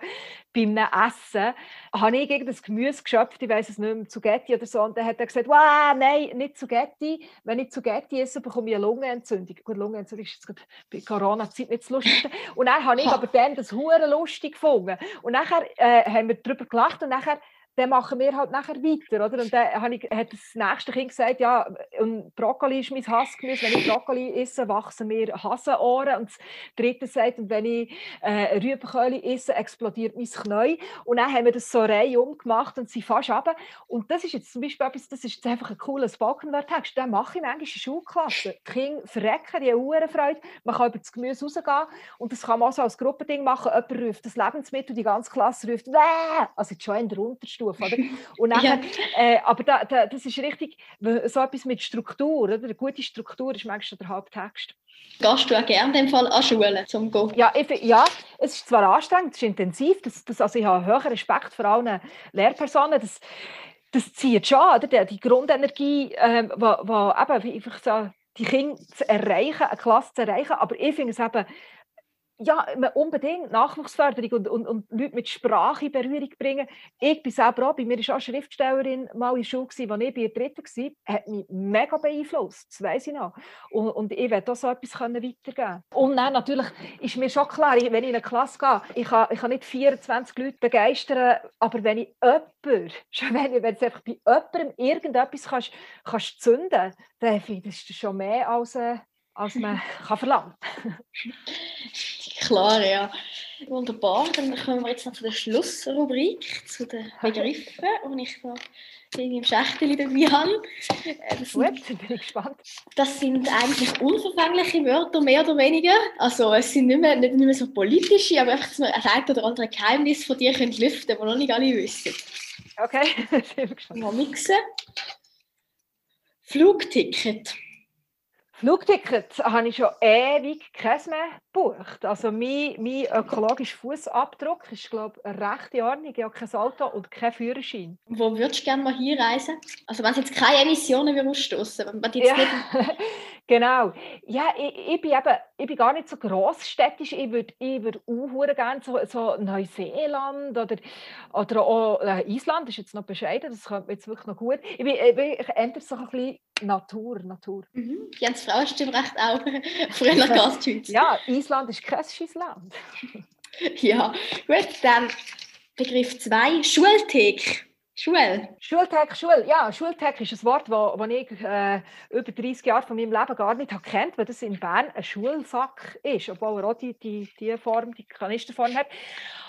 bei einem Essen, habe ich gegen das Gemüse geschöpft, ich weiß es nicht mehr, Zugetti oder so, und dann hat er gesagt, wow, nein, nicht Zugetti, wenn ich Zugetti esse, bekomme ich eine Lungenentzündung. Gut, Lungenentzündung ist jetzt bei Corona-Zeit nicht das Lustigste. Und dann habe ich aber dann das hure lustig gefunden. Und nachher äh, haben wir darüber gelacht und nachher dann machen wir halt nachher weiter, oder? Und dann ich, hat das nächste Kind gesagt, ja, und Brokkoli ist mein Hassgemüse, wenn ich Brokkoli esse, wachsen mir Hasenohren. Und das dritte sagt, und wenn ich äh, Rübenköli esse, explodiert mein Knie. Und dann haben wir das so reihum gemacht und sie fast runter. Und das ist jetzt zum Beispiel etwas, das ist einfach ein cooler Spoken-Word-Text, den mache ich manchmal in der Schulklasse. Die Kinder verrecken, die haben Freude. Man kann über das Gemüse rausgehen und das kann man auch so als Gruppending machen. Jemand ruft das Lebensmittel, die ganze Klasse ruft, Wäh! also jetzt schon in der Unterstufe Stufe. Oder? (laughs) Und nachher, ja. äh, aber da, da, das ist richtig, so etwas mit Struktur. Oder? Eine gute Struktur ist manchmal der Haupttext. Gehst du auch gerne in dem Fall an Schulen zum Gehen? Ja, ich, ja, es ist zwar anstrengend, es ist intensiv, das, das, also ich habe höheren Respekt vor allen Lehrpersonen. Das, das zieht schon, oder? Die Grundenergie, ähm, wo, wo eben, einfach so, die Kinder zu erreichen, eine Klasse zu erreichen. Aber ich finde es eben ja, unbedingt Nachwuchsförderung und, und, und Leute mit Sprache in Berührung bringen. Ich bin selber auch, bei mir war auch Schriftstellerin mal in der Schule, als ich bei der Dritten war, hat mich mega beeinflusst, das weiss ich noch. Und, und ich werde auch so etwas weitergeben Und dann natürlich ist mir schon klar, wenn ich in eine Klasse gehe, ich kann, ich kann nicht 24 Leute begeistern, aber wenn ich jemanden, (laughs) schon wenn, du einfach bei jemandem irgendetwas kannst, kannst zünden, dann finde ich, das ist schon mehr als... Äh, als man (laughs) kann verlangen Klar, ja. Wunderbar. Dann kommen wir jetzt noch zu der Schlussrubrik, zu den (laughs) Begriffen, die ich da irgendwie im Schächtchen dabei habe. Äh, das Gut, sind, bin ich gespannt. Das sind eigentlich unverfängliche Wörter, mehr oder weniger. Also es sind nicht mehr, nicht mehr so politische, aber einfach, dass wir ein ein oder andere Geheimnis von dir können lüften können, die noch nicht alle wissen. Okay, (laughs) sehr gespannt. Mal mixen. Flugticket. Flugticket habe ich schon ewig keins gebucht. Also mein, mein ökologischer Fußabdruck ist, glaube ich, recht in Ordnung. Ich habe kein Auto und keinen Führerschein. Wo würdest du gerne mal hinreisen? Also wenn es jetzt keine Emissionen ausstoßen ja, (laughs) Genau. Ja, ich, ich, bin eben, ich bin gar nicht so grossstädtisch. Ich würde ich würd auch gerne so, so Neuseeland oder, oder auch äh, Island, das ist jetzt noch bescheiden, das kommt mir jetzt wirklich noch gut. Ich bin, ich bin eher so ein bisschen Natur, Natur. Mhm. Die haben das Frauenstimmrecht auch (laughs) früher Gastschweiz. ja, Island ist kein Land. (laughs) ja, gut, dann Begriff 2, Schulthek. Schule. Schultag, Schule. Ja, Schultag ist ein Wort, das ich äh, über 30 Jahre von meinem Leben gar nicht kennt, weil das in Bern ein Schulsack ist, obwohl er auch die, die, die Form, die Kanisterform hat.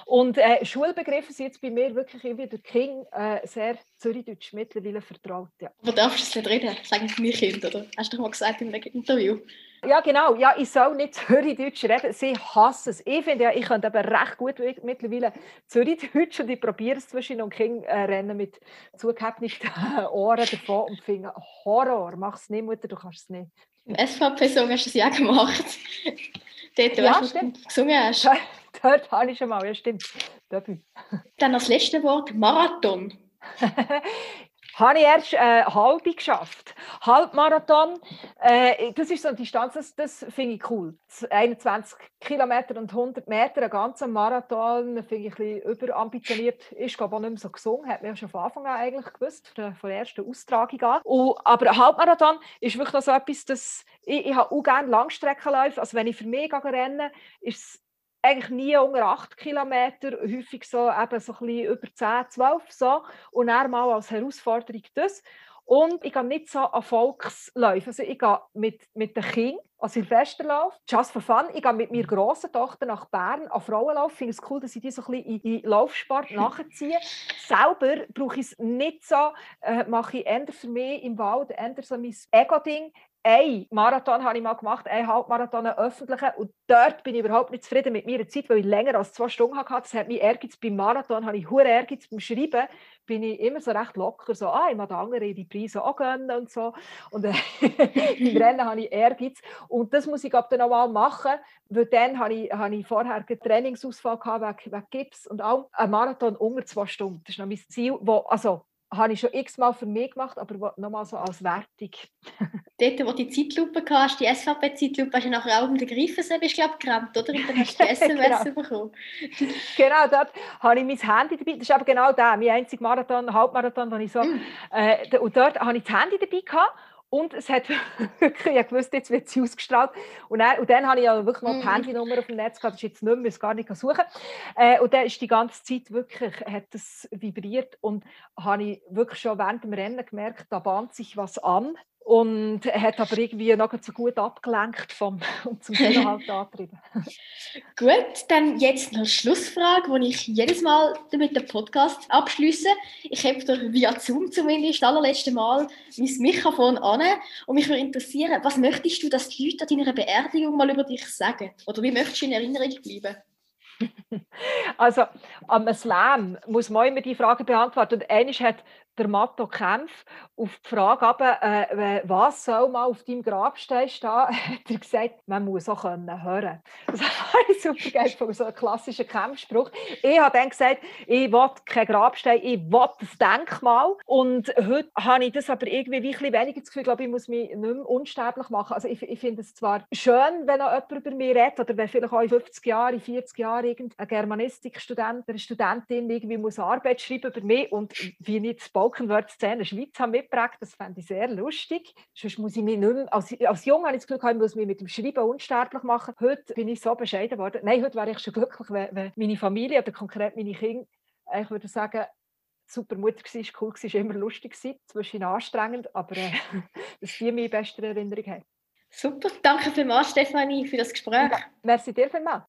Und äh, Schulbegriffe sind jetzt bei mir wirklich irgendwie durch King äh, sehr Zürichdeutsch mittlerweile vertraut. Ja. Aber darfst du es nicht reden? Sagen meine Kinder, oder? Hast du doch mal gesagt in einem Interview? Ja, genau. Ja, ich soll nicht (laughs) Zürichdeutsch reden. Sie hassen es. Ich finde ja, ich könnte aber recht gut mittlerweile Zürichdeutsch und ich probiere es zwischen und King äh, rennen mit zugehebneten (laughs) Ohren davon und finde Horror. Mach es nicht, Mutter, du kannst es nicht. Im SVP-Song hast du es ja gemacht. (laughs) Dort, ja, weißt, du gesungen hast. Dort habe ich schon mal, ja stimmt. Dann das letzte Wort, Marathon. Habe ich erst äh, halbe geschafft. Halbmarathon, äh, das ist so eine Distanz, das, das finde ich cool. 21 Kilometer und 100 Meter, ein ganzer Marathon, finde ich ein bisschen überambitioniert. Ist glaube auch nicht mehr so gesungen, hat man schon von Anfang an eigentlich gewusst, von der, ersten Austragung an. Und, aber Halbmarathon ist wirklich so etwas, das ich, ich habe auch gerne Langstreckenläufe. Also wenn ich für mich renne, ist es eigentlich nie unter 8 Kilometer, häufig so, eben so ein bisschen über 10, 12 so. Und dann mal als Herausforderung das. Und ich gehe nicht so an Volksläufe. Also ich gehe mit, mit den Kindern an Silvesterlauf, just for fun. Ich gehe mit meiner grossen Tochter nach Bern an Frauenlauf. Ich finde es cool, dass ich die so ein bisschen in, in Laufsport (laughs) nachziehe. Selber brauche ich es nicht so, äh, mache ich eher für mich im Wald, eher so mein Ego-Ding ein Marathon habe ich mal gemacht, ein Halbmarathon, einen öffentlichen. Und dort bin ich überhaupt nicht zufrieden mit meiner Zeit, weil ich länger als zwei Stunden hatte. Das hat mich Ehrgeiz. Beim Marathon habe ich hohe Ehrgeiz. Beim Schreiben bin ich immer so recht locker. So, ah, ich mag andere die Preise auch gönnen und so. Und äh, (laughs) beim Rennen habe ich Ehrgeiz. Und das muss ich ab dann nochmal machen, weil dann habe ich, habe ich vorher einen Trainingsausfall gehabt wegen, wegen Gips und auch ein Marathon unter zwei Stunden. Das ist noch mein Ziel, wo, also habe ich schon x-mal für mich gemacht, aber nochmal so als Wertung. Dort, wo du die Zeitlupe hast, die SVP-Zeitlupe, hast du nachher auch um den Greifensee bist, glaube gerannt, oder? Und dann hast du die (laughs) SMS genau. bekommen. genau, dort habe ich mein Handy dabei. Das ist aber genau der, mein einziger Marathon, Halbmarathon, wo ich so... Mm. Äh, und dort habe ich das Handy dabei gehabt und es hat (laughs) wirklich, ich wusste, jetzt wird sie ausgestrahlt. Und dann, und dann habe ich ja wirklich noch die mhm. Handynummer auf dem Netz gehabt, das ist jetzt nicht mehr, ich gar nicht suchen. Äh, und dann ist die ganze Zeit wirklich, hat das vibriert und habe ich wirklich schon während dem Rennen gemerkt, da bahnt sich was an. Und er hat aber irgendwie noch so gut abgelenkt vom, (laughs) und zum Inhalt angetrieben. (laughs) gut, dann jetzt noch eine Schlussfrage, die ich jedes Mal mit dem Podcast abschließe. Ich habe dir via Zoom zumindest das allerletzte Mal mein Mikrofon an und mich würde interessieren, was möchtest du, dass die Leute an deiner Beerdigung mal über dich sagen? Oder wie möchtest du in Erinnerung bleiben? (laughs) Also am Slam muss man immer die Frage beantworten. Und eines hat der Matto Kempf auf die Frage, aber, äh, was soll mal auf deinem Grabstein stehen, (laughs) hat er gesagt, man muss auch können hören. (laughs) Das habe ich super geil von so einem klassischen Kämpfspruch. Ich habe dann gesagt, ich will kein Grabstein, ich will ein Denkmal. Und heute habe ich das aber irgendwie ein bisschen weniger das Gefühl, ich glaube, ich muss mich nicht mehr unsterblich machen. Also ich, ich finde es zwar schön, wenn noch jemand über mich redet, oder wenn vielleicht auch in 50 Jahren, in 40 Jahren irgendein Germanistikstudent, eine Studentin irgendwie muss Arbeit schreiben über mich und wie ich das Spoken Word Szene Schweiz haben mitgebracht. Das fände ich sehr lustig. Sonst muss ich mich nicht mehr, als, als Jung habe ich das Gefühl, ich muss mich mit dem Schreiben unsterblich machen. Heute bin ich so bescheiden worden. Nein, heute wäre ich schon glücklich, wenn, wenn meine Familie oder konkret meine Kinder, ich würde sagen, super Mutter war, cool war, immer lustig war, zwischen anstrengend, aber äh, (laughs) das die meine beste Erinnerung haben. Super, danke vielmals Stefanie für das Gespräch. Ja, merci dir vielmals.